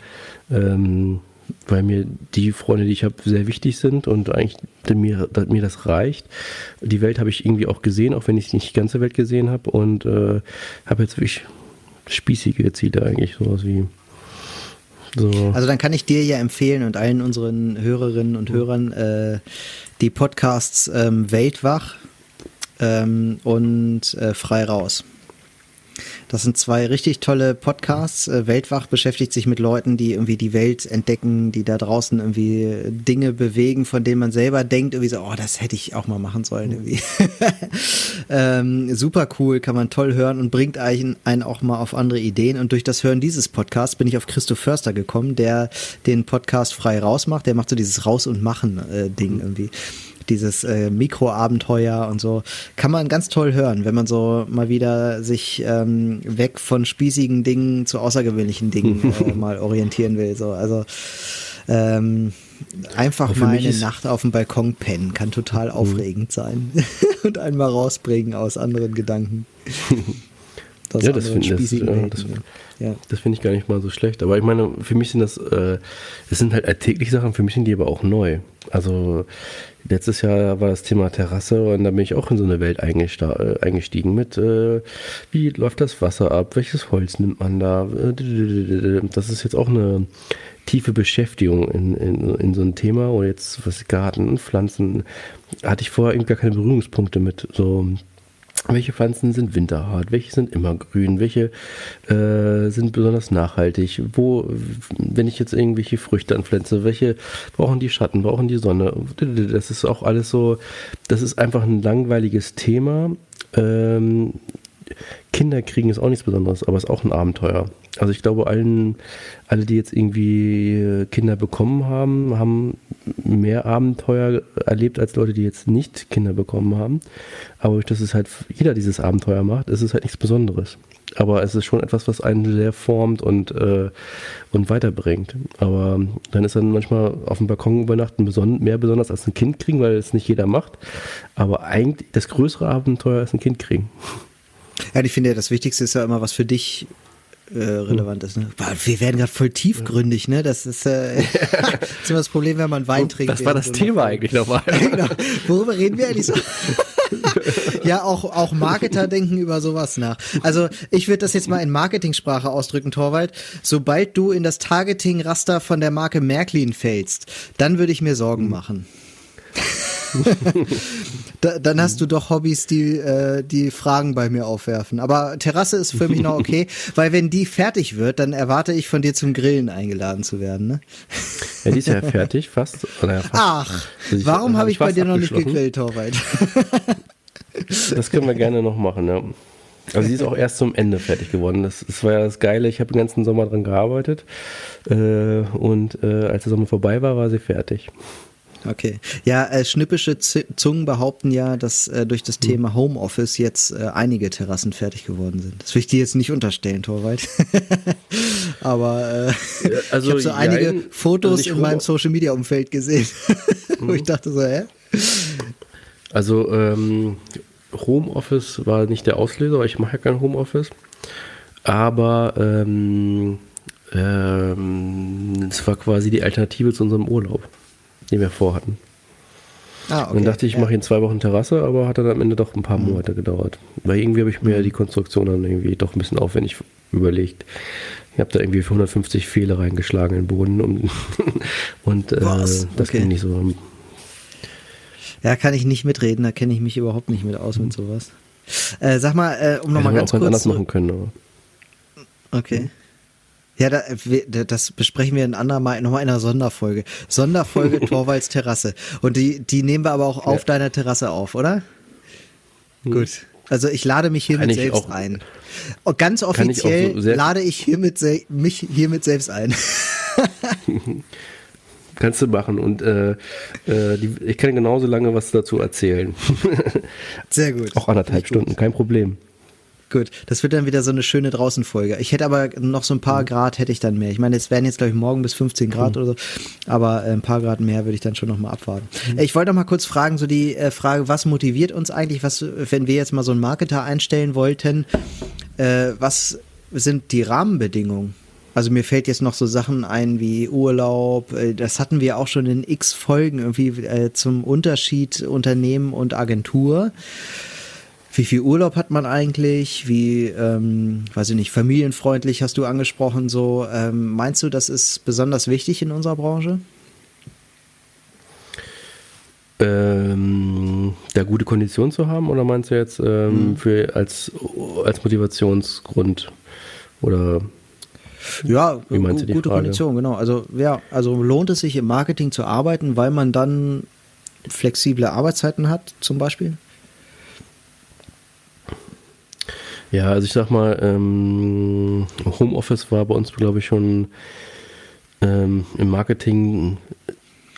Ähm, weil mir die Freunde, die ich habe, sehr wichtig sind und eigentlich mir, mir das reicht. Die Welt habe ich irgendwie auch gesehen, auch wenn ich nicht die ganze Welt gesehen habe und äh, habe jetzt wirklich spießige Ziele eigentlich, sowas wie so. Also dann kann ich dir ja empfehlen und allen unseren Hörerinnen und Hörern äh, die Podcasts ähm, Weltwach ähm, und äh, Frei raus. Das sind zwei richtig tolle Podcasts. Äh, Weltwach beschäftigt sich mit Leuten, die irgendwie die Welt entdecken, die da draußen irgendwie Dinge bewegen, von denen man selber denkt, irgendwie so, oh, das hätte ich auch mal machen sollen. Irgendwie. ähm, super cool, kann man toll hören und bringt einen, einen auch mal auf andere Ideen. Und durch das Hören dieses Podcasts bin ich auf Christoph Förster gekommen, der den Podcast frei rausmacht. Der macht so dieses Raus- und Machen-Ding äh, irgendwie dieses äh, Mikroabenteuer und so. Kann man ganz toll hören, wenn man so mal wieder sich ähm, weg von spießigen Dingen zu außergewöhnlichen Dingen äh, mal orientieren will. So. Also ähm, einfach mal eine Nacht auf dem Balkon pennen kann total mhm. aufregend sein und einmal rausbringen aus anderen Gedanken. ja, das finde das, ja, das, ja. das find ich gar nicht mal so schlecht. Aber ich meine, für mich sind das, äh, das sind halt alltägliche Sachen, für mich sind die aber auch neu. Also Letztes Jahr war das Thema Terrasse und da bin ich auch in so eine Welt äh, eingestiegen mit, äh, wie läuft das Wasser ab, welches Holz nimmt man da. Das ist jetzt auch eine tiefe Beschäftigung in, in, in so ein Thema oder jetzt was Garten, Pflanzen, hatte ich vorher irgendwie gar keine Berührungspunkte mit. So welche Pflanzen sind winterhart, welche sind immer grün, welche äh, sind besonders nachhaltig, wo, wenn ich jetzt irgendwelche Früchte anpflanze, welche brauchen die Schatten, brauchen die Sonne. Das ist auch alles so, das ist einfach ein langweiliges Thema. Ähm, Kinder kriegen ist auch nichts Besonderes, aber es ist auch ein Abenteuer. Also ich glaube, allen, alle, die jetzt irgendwie Kinder bekommen haben, haben mehr Abenteuer erlebt als Leute, die jetzt nicht Kinder bekommen haben. Aber durch das es halt jeder dieses Abenteuer macht, ist es halt nichts Besonderes. Aber es ist schon etwas, was einen sehr formt und, äh, und weiterbringt. Aber dann ist dann manchmal auf dem Balkon übernachten beson mehr besonders als ein Kind kriegen, weil es nicht jeder macht. Aber eigentlich das größere Abenteuer ist ein Kind kriegen. Ja, ich finde ja, das Wichtigste ist ja immer, was für dich äh, relevant ist. Ne? Wir werden gerade voll tiefgründig, ne? Das ist, äh, das ist immer das Problem, wenn man Wein trinkt. Das war das Thema eigentlich nochmal. genau. Worüber reden wir eigentlich so? ja, auch, auch Marketer denken über sowas nach. Also ich würde das jetzt mal in Marketingsprache ausdrücken, Torwald. Sobald du in das Targeting-Raster von der Marke Märklin fällst, dann würde ich mir Sorgen machen. Da, dann hast du doch Hobbys, die, äh, die Fragen bei mir aufwerfen. Aber Terrasse ist für mich noch okay, weil wenn die fertig wird, dann erwarte ich von dir zum Grillen eingeladen zu werden. Ne? Ja, die ist ja fertig, fast. Oder fast. Ach, also warum habe ich, hab ich bei dir noch nicht gegrillt, Torwald? das können wir gerne noch machen, ja. Also sie ist auch erst zum Ende fertig geworden. Das, das war ja das Geile. Ich habe den ganzen Sommer dran gearbeitet äh, und äh, als der Sommer vorbei war, war sie fertig. Okay. Ja, äh, schnippische Zungen behaupten ja, dass äh, durch das hm. Thema Homeoffice jetzt äh, einige Terrassen fertig geworden sind. Das will ich dir jetzt nicht unterstellen, Torwald. Aber äh, ja, also, ich habe so einige also Fotos also in meinem Social Media Umfeld gesehen, wo mhm. ich dachte so, hä? Also ähm, Homeoffice war nicht der Auslöser, weil ich mache ja kein Homeoffice. Aber ähm, ähm, es war quasi die Alternative zu unserem Urlaub den wir vorhatten. Ah, okay. Und dann dachte ich, ich mache in zwei Wochen Terrasse, aber hat dann am Ende doch ein paar mhm. Monate gedauert. Weil irgendwie habe ich mir mhm. die Konstruktion dann irgendwie doch ein bisschen aufwendig überlegt. Ich habe da irgendwie 150 Fehler reingeschlagen in den Boden und, und äh, das okay. ging nicht so. Ja, kann ich nicht mitreden, da kenne ich mich überhaupt nicht mit aus mit mhm. sowas. Äh, sag mal, äh, um nochmal ganz auch kurz. anders machen können, aber. Okay. Ja, da, das besprechen wir in andermal nochmal in einer Sonderfolge. Sonderfolge Torvalds Terrasse. Und die, die nehmen wir aber auch auf ja. deiner Terrasse auf, oder? Hm. Gut. Also ich lade mich hiermit kann selbst ein. Und ganz offiziell ich so lade ich hiermit mich hiermit selbst ein. Kannst du machen und äh, äh, die, ich kann genauso lange was dazu erzählen. Sehr gut. Auch anderthalb Stunden, kein Problem. Gut, das wird dann wieder so eine schöne Draußenfolge. Ich hätte aber noch so ein paar mhm. Grad hätte ich dann mehr. Ich meine, es werden jetzt glaube ich morgen bis 15 Grad mhm. oder so, aber äh, ein paar Grad mehr würde ich dann schon noch mal abwarten. Mhm. Ich wollte noch mal kurz fragen, so die äh, Frage, was motiviert uns eigentlich, was, wenn wir jetzt mal so einen Marketer einstellen wollten, äh, was sind die Rahmenbedingungen? Also mir fällt jetzt noch so Sachen ein wie Urlaub. Äh, das hatten wir auch schon in x Folgen irgendwie äh, zum Unterschied Unternehmen und Agentur wie viel Urlaub hat man eigentlich, wie, ähm, weiß ich nicht, familienfreundlich hast du angesprochen, so, ähm, meinst du, das ist besonders wichtig in unserer Branche? Ähm, da gute Kondition zu haben oder meinst du jetzt ähm, mhm. für als, als Motivationsgrund oder ja, wie meinst du die gute Frage? Kondition, genau. Also ja, also lohnt es sich im Marketing zu arbeiten, weil man dann flexible Arbeitszeiten hat, zum Beispiel? Ja, also ich sag mal, ähm, Homeoffice war bei uns, glaube ich, schon ähm, im Marketing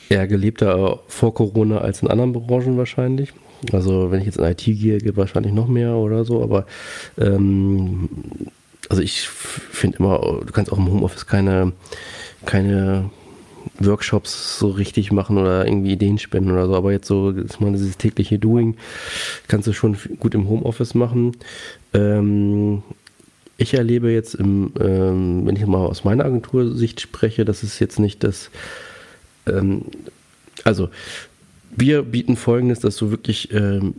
eher gelebter vor Corona als in anderen Branchen wahrscheinlich. Also wenn ich jetzt in IT gehe, geht wahrscheinlich noch mehr oder so, aber ähm, also ich finde immer, du kannst auch im Homeoffice keine, keine Workshops so richtig machen oder irgendwie Ideen spenden oder so, aber jetzt so, das mal dieses tägliche Doing kannst du schon gut im Homeoffice machen. Ähm, ich erlebe jetzt, im, ähm, wenn ich mal aus meiner Agentursicht spreche, dass es jetzt nicht das, ähm, also wir bieten folgendes, dass du wirklich ähm,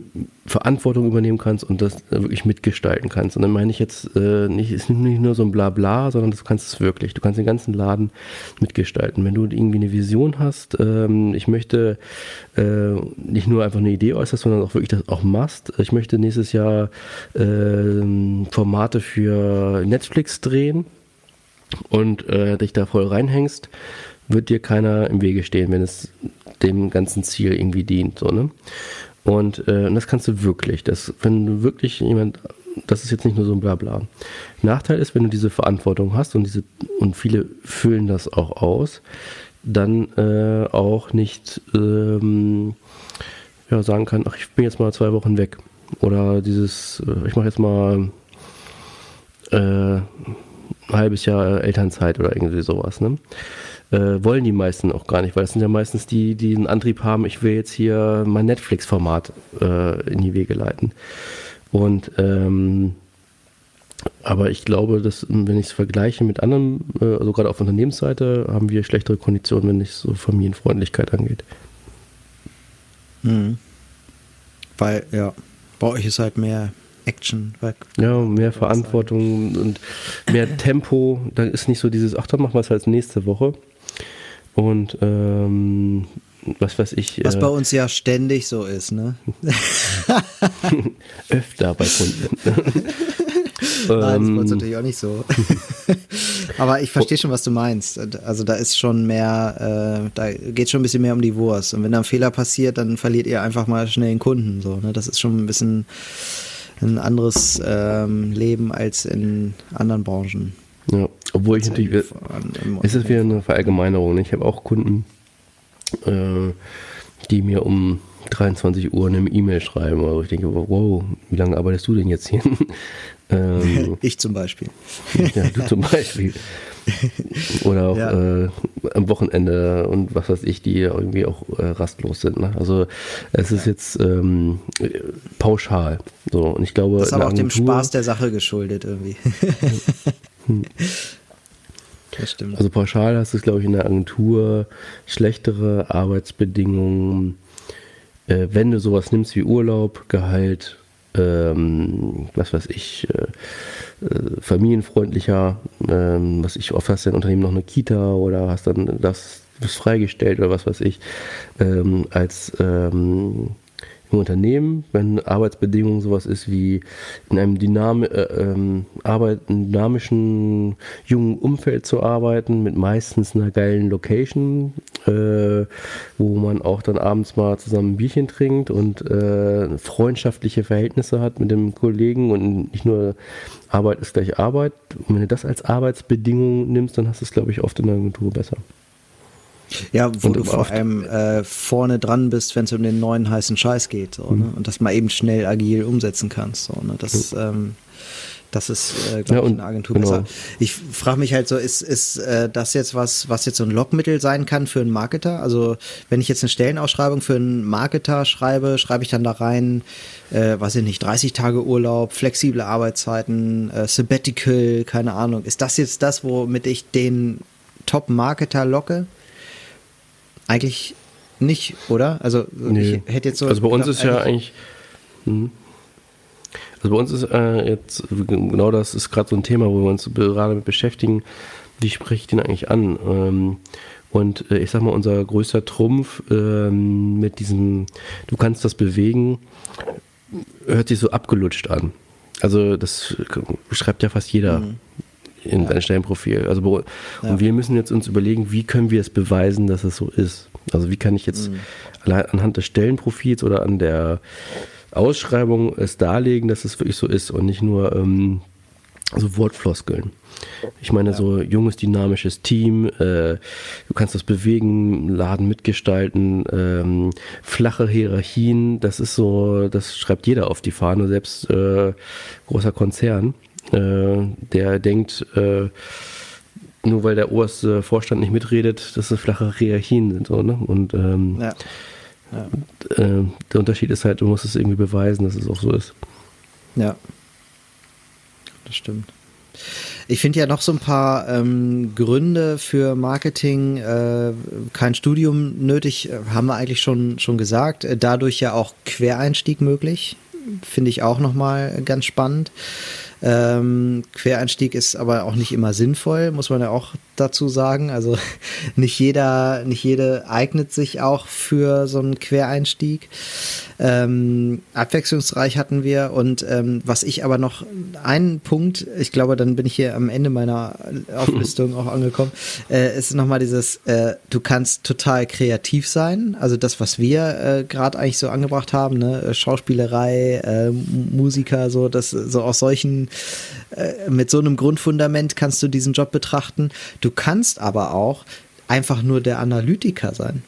Verantwortung übernehmen kannst und das äh, wirklich mitgestalten kannst. Und dann meine ich jetzt äh, nicht, ist nicht nur so ein Blabla, sondern du kannst es wirklich. Du kannst den ganzen Laden mitgestalten. Wenn du irgendwie eine Vision hast, ähm, ich möchte äh, nicht nur einfach eine Idee äußerst, sondern auch wirklich das auch machst. Ich möchte nächstes Jahr äh, Formate für Netflix drehen und äh, dich da voll reinhängst, wird dir keiner im Wege stehen, wenn es dem ganzen Ziel irgendwie dient. So, ne? Und, äh, und das kannst du wirklich. Das, wenn du wirklich jemand, das ist jetzt nicht nur so ein Blabla. Nachteil ist, wenn du diese Verantwortung hast und diese, und viele füllen das auch aus, dann äh, auch nicht ähm, ja, sagen kann, ach, ich bin jetzt mal zwei Wochen weg. Oder dieses, äh, ich mache jetzt mal äh, ein halbes Jahr Elternzeit oder irgendwie sowas. Ne? Äh, wollen die meisten auch gar nicht, weil es sind ja meistens die, die einen Antrieb haben, ich will jetzt hier mein Netflix-Format äh, in die Wege leiten. Und ähm, aber ich glaube, dass, wenn ich es vergleiche mit anderen, äh, also gerade auf Unternehmensseite, haben wir schlechtere Konditionen, wenn es so Familienfreundlichkeit angeht. Mhm. Weil, ja, bei euch ist halt mehr Action. Ja, mehr Verantwortung und mehr Tempo. Da ist nicht so dieses, ach, dann machen wir es halt nächste Woche. Und ähm, was weiß ich. Was äh, bei uns ja ständig so ist, ne? Öfter bei Kunden. Nein, das ist ähm, natürlich auch nicht so. Aber ich verstehe schon, was du meinst. Also da ist schon mehr, äh, da geht schon ein bisschen mehr um die Wurst. Und wenn da ein Fehler passiert, dann verliert ihr einfach mal schnell einen Kunden. So, ne? Das ist schon ein bisschen ein anderes ähm, Leben als in anderen Branchen. Ja, obwohl ich natürlich, es ist wieder eine Verallgemeinerung. Ne? Ich habe auch Kunden, äh, die mir um 23 Uhr eine E-Mail schreiben, wo ich denke, wow, wie lange arbeitest du denn jetzt hier? ähm, ich zum Beispiel. ja, du zum Beispiel. Oder auch ja. äh, am Wochenende und was weiß ich, die irgendwie auch äh, rastlos sind. Ne? Also es ist jetzt ähm, pauschal. So, und ich glaube, das ist aber auch dem Spaß der Sache geschuldet irgendwie. Hm. Das stimmt. Also pauschal hast du, glaube ich, in der Agentur schlechtere Arbeitsbedingungen. Äh, wenn du sowas nimmst wie Urlaub, Gehalt, ähm, was weiß ich, äh, äh, familienfreundlicher, ähm, was ich oft hast dein Unternehmen noch eine Kita oder hast dann das bist freigestellt oder was weiß ich, ähm, als ähm, im Unternehmen, wenn Arbeitsbedingungen sowas ist wie in einem Dynam äh, ähm, Arbeit, dynamischen jungen Umfeld zu arbeiten, mit meistens einer geilen Location, äh, wo man auch dann abends mal zusammen ein Bierchen trinkt und äh, freundschaftliche Verhältnisse hat mit dem Kollegen und nicht nur Arbeit ist gleich Arbeit. Und wenn du das als Arbeitsbedingung nimmst, dann hast du es, glaube ich, oft in der Agentur besser. Ja, wo und du vor allem äh, vorne dran bist, wenn es um den neuen heißen Scheiß geht. So, mhm. ne? Und das mal eben schnell agil umsetzen kannst. So, ne? Das, mhm. ähm, das ist, äh, glaube ja, ich, in der Agentur genau. besser. Ich frage mich halt so, ist, ist äh, das jetzt was, was jetzt so ein Lockmittel sein kann für einen Marketer? Also wenn ich jetzt eine Stellenausschreibung für einen Marketer schreibe, schreibe ich dann da rein, äh, weiß ich nicht, 30 Tage Urlaub, flexible Arbeitszeiten, äh, Sabbatical, keine Ahnung. Ist das jetzt das, womit ich den Top-Marketer locke? Eigentlich nicht, oder? Also nee. ich hätte jetzt so. Also bei uns ist ja eigentlich. Hm. Also bei uns ist äh, jetzt genau das ist gerade so ein Thema, wo wir uns gerade mit beschäftigen. Wie spreche ich den eigentlich an? Ähm, und äh, ich sag mal, unser größter Trumpf ähm, mit diesem, du kannst das bewegen, hört sich so abgelutscht an. Also das schreibt ja fast jeder. Mhm in ja. dein Stellenprofil. Also ja. und wir müssen jetzt uns überlegen, wie können wir es beweisen, dass es so ist. Also wie kann ich jetzt mhm. allein anhand des Stellenprofils oder an der Ausschreibung es darlegen, dass es wirklich so ist und nicht nur ähm, so Wortfloskeln. Ich meine, ja. so junges, dynamisches Team, äh, du kannst das bewegen, Laden mitgestalten, ähm, flache Hierarchien, das ist so, das schreibt jeder auf die Fahne, selbst äh, großer Konzern der denkt, äh, nur weil der oberste Vorstand nicht mitredet, dass es flache Hierarchien sind. So, ne? Und ähm, ja. Ja. Äh, der Unterschied ist halt, du musst es irgendwie beweisen, dass es auch so ist. Ja, das stimmt. Ich finde ja noch so ein paar ähm, Gründe für Marketing, äh, kein Studium nötig, äh, haben wir eigentlich schon, schon gesagt. Äh, dadurch ja auch Quereinstieg möglich. Finde ich auch nochmal ganz spannend. Ähm, Quereinstieg ist aber auch nicht immer sinnvoll, muss man ja auch dazu sagen. Also nicht jeder, nicht jede eignet sich auch für so einen Quereinstieg. Ähm, abwechslungsreich hatten wir und ähm, was ich aber noch einen Punkt, ich glaube, dann bin ich hier am Ende meiner Auflistung auch angekommen, äh, ist nochmal dieses, äh, du kannst total kreativ sein. Also das, was wir äh, gerade eigentlich so angebracht haben, ne? Schauspielerei, äh, Musiker, so, das so aus solchen äh, mit so einem Grundfundament kannst du diesen Job betrachten. Du kannst aber auch einfach nur der Analytiker sein.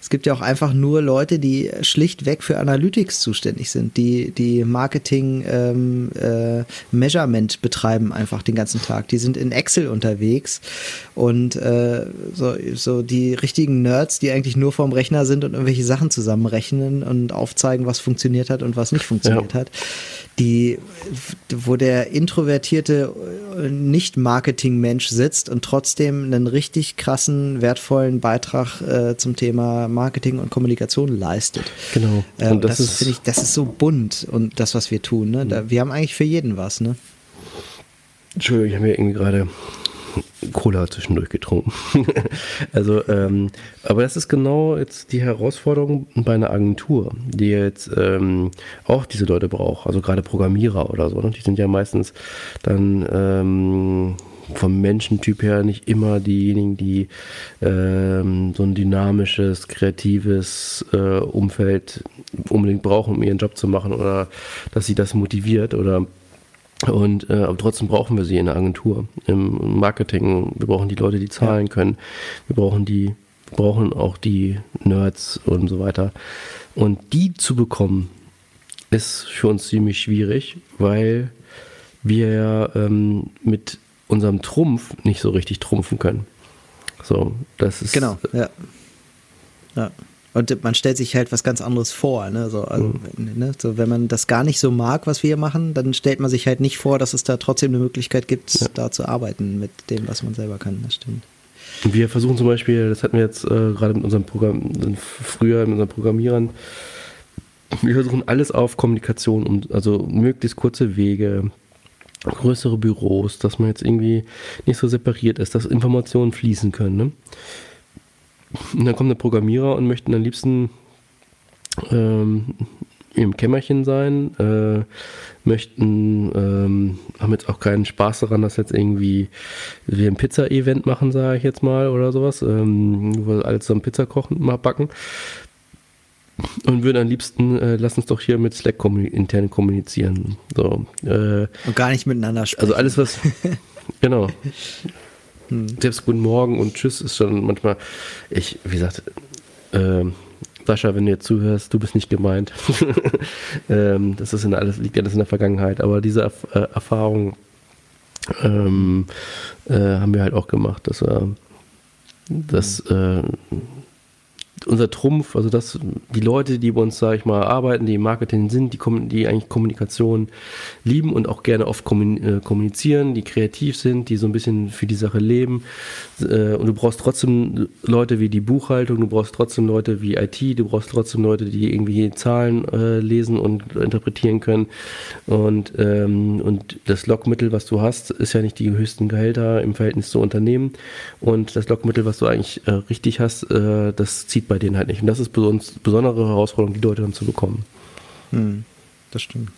Es gibt ja auch einfach nur Leute, die schlichtweg für Analytics zuständig sind, die, die Marketing ähm, äh, Measurement betreiben einfach den ganzen Tag. Die sind in Excel unterwegs und äh, so, so die richtigen Nerds, die eigentlich nur vorm Rechner sind und irgendwelche Sachen zusammenrechnen und aufzeigen, was funktioniert hat und was nicht funktioniert ja. hat die, wo der introvertierte Nicht-Marketing-Mensch sitzt und trotzdem einen richtig krassen, wertvollen Beitrag äh, zum Thema Marketing und Kommunikation leistet. Genau. Äh, und das, das finde ich, das ist so bunt und das, was wir tun. Ne? Da, wir haben eigentlich für jeden was. Ne? Entschuldigung, ich habe mir irgendwie gerade Cola zwischendurch getrunken. also, ähm, aber das ist genau jetzt die Herausforderung bei einer Agentur, die jetzt ähm, auch diese Leute braucht. Also gerade Programmierer oder so. Ne? Die sind ja meistens dann ähm, vom Menschentyp her nicht immer diejenigen, die ähm, so ein dynamisches, kreatives äh, Umfeld unbedingt brauchen, um ihren Job zu machen oder dass sie das motiviert oder und äh, aber trotzdem brauchen wir sie in der Agentur, im Marketing. Wir brauchen die Leute, die zahlen können. Wir brauchen die, wir brauchen auch die Nerds und so weiter. Und die zu bekommen, ist für uns ziemlich schwierig, weil wir ja ähm, mit unserem Trumpf nicht so richtig trumpfen können. So, das ist. Genau, ja. Ja. Und man stellt sich halt was ganz anderes vor. Ne? So, also, mhm. ne? so, wenn man das gar nicht so mag, was wir hier machen, dann stellt man sich halt nicht vor, dass es da trotzdem eine Möglichkeit gibt, ja. da zu arbeiten mit dem, was man selber kann. Das stimmt. Wir versuchen zum Beispiel, das hatten wir jetzt äh, gerade mit unserem Programm, früher mit unseren Programmierern, wir versuchen alles auf Kommunikation, um, also möglichst kurze Wege, größere Büros, dass man jetzt irgendwie nicht so separiert ist, dass Informationen fließen können. Ne? Und dann kommt der Programmierer und möchten am liebsten ähm, im Kämmerchen sein, äh, möchten, ähm, haben jetzt auch keinen Spaß daran, dass jetzt irgendwie wir ein Pizza-Event machen, sage ich jetzt mal, oder sowas, ähm, wo wir alle zusammen Pizza kochen, mal backen. Und würden am liebsten, äh, lass uns doch hier mit Slack kommuni intern kommunizieren. So, äh, und gar nicht miteinander sprechen. Also alles, was, genau. Hm. Selbst Guten Morgen und Tschüss ist schon manchmal, ich, wie gesagt, äh, Sascha, wenn du jetzt zuhörst, du bist nicht gemeint. ähm, das ist in alles, liegt alles in der Vergangenheit. Aber diese Erf äh, Erfahrung ähm, äh, haben wir halt auch gemacht, dass wir das äh, unser Trumpf, also das, die Leute, die bei uns, sage ich mal, arbeiten, die im Marketing sind, die, die eigentlich Kommunikation lieben und auch gerne oft äh, kommunizieren, die kreativ sind, die so ein bisschen für die Sache leben. Äh, und du brauchst trotzdem Leute wie die Buchhaltung, du brauchst trotzdem Leute wie IT, du brauchst trotzdem Leute, die irgendwie Zahlen äh, lesen und interpretieren können. Und, ähm, und das Lockmittel, was du hast, ist ja nicht die höchsten Gehälter im Verhältnis zu Unternehmen. Und das Lockmittel, was du eigentlich richtig hast, das zieht bei denen halt nicht. Und das ist eine besondere Herausforderung, die Leute dann zu bekommen. Hm, das stimmt.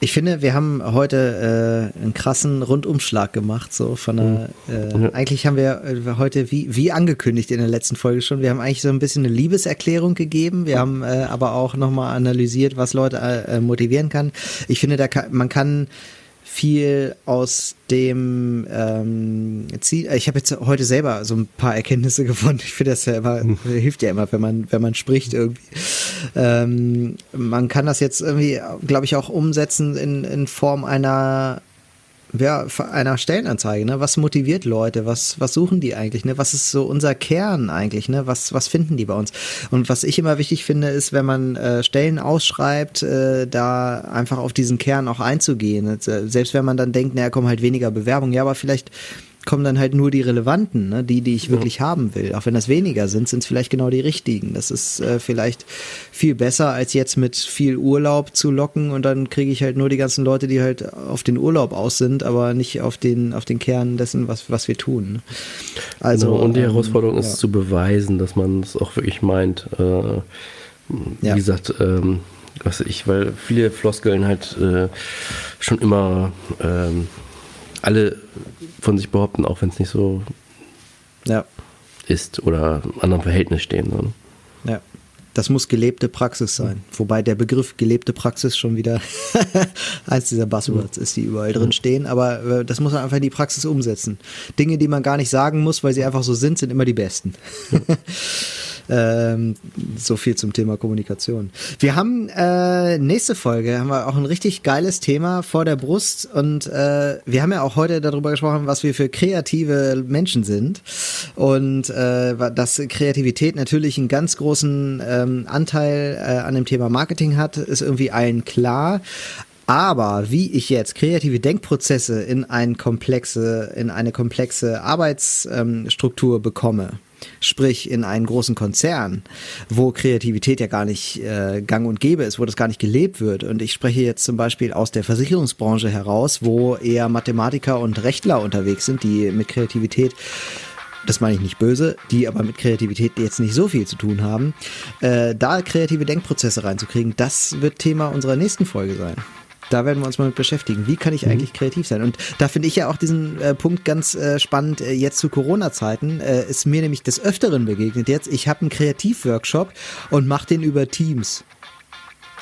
Ich finde, wir haben heute äh, einen krassen Rundumschlag gemacht, so von der, hm. äh, ja. eigentlich haben wir äh, heute, wie, wie angekündigt in der letzten Folge schon, wir haben eigentlich so ein bisschen eine Liebeserklärung gegeben, wir haben äh, aber auch nochmal analysiert, was Leute äh, motivieren kann. Ich finde, da kann, man kann viel aus dem ähm, Ziel. Ich habe jetzt heute selber so ein paar Erkenntnisse gewonnen. Ich finde das ja immer, hm. hilft ja immer, wenn man, wenn man spricht irgendwie. Ähm, man kann das jetzt irgendwie, glaube ich, auch umsetzen in, in Form einer ja, einer Stellenanzeige, ne? Was motiviert Leute? Was, was suchen die eigentlich, ne? Was ist so unser Kern eigentlich, ne? Was, was finden die bei uns? Und was ich immer wichtig finde, ist, wenn man äh, Stellen ausschreibt, äh, da einfach auf diesen Kern auch einzugehen. Selbst wenn man dann denkt, naja, kommen halt weniger Bewerbungen, ja, aber vielleicht kommen dann halt nur die relevanten, ne? die, die ich wirklich ja. haben will. Auch wenn das weniger sind, sind es vielleicht genau die richtigen. Das ist äh, vielleicht viel besser, als jetzt mit viel Urlaub zu locken und dann kriege ich halt nur die ganzen Leute, die halt auf den Urlaub aus sind, aber nicht auf den, auf den Kern dessen, was, was wir tun. Ne? Also, genau, und die ähm, Herausforderung ist ja. zu beweisen, dass man es auch wirklich meint. Äh, wie ja. gesagt, ähm, was ich, weil viele Floskeln halt äh, schon immer ähm, alle von sich behaupten, auch wenn es nicht so ja. ist oder in anderen Verhältnis stehen. So, ne? Ja. Das muss gelebte Praxis sein. Wobei der Begriff gelebte Praxis schon wieder eins dieser Buzzwords ist, die überall drin stehen. Aber äh, das muss man einfach in die Praxis umsetzen. Dinge, die man gar nicht sagen muss, weil sie einfach so sind, sind immer die besten. Ähm, so viel zum Thema Kommunikation. Wir haben äh, nächste Folge, haben wir auch ein richtig geiles Thema vor der Brust und äh, wir haben ja auch heute darüber gesprochen, was wir für kreative Menschen sind und äh, dass Kreativität natürlich einen ganz großen ähm, Anteil äh, an dem Thema Marketing hat, ist irgendwie allen klar. Aber wie ich jetzt kreative Denkprozesse in, ein komplexe, in eine komplexe Arbeitsstruktur ähm, bekomme, sprich in einen großen Konzern, wo Kreativität ja gar nicht äh, gang und gäbe ist, wo das gar nicht gelebt wird. Und ich spreche jetzt zum Beispiel aus der Versicherungsbranche heraus, wo eher Mathematiker und Rechtler unterwegs sind, die mit Kreativität das meine ich nicht böse, die aber mit Kreativität jetzt nicht so viel zu tun haben, äh, da kreative Denkprozesse reinzukriegen, das wird Thema unserer nächsten Folge sein da werden wir uns mal mit beschäftigen. Wie kann ich mhm. eigentlich kreativ sein? Und da finde ich ja auch diesen äh, Punkt ganz äh, spannend. Äh, jetzt zu Corona-Zeiten äh, ist mir nämlich des Öfteren begegnet. Jetzt, ich habe einen Kreativworkshop und mache den über Teams.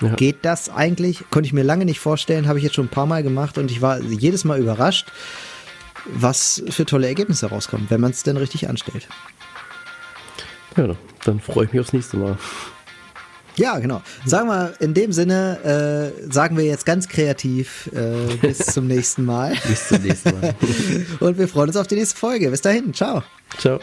Ja. Geht das eigentlich? Konnte ich mir lange nicht vorstellen, habe ich jetzt schon ein paar Mal gemacht und ich war jedes Mal überrascht, was für tolle Ergebnisse rauskommen, wenn man es denn richtig anstellt. Ja, dann freue ich mich aufs nächste Mal. Ja, genau. Sagen wir in dem Sinne, äh, sagen wir jetzt ganz kreativ äh, bis zum nächsten Mal. bis zum nächsten Mal. Und wir freuen uns auf die nächste Folge. Bis dahin. Ciao. Ciao.